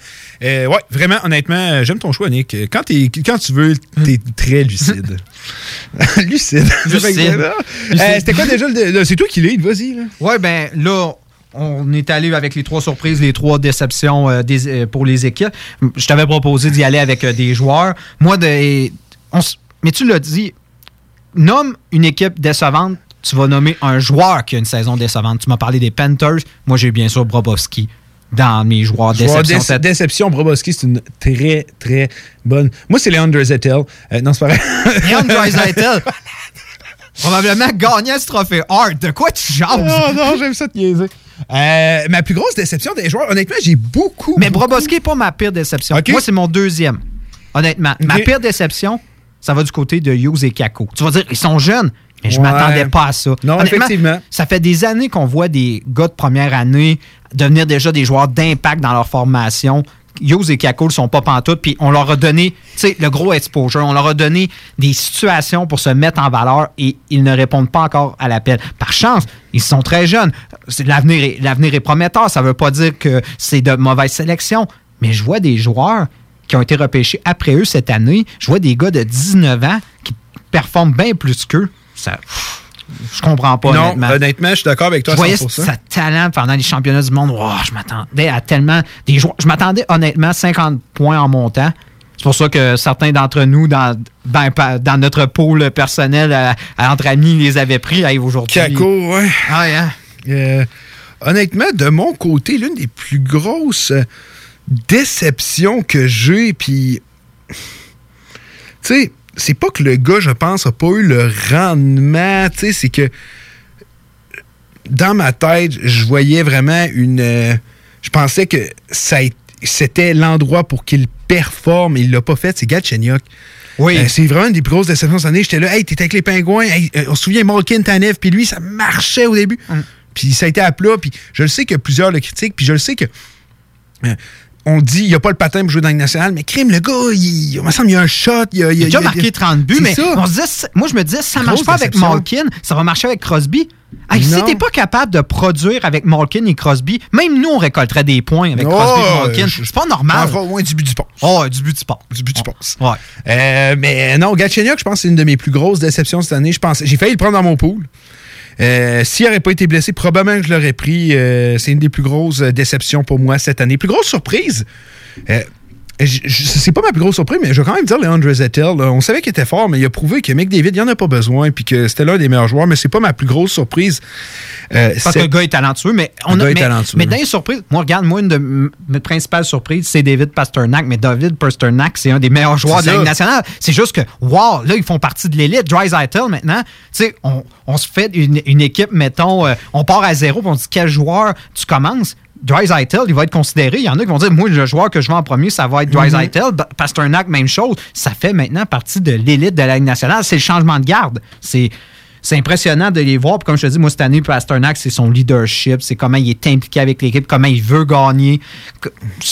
Euh, ouais, vraiment, honnêtement, j'aime ton choix, Nick. Quand, t'es- quand tu veux, t'es très lucide. lucide. Lucide. Euh, C'était quoi déjà le. C'est toi qui lead, vas-y. Ouais, ben là, on est allé avec les trois surprises, les trois déceptions euh, des- pour les équipes. Je t'avais proposé d'y aller avec des joueurs. Moi, de, on mais tu l'as dit, nomme une équipe décevante, tu vas nommer un joueur qui a une saison décevante. Tu m'as parlé des Panthers. Moi, j'ai bien sûr Brobovski dans mes joueurs Joueur déception. déce- déception, Brobowski, c'est une très, très bonne. Moi, c'est Leandre Zettel. Euh, non, c'est pas vrai. Leon Draisaitl. Probablement gagnant ce trophée Hart. De quoi tu jases? Oh non, j'aime ça te niaiser. Euh, ma plus grosse déception des joueurs, honnêtement, j'ai beaucoup. Mais Brobowski n'est pas ma pire déception. Moi, c'est mon deuxième. Honnêtement. Ma pire déception, ça va du côté de Hughes et Kako. Tu vas dire, ils sont jeunes, mais je Ouais. m'attendais pas à ça. Non, effectivement. Ça fait des années qu'on voit des gars de première année devenir déjà des joueurs d'impact dans leur formation. Hughes et Kako ne sont pas pantoute, puis on leur a donné, tu sais, le gros exposure, on leur a donné des situations pour se mettre en valeur et ils ne répondent pas encore à l'appel. Par chance, ils sont très jeunes. L'avenir est, l'avenir est prometteur. Ça ne veut pas dire que c'est de mauvaise sélection, mais je vois des joueurs qui ont été repêchés après eux cette année. Je vois des gars de 19 ans qui performent bien plus qu'eux. Ça, je comprends pas, non, honnêtement. honnêtement, je suis d'accord avec toi Je voyais 100%. sa talent pendant les championnats du monde. Wow, je m'attendais à tellement des joueurs. Je m'attendais honnêtement 50 points en montant. C'est pour ça que certains d'entre nous, dans, dans, dans notre pôle personnel, à- à entre amis, les avaient pris. Aujourd'hui. Kako, ouais. Ah, hein? Euh, honnêtement, de mon côté, l'une des plus grosses déceptions que j'ai, puis. Tu sais, c'est pas que le gars, je pense, a pas eu le rendement, tu sais, c'est que. Dans ma tête, je voyais vraiment une. euh, je pensais que ça c'était l'endroit pour qu'il performe. Il l'a pas fait, c'est Galchenyuk. Oui. Euh, c'est vraiment une des plus grosses déceptions cette année. J'étais là, hey, t'étais avec les pingouins. Hey, euh, on se souvient Malkin, Tanev, puis lui, ça marchait au début. Puis ça a été à plat. Puis je le sais que plusieurs le critiquent. Puis je le sais que. euh, on dit, il n'y a pas le patin pour jouer dans la Ligue nationale, mais crime, le gars, il, il me semble, il y a un shot. Il, a, Il a déjà marqué 30 buts, mais ça. on se disait, moi, je me disais, si ça marche Grosse pas avec. Malkin, ça va marcher avec Crosby. Hey, si t'es pas capable de produire avec Malkin et Crosby, même nous, on récolterait des points avec Oh, Crosby et Malkin. C'est pas normal. Enfin, ouais, du but du passe. Oh, du but du passe. Du but du passe. Ouais. Euh, mais non, Galchenyuk, je pense que c'est une de mes plus grosses déceptions cette année. Pense, j'ai failli le prendre dans mon pool. Euh, S'il n'aurait pas été blessé, probablement je l'aurais pris. Euh, c'est une des plus grosses déceptions pour moi cette année. Plus grosse surprise. euh, c'est pas ma plus grosse surprise, mais je vais quand même dire Leandre Zettel. là. On savait qu'il était fort, mais il a prouvé que McDavid, il en a pas besoin, puis que c'était l'un des meilleurs joueurs, mais c'est pas ma plus grosse surprise. Euh, Parce que c'est- le gars est talentueux, mais on a, mais, talentueux. mais dans les surprises, moi, regarde, moi, une de mes principales surprises, c'est David Pasternak. Mais David Pasternak, c'est un des meilleurs joueurs de la. Ligue nationale. C'est juste que, wow, là, ils font partie de l'élite. Dry maintenant, tu sais, on, on se fait une, une équipe, mettons, euh, on part à zéro, puis on dit quel joueur tu commences? Dry il va être considéré. Il y en a qui vont dire, moi, le joueur que je veux en premier, ça va être Dry Mhm. Pasternak, même chose. Ça fait maintenant partie de l'élite de la Ligue nationale. C'est le changement de garde. C'est. C'est impressionnant de les voir. Puis comme je te dis, moi, cette année, Pasternak, c'est son leadership, c'est comment il est impliqué avec l'équipe, comment il veut gagner.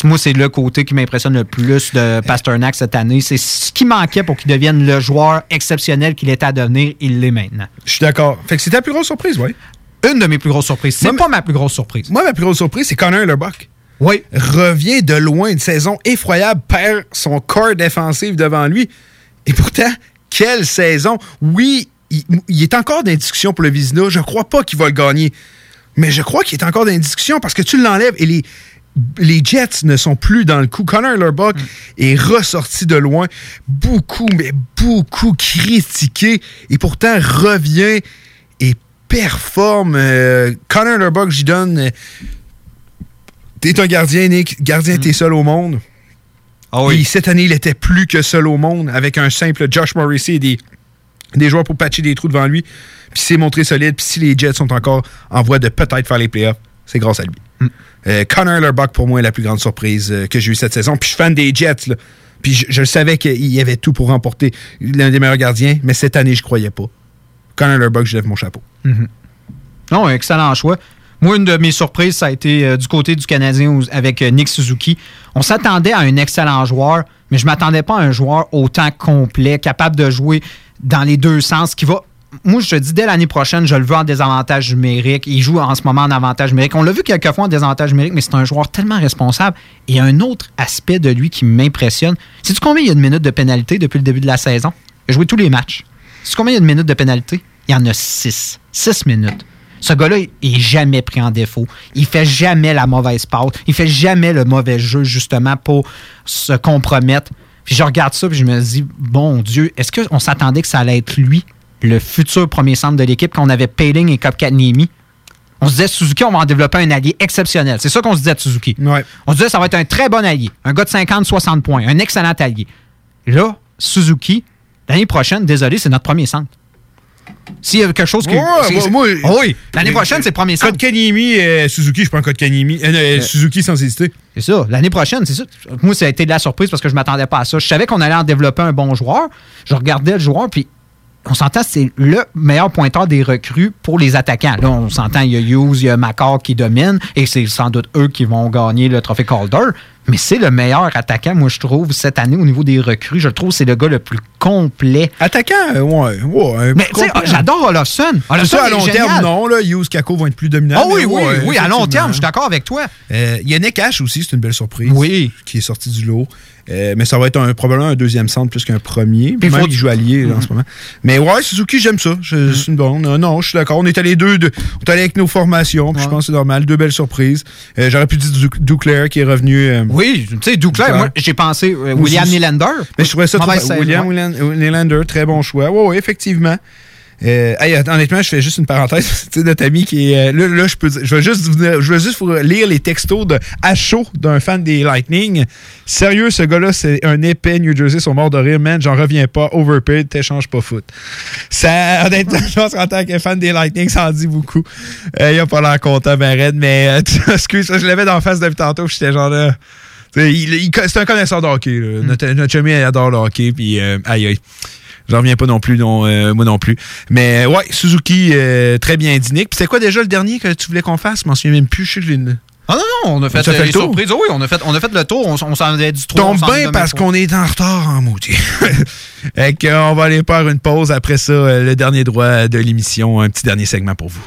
Moi, c'est le côté qui m'impressionne le plus de Pasternak cette année. C'est ce qui manquait pour qu'il devienne le joueur exceptionnel qu'il était à devenir. Il l'est maintenant. Je suis d'accord. Fait que c'était la plus grosse surprise, oui. Une de mes plus grosses surprises. C'est pas ma plus grosse surprise. Moi, ma plus grosse surprise, c'est Connor Lebuck. Oui. Revient de loin, une saison effroyable, perd son corps défensif devant lui. Et pourtant, quelle saison! Oui, il, il est encore dans pour le Vizina. Je crois pas qu'il va le gagner. Mais je crois qu'il est encore dans parce que tu l'enlèves et les, les Jets ne sont plus dans le coup. Connor Lurbuck est ressorti de loin, beaucoup, mais beaucoup critiqué, et pourtant revient performe. Euh, Connor Lurbuck, j'y donne. euh, T'es un gardien, Nick. Gardien, t'es seul au monde. Et cette année, il était plus que seul au monde avec un simple Josh Morrissey et des, des joueurs pour patcher des trous devant lui. Puis il s'est montré solide. Puis si les Jets sont encore en voie de peut-être faire les playoffs, c'est grâce à lui. Euh, Connor Lurbuck, pour moi, est la plus grande surprise que j'ai eue cette saison. Puis je suis fan des Jets. là. Puis je, savais qu'il y avait tout pour remporter l'un des meilleurs gardiens. Mais cette année, je croyais pas. Connor Lurbuck, je lève mon chapeau. Mhm. Non, excellent choix. Moi, une de mes surprises, ça a été euh, du côté du Canadien avec euh, Nick Suzuki. On s'attendait à un excellent joueur, mais je ne m'attendais pas à un joueur autant complet, capable de jouer dans les deux sens, qui va. Moi, je te dis, dès l'année prochaine, je le veux en désavantage numérique. Il joue en ce moment en avantage numérique. On l'a vu quelques fois en désavantage numérique, mais c'est un joueur tellement responsable. Et un autre aspect de lui qui m'impressionne. Sais-tu combien il y a de minutes de pénalité depuis le début de la saison? Il a joué tous les matchs. Sais-tu combien il y a de minutes de pénalité? Il y en a six. Six minutes. Ce gars-là il est jamais pris en défaut. Il fait jamais la mauvaise passe. Il fait jamais le mauvais jeu, justement, pour se compromettre. Puis je regarde ça, puis je me dis, bon Dieu, est-ce qu'on s'attendait que ça allait être lui, le futur premier centre de l'équipe, quand on avait Payling et Kopkaniemi? On se disait, Suzuki, on va en développer un allié exceptionnel. C'est ça qu'on se disait de Suzuki. On se disait, ça va être un très bon allié. Un gars de 50-60 points. Un excellent allié. Là, Suzuki, l'année prochaine, désolé, c'est notre premier centre. S'il y a quelque chose que. Ouais, moi- Ah oui, l'année prochaine, c'est premier centre. Code Kanimi, euh, Suzuki, je prends Code Kanimi. Euh, euh, Euh, Suzuki sans hésiter. C'est ça. L'année prochaine, c'est ça. Moi, ça a été de la surprise parce que je m'attendais pas à ça. Je savais qu'on allait en développer un bon joueur. Je regardais le joueur, puis on s'entend, c'est le meilleur pointeur des recrues pour les attaquants. Là, on s'entend, il y a Hughes, il y a Macor qui domine, et c'est sans doute eux qui vont gagner le trophée Calder. Mais c'est le meilleur attaquant, moi, je trouve, cette année, au niveau des recrues. Je trouve c'est le gars le plus complet. Attaquant, euh, ouais. ouais Mais tu sais, j'adore Olofsson. Olofsson à long génial. terme, non. Là, Hughes, Kako vont être plus dominants. Ah oui, oui, ouais, oui, à long terme, je suis d'accord avec toi. Euh, Yannick H aussi, c'est une belle surprise. Oui. Qui est sorti du lot. Euh, mais ça va être un- probablement un deuxième centre plus qu'un premier. Puis même, faut- il joue allié en ce moment. Mais ouais, Suzuki, j'aime ça. Je- C'est une bonne. Euh, non, je suis d'accord. On est allés deux, deux- on est allés avec nos formations. puis Je pense que c'est normal. Deux belles surprises. Euh, J'aurais pu dire Duc- Duclair qui est revenu. euh, Oui, tu sais, Duclair, moi, j'ai pensé William. Nylander. Mais je trouvais ça trop. Mauvaise William ouais. Nylan- Nylander, très bon choix. Oui, oui, effectivement. Euh, hey, honnêtement, je fais juste une parenthèse. tu sais, notre ami qui est. euh, là, là, je peux dire- je vais juste je vais juste lire les textos de à chaud d'un fan des Lightning. Sérieux, ce gars-là, c'est un épais New Jersey, sont morts de rire, man. J'en reviens pas. Overpaid, t'échanges pas foot. Ça, honnêtement, je pense qu'en tant que fan des Lightning, ça en dit beaucoup. Euh, il a pas l'air content, ben raide, mais euh, excuse, je l'avais dans la face depuis tantôt, j'étais genre là. C'est un connaisseur de hockey. là. Notre, elle adore le hockey. Puis, aïe, aïe. J'en reviens pas non plus, non, euh, moi non plus. Mais ouais, Suzuki, euh, très bien dit Nick. Puis c'était quoi déjà le dernier que tu voulais qu'on fasse? Je m'en souviens même plus. Je sais que je l'ai- Ah non, non, on a fait, On a fait euh, le les tour? surprises. Oh oui, on a fait, on a fait le tour. On, on s'en dit trois. on Tombe bien a parce qu'on est en retard en maudit. Et qu'on va aller faire une pause. Après ça, euh, le dernier droit de l'émission. Un petit dernier segment pour vous.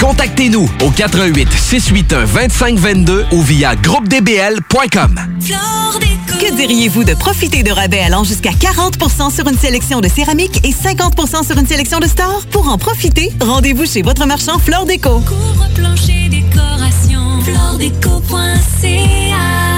Contactez-nous au 88 681 2522 ou via groupedbl.com. Que diriez-vous de profiter de rabais allant jusqu'à 40% sur une sélection de céramique et 50% sur une sélection de stores? Pour en profiter, rendez-vous chez votre marchand Flore Déco. Plancher décoration, floredeco.ca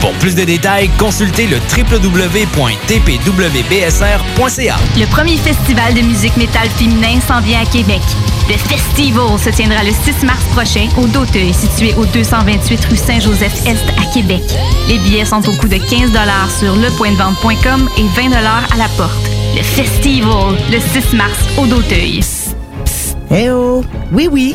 Pour plus de détails, consultez le www.tpwbsr.ca. Le premier festival de musique métal féminin s'en vient à Québec. Le Festival se tiendra le 6 mars prochain au Doteuil, situé au 228 rue Saint-Joseph-Est à Québec. Les billets sont au coût de 15 sur lepointdevente.com et 20 à la porte. Le Festival, le 6 mars au Doteuil. Eh oh! Oui, oui,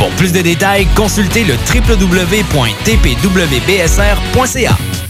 Pour plus de détails, consultez le www.tpwbsr.ca.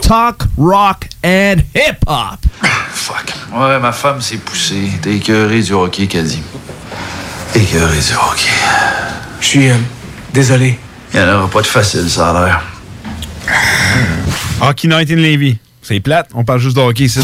Talk, rock and hip-hop. Fuck. Ouais, ma femme s'est poussée. T'es écœuré du hockey, dit. Écœuré du hockey. Je suis euh, désolé. Il n'y en aura pas de facile, ça a l'air. Hockey Night in Levy. C'est plate, on parle juste de hockey ici.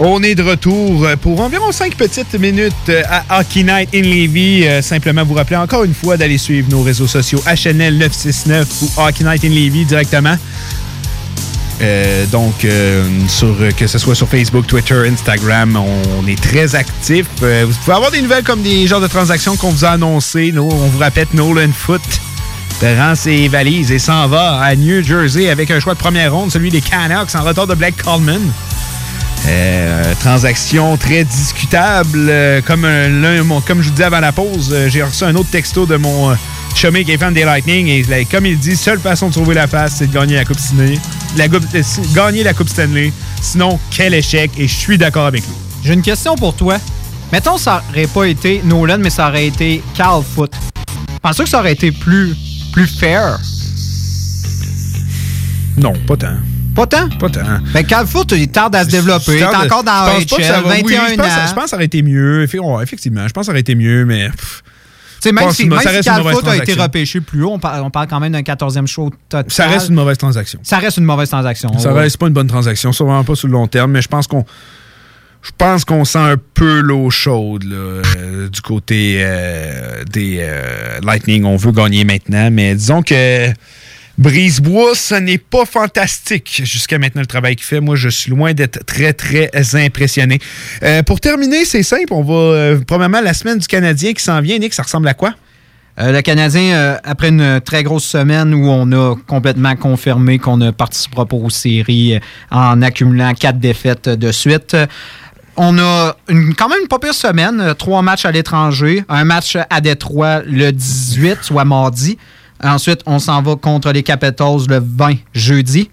On est de retour pour environ 5 petites minutes à Hockey Night in Levy. Euh, simplement vous rappeler encore une fois d'aller suivre nos réseaux sociaux HNL 969 ou Hockey Night in Levy directement. Euh, donc, euh, que ce soit sur Facebook, Twitter, Instagram, on, est très actifs. Euh, vous pouvez avoir des nouvelles comme des genres de transactions qu'on vous a annoncées. Nous, on vous répète Nolan Foot rend ses valises et s'en va à New Jersey avec un choix de première ronde, celui des Canucks en retour de Blake Coleman. Euh, transaction très discutable. Euh, comme, mon- comme je vous disais avant la pause, euh, j'ai reçu un autre texto de mon euh, chumé qui est fan des Lightning. Et là, comme il dit, seule façon de sauver la face, c'est de gagner la Coupe Stanley. La coupe- euh, gagner la Coupe Stanley. Sinon, quel échec. Et je suis d'accord avec lui. J'ai une question pour toi. Mettons, ça aurait pas été Nolan, mais ça aurait été Carl Foot. Penses-tu que ça aurait été plus, plus fair? Non, pas tant. Pas tant? Pas tant. Ben, Carl Foot, il tarde à se développer. Il est encore dans va- oui, 21 je pense, ans. je pense que ça aurait été mieux. Effectivement, je pense que ça aurait été mieux, mais... pff, même si, même ça si reste une Carl mauvaise Foot a été repêché plus haut, on parle, on parle quand même d'un 14e show total. Ça reste une mauvaise transaction. Ça reste une mauvaise transaction. Ça ouais. reste pas une bonne transaction, sûrement pas sur le long terme, mais je pense qu'on je pense qu'on sent un peu l'eau chaude là, euh, du côté euh, des euh, Lightning. On veut gagner maintenant, mais disons que Brisebois, ce n'est pas fantastique jusqu'à maintenant le travail qu'il fait. Moi, je suis loin d'être très, très impressionné. Euh, pour terminer, c'est simple. On va, euh, probablement, la semaine du Canadien qui s'en vient. Nick, ça ressemble à quoi? Euh, le Canadien, après une très grosse semaine où on a complètement confirmé qu'on ne participera pas aux séries en accumulant quatre défaites de suite, on a quand même une pas pire semaine. trois matchs à l'étranger, un match à Détroit le 18, soit mardi. Ensuite, on s'en va contre les Capitals le 20 jeudi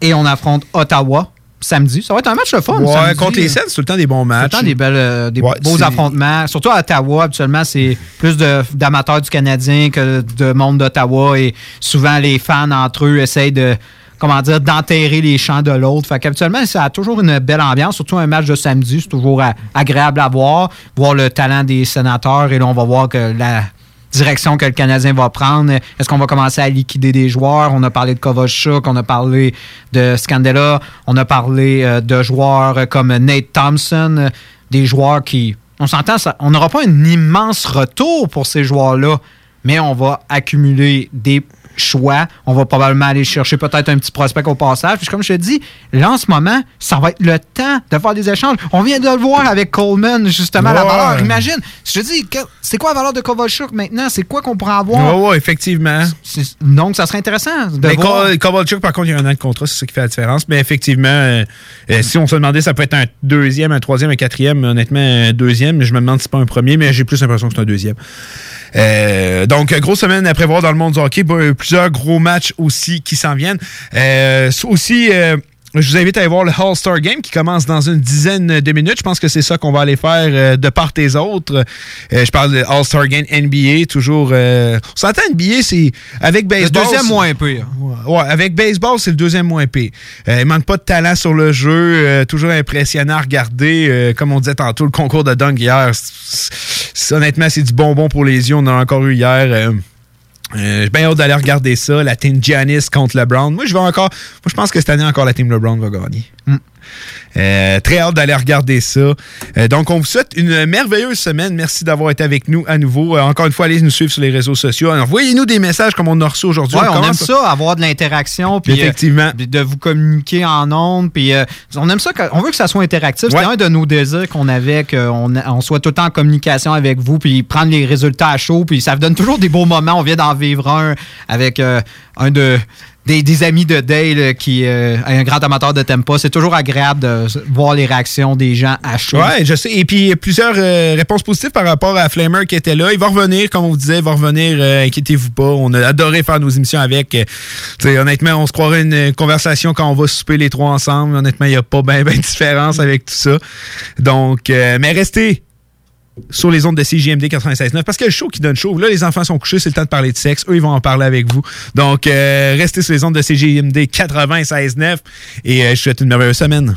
et on affronte Ottawa samedi. Ça va être un match de fun. Ouais, samedi. contre les Sens, c'est tout le temps des bons matchs. Tout le temps des, belles, euh, des Ouais, beaux affrontements. Surtout à Ottawa, habituellement, c'est plus d'amateurs du Canadien que de monde d'Ottawa. Et souvent, les fans entre eux essayent de comment dire, d'enterrer les champs de l'autre. Fait qu'habituellement, ça a toujours une belle ambiance, surtout un match de samedi. C'est toujours agréable à voir, voir le talent des sénateurs. Et là, on va voir que la direction que le Canadien va prendre. Est-ce qu'on va commencer à liquider des joueurs? On a parlé de Kovacic, on a parlé de Scandella, on a parlé euh, de joueurs comme Nate Thompson, des joueurs qui... On s'entend, on n'aura pas un immense retour pour ces joueurs-là, mais on va accumuler des choix. On va probablement aller chercher peut-être un petit prospect au passage. Puis comme je te dis, là, en ce moment, ça va être le temps de faire des échanges. On vient de le voir avec Coleman, justement, la valeur. Imagine, je te dis, c'est quoi la valeur de Kovalchuk maintenant? C'est quoi qu'on pourrait avoir? Ouais, ouais, effectivement. Donc, ça serait intéressant de Mais voir. Ko- Kovalchuk, par contre, il y a un an de contrat, c'est ça qui fait la différence. Mais effectivement, euh, euh, si on se demandait, ça peut être un deuxième, un troisième, un quatrième. Honnêtement, un deuxième. Je me demande si c'est pas un premier, mais j'ai plus l'impression que c'est un deuxième. Euh, donc, grosse semaine à prévoir dans le monde du hockey. Plusieurs gros matchs aussi qui s'en viennent. Euh, aussi, euh, je vous invite à aller voir le All-Star Game qui commence dans une dizaine de minutes. Je pense que c'est ça qu'on va aller faire euh, de part et autres. Euh, je parle de All-Star Game NBA, toujours. euh, on s'entend NBA, c'est avec baseball. deuxième c'est- moins pire. Ouais, avec baseball, c'est le deuxième moins pire. Il manque pas de talent sur le jeu, toujours impressionnant à regarder. Comme on disait tantôt, le concours de dunk hier, honnêtement, c'est du bonbon pour les yeux. On en a encore eu hier. Euh, J'ai bien hâte d'aller regarder ça, la team Giannis contre LeBron. Moi, je vais encore. Moi, je pense que cette année encore la team LeBron va gagner. Euh, très hâte d'aller regarder ça. Euh, donc, on vous souhaite une merveilleuse semaine. Merci d'avoir été avec nous à nouveau. Euh, encore une fois, allez nous suivre sur les réseaux sociaux. Envoyez-nous des messages comme on a reçu aujourd'hui. Ouais, on aime ça, avoir de l'interaction, puis Effectivement. de vous communiquer en ondes, puis on aime ça, on veut que ça soit interactif. C'était Ouais. un de nos désirs qu'on avait, qu'on on soit tout le temps en communication avec vous, puis prendre les résultats à chaud, puis ça vous donne toujours des beaux moments. On vient d'en vivre un avec un de des, des amis de Dale euh, qui euh, est un grand amateur de tempo. C'est toujours agréable de voir les réactions des gens à chaud. Ouais, je sais. Et puis, plusieurs euh, réponses positives par rapport à Flamer qui était là. Il va revenir, comme on vous disait, il va revenir, euh, inquiétez-vous pas. On a adoré faire nos émissions avec. Euh, honnêtement, on se croirait une euh, conversation quand on va souper les trois ensemble. Honnêtement, il n'y a pas bien ben de différence avec tout ça. Donc, euh, mais restez sur les ondes de CJMD 96.9 parce que le show qui donne chaud. Là, les enfants sont couchés, c'est le temps de parler de sexe. Eux, ils vont en parler avec vous. Donc, euh, restez sur les ondes de CJMD 96.9 et euh, je vous souhaite une merveilleuse semaine.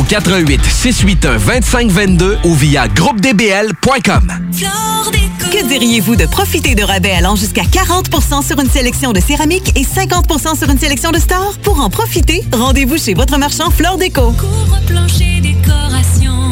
88 681 2522 ou via groupedbl.com. Que diriez-vous de profiter de rabais allant jusqu'à 40% sur une sélection de céramique et 50% sur une sélection de stores? Pour en profiter, rendez-vous chez votre marchand Flore Déco. Plancher décoration,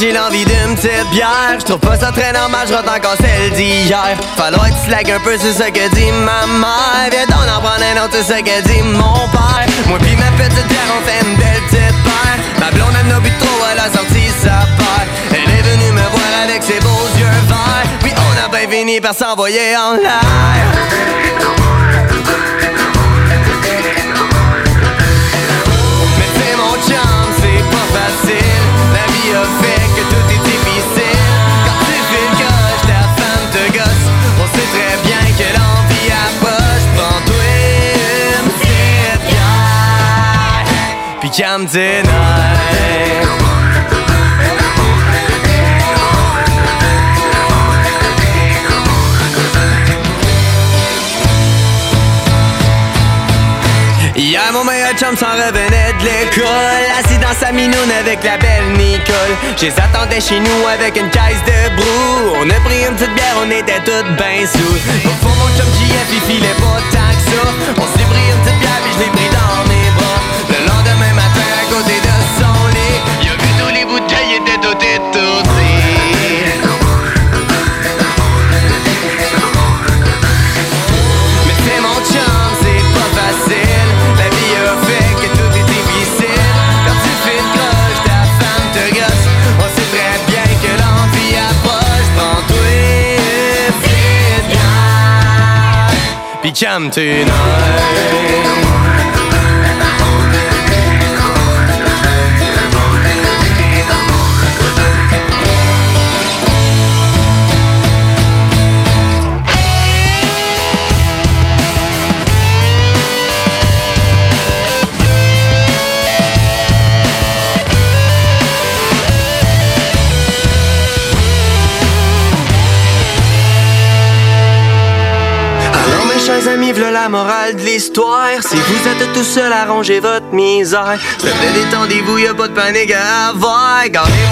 J'ai l'envie d'une petite bière. Je trouve pas ça très normal, je rentre encore celle d'hier. Falloir que tu slack un peu, c'est ce que dit ma mère. Viens donc en prendre un autre, c'est ce que dit mon père. Moi pis ma petite bière, on fait une belle petite paire. Ma blonde, elle n'a bu trop, elle a sorti sa paire. Elle est venue me voir avec ses beaux yeux verts. Puis on a bien fini par s'envoyer en l'air. Mais c'est Tes nerfs. Hier, mon meilleur chum s'en revenait de l'école Assis dans sa minoune avec la belle Nicole. Je les attendais chez nous avec une caisse de brou. On a pris une petite bière, on était toutes ben sous Au fond, mon chum JF, il filait pas tant que ça. On s'est pris une petite bière, puis je l'ai pris dans bouteilles, étaient toutes étourdées Mais c'est mon chum, c'est pas facile. La vie a fait que tout est difficile. Quand tu fais une ta femme te gosse. On sait très bien que l'envie approche. Prends-toi une petite bière. Puis calme de l'histoire. Si vous êtes tout seul à ranger votre misère. S'il te plaît, détendez-vous, y'a pas de panique à avoir. Gardez-vous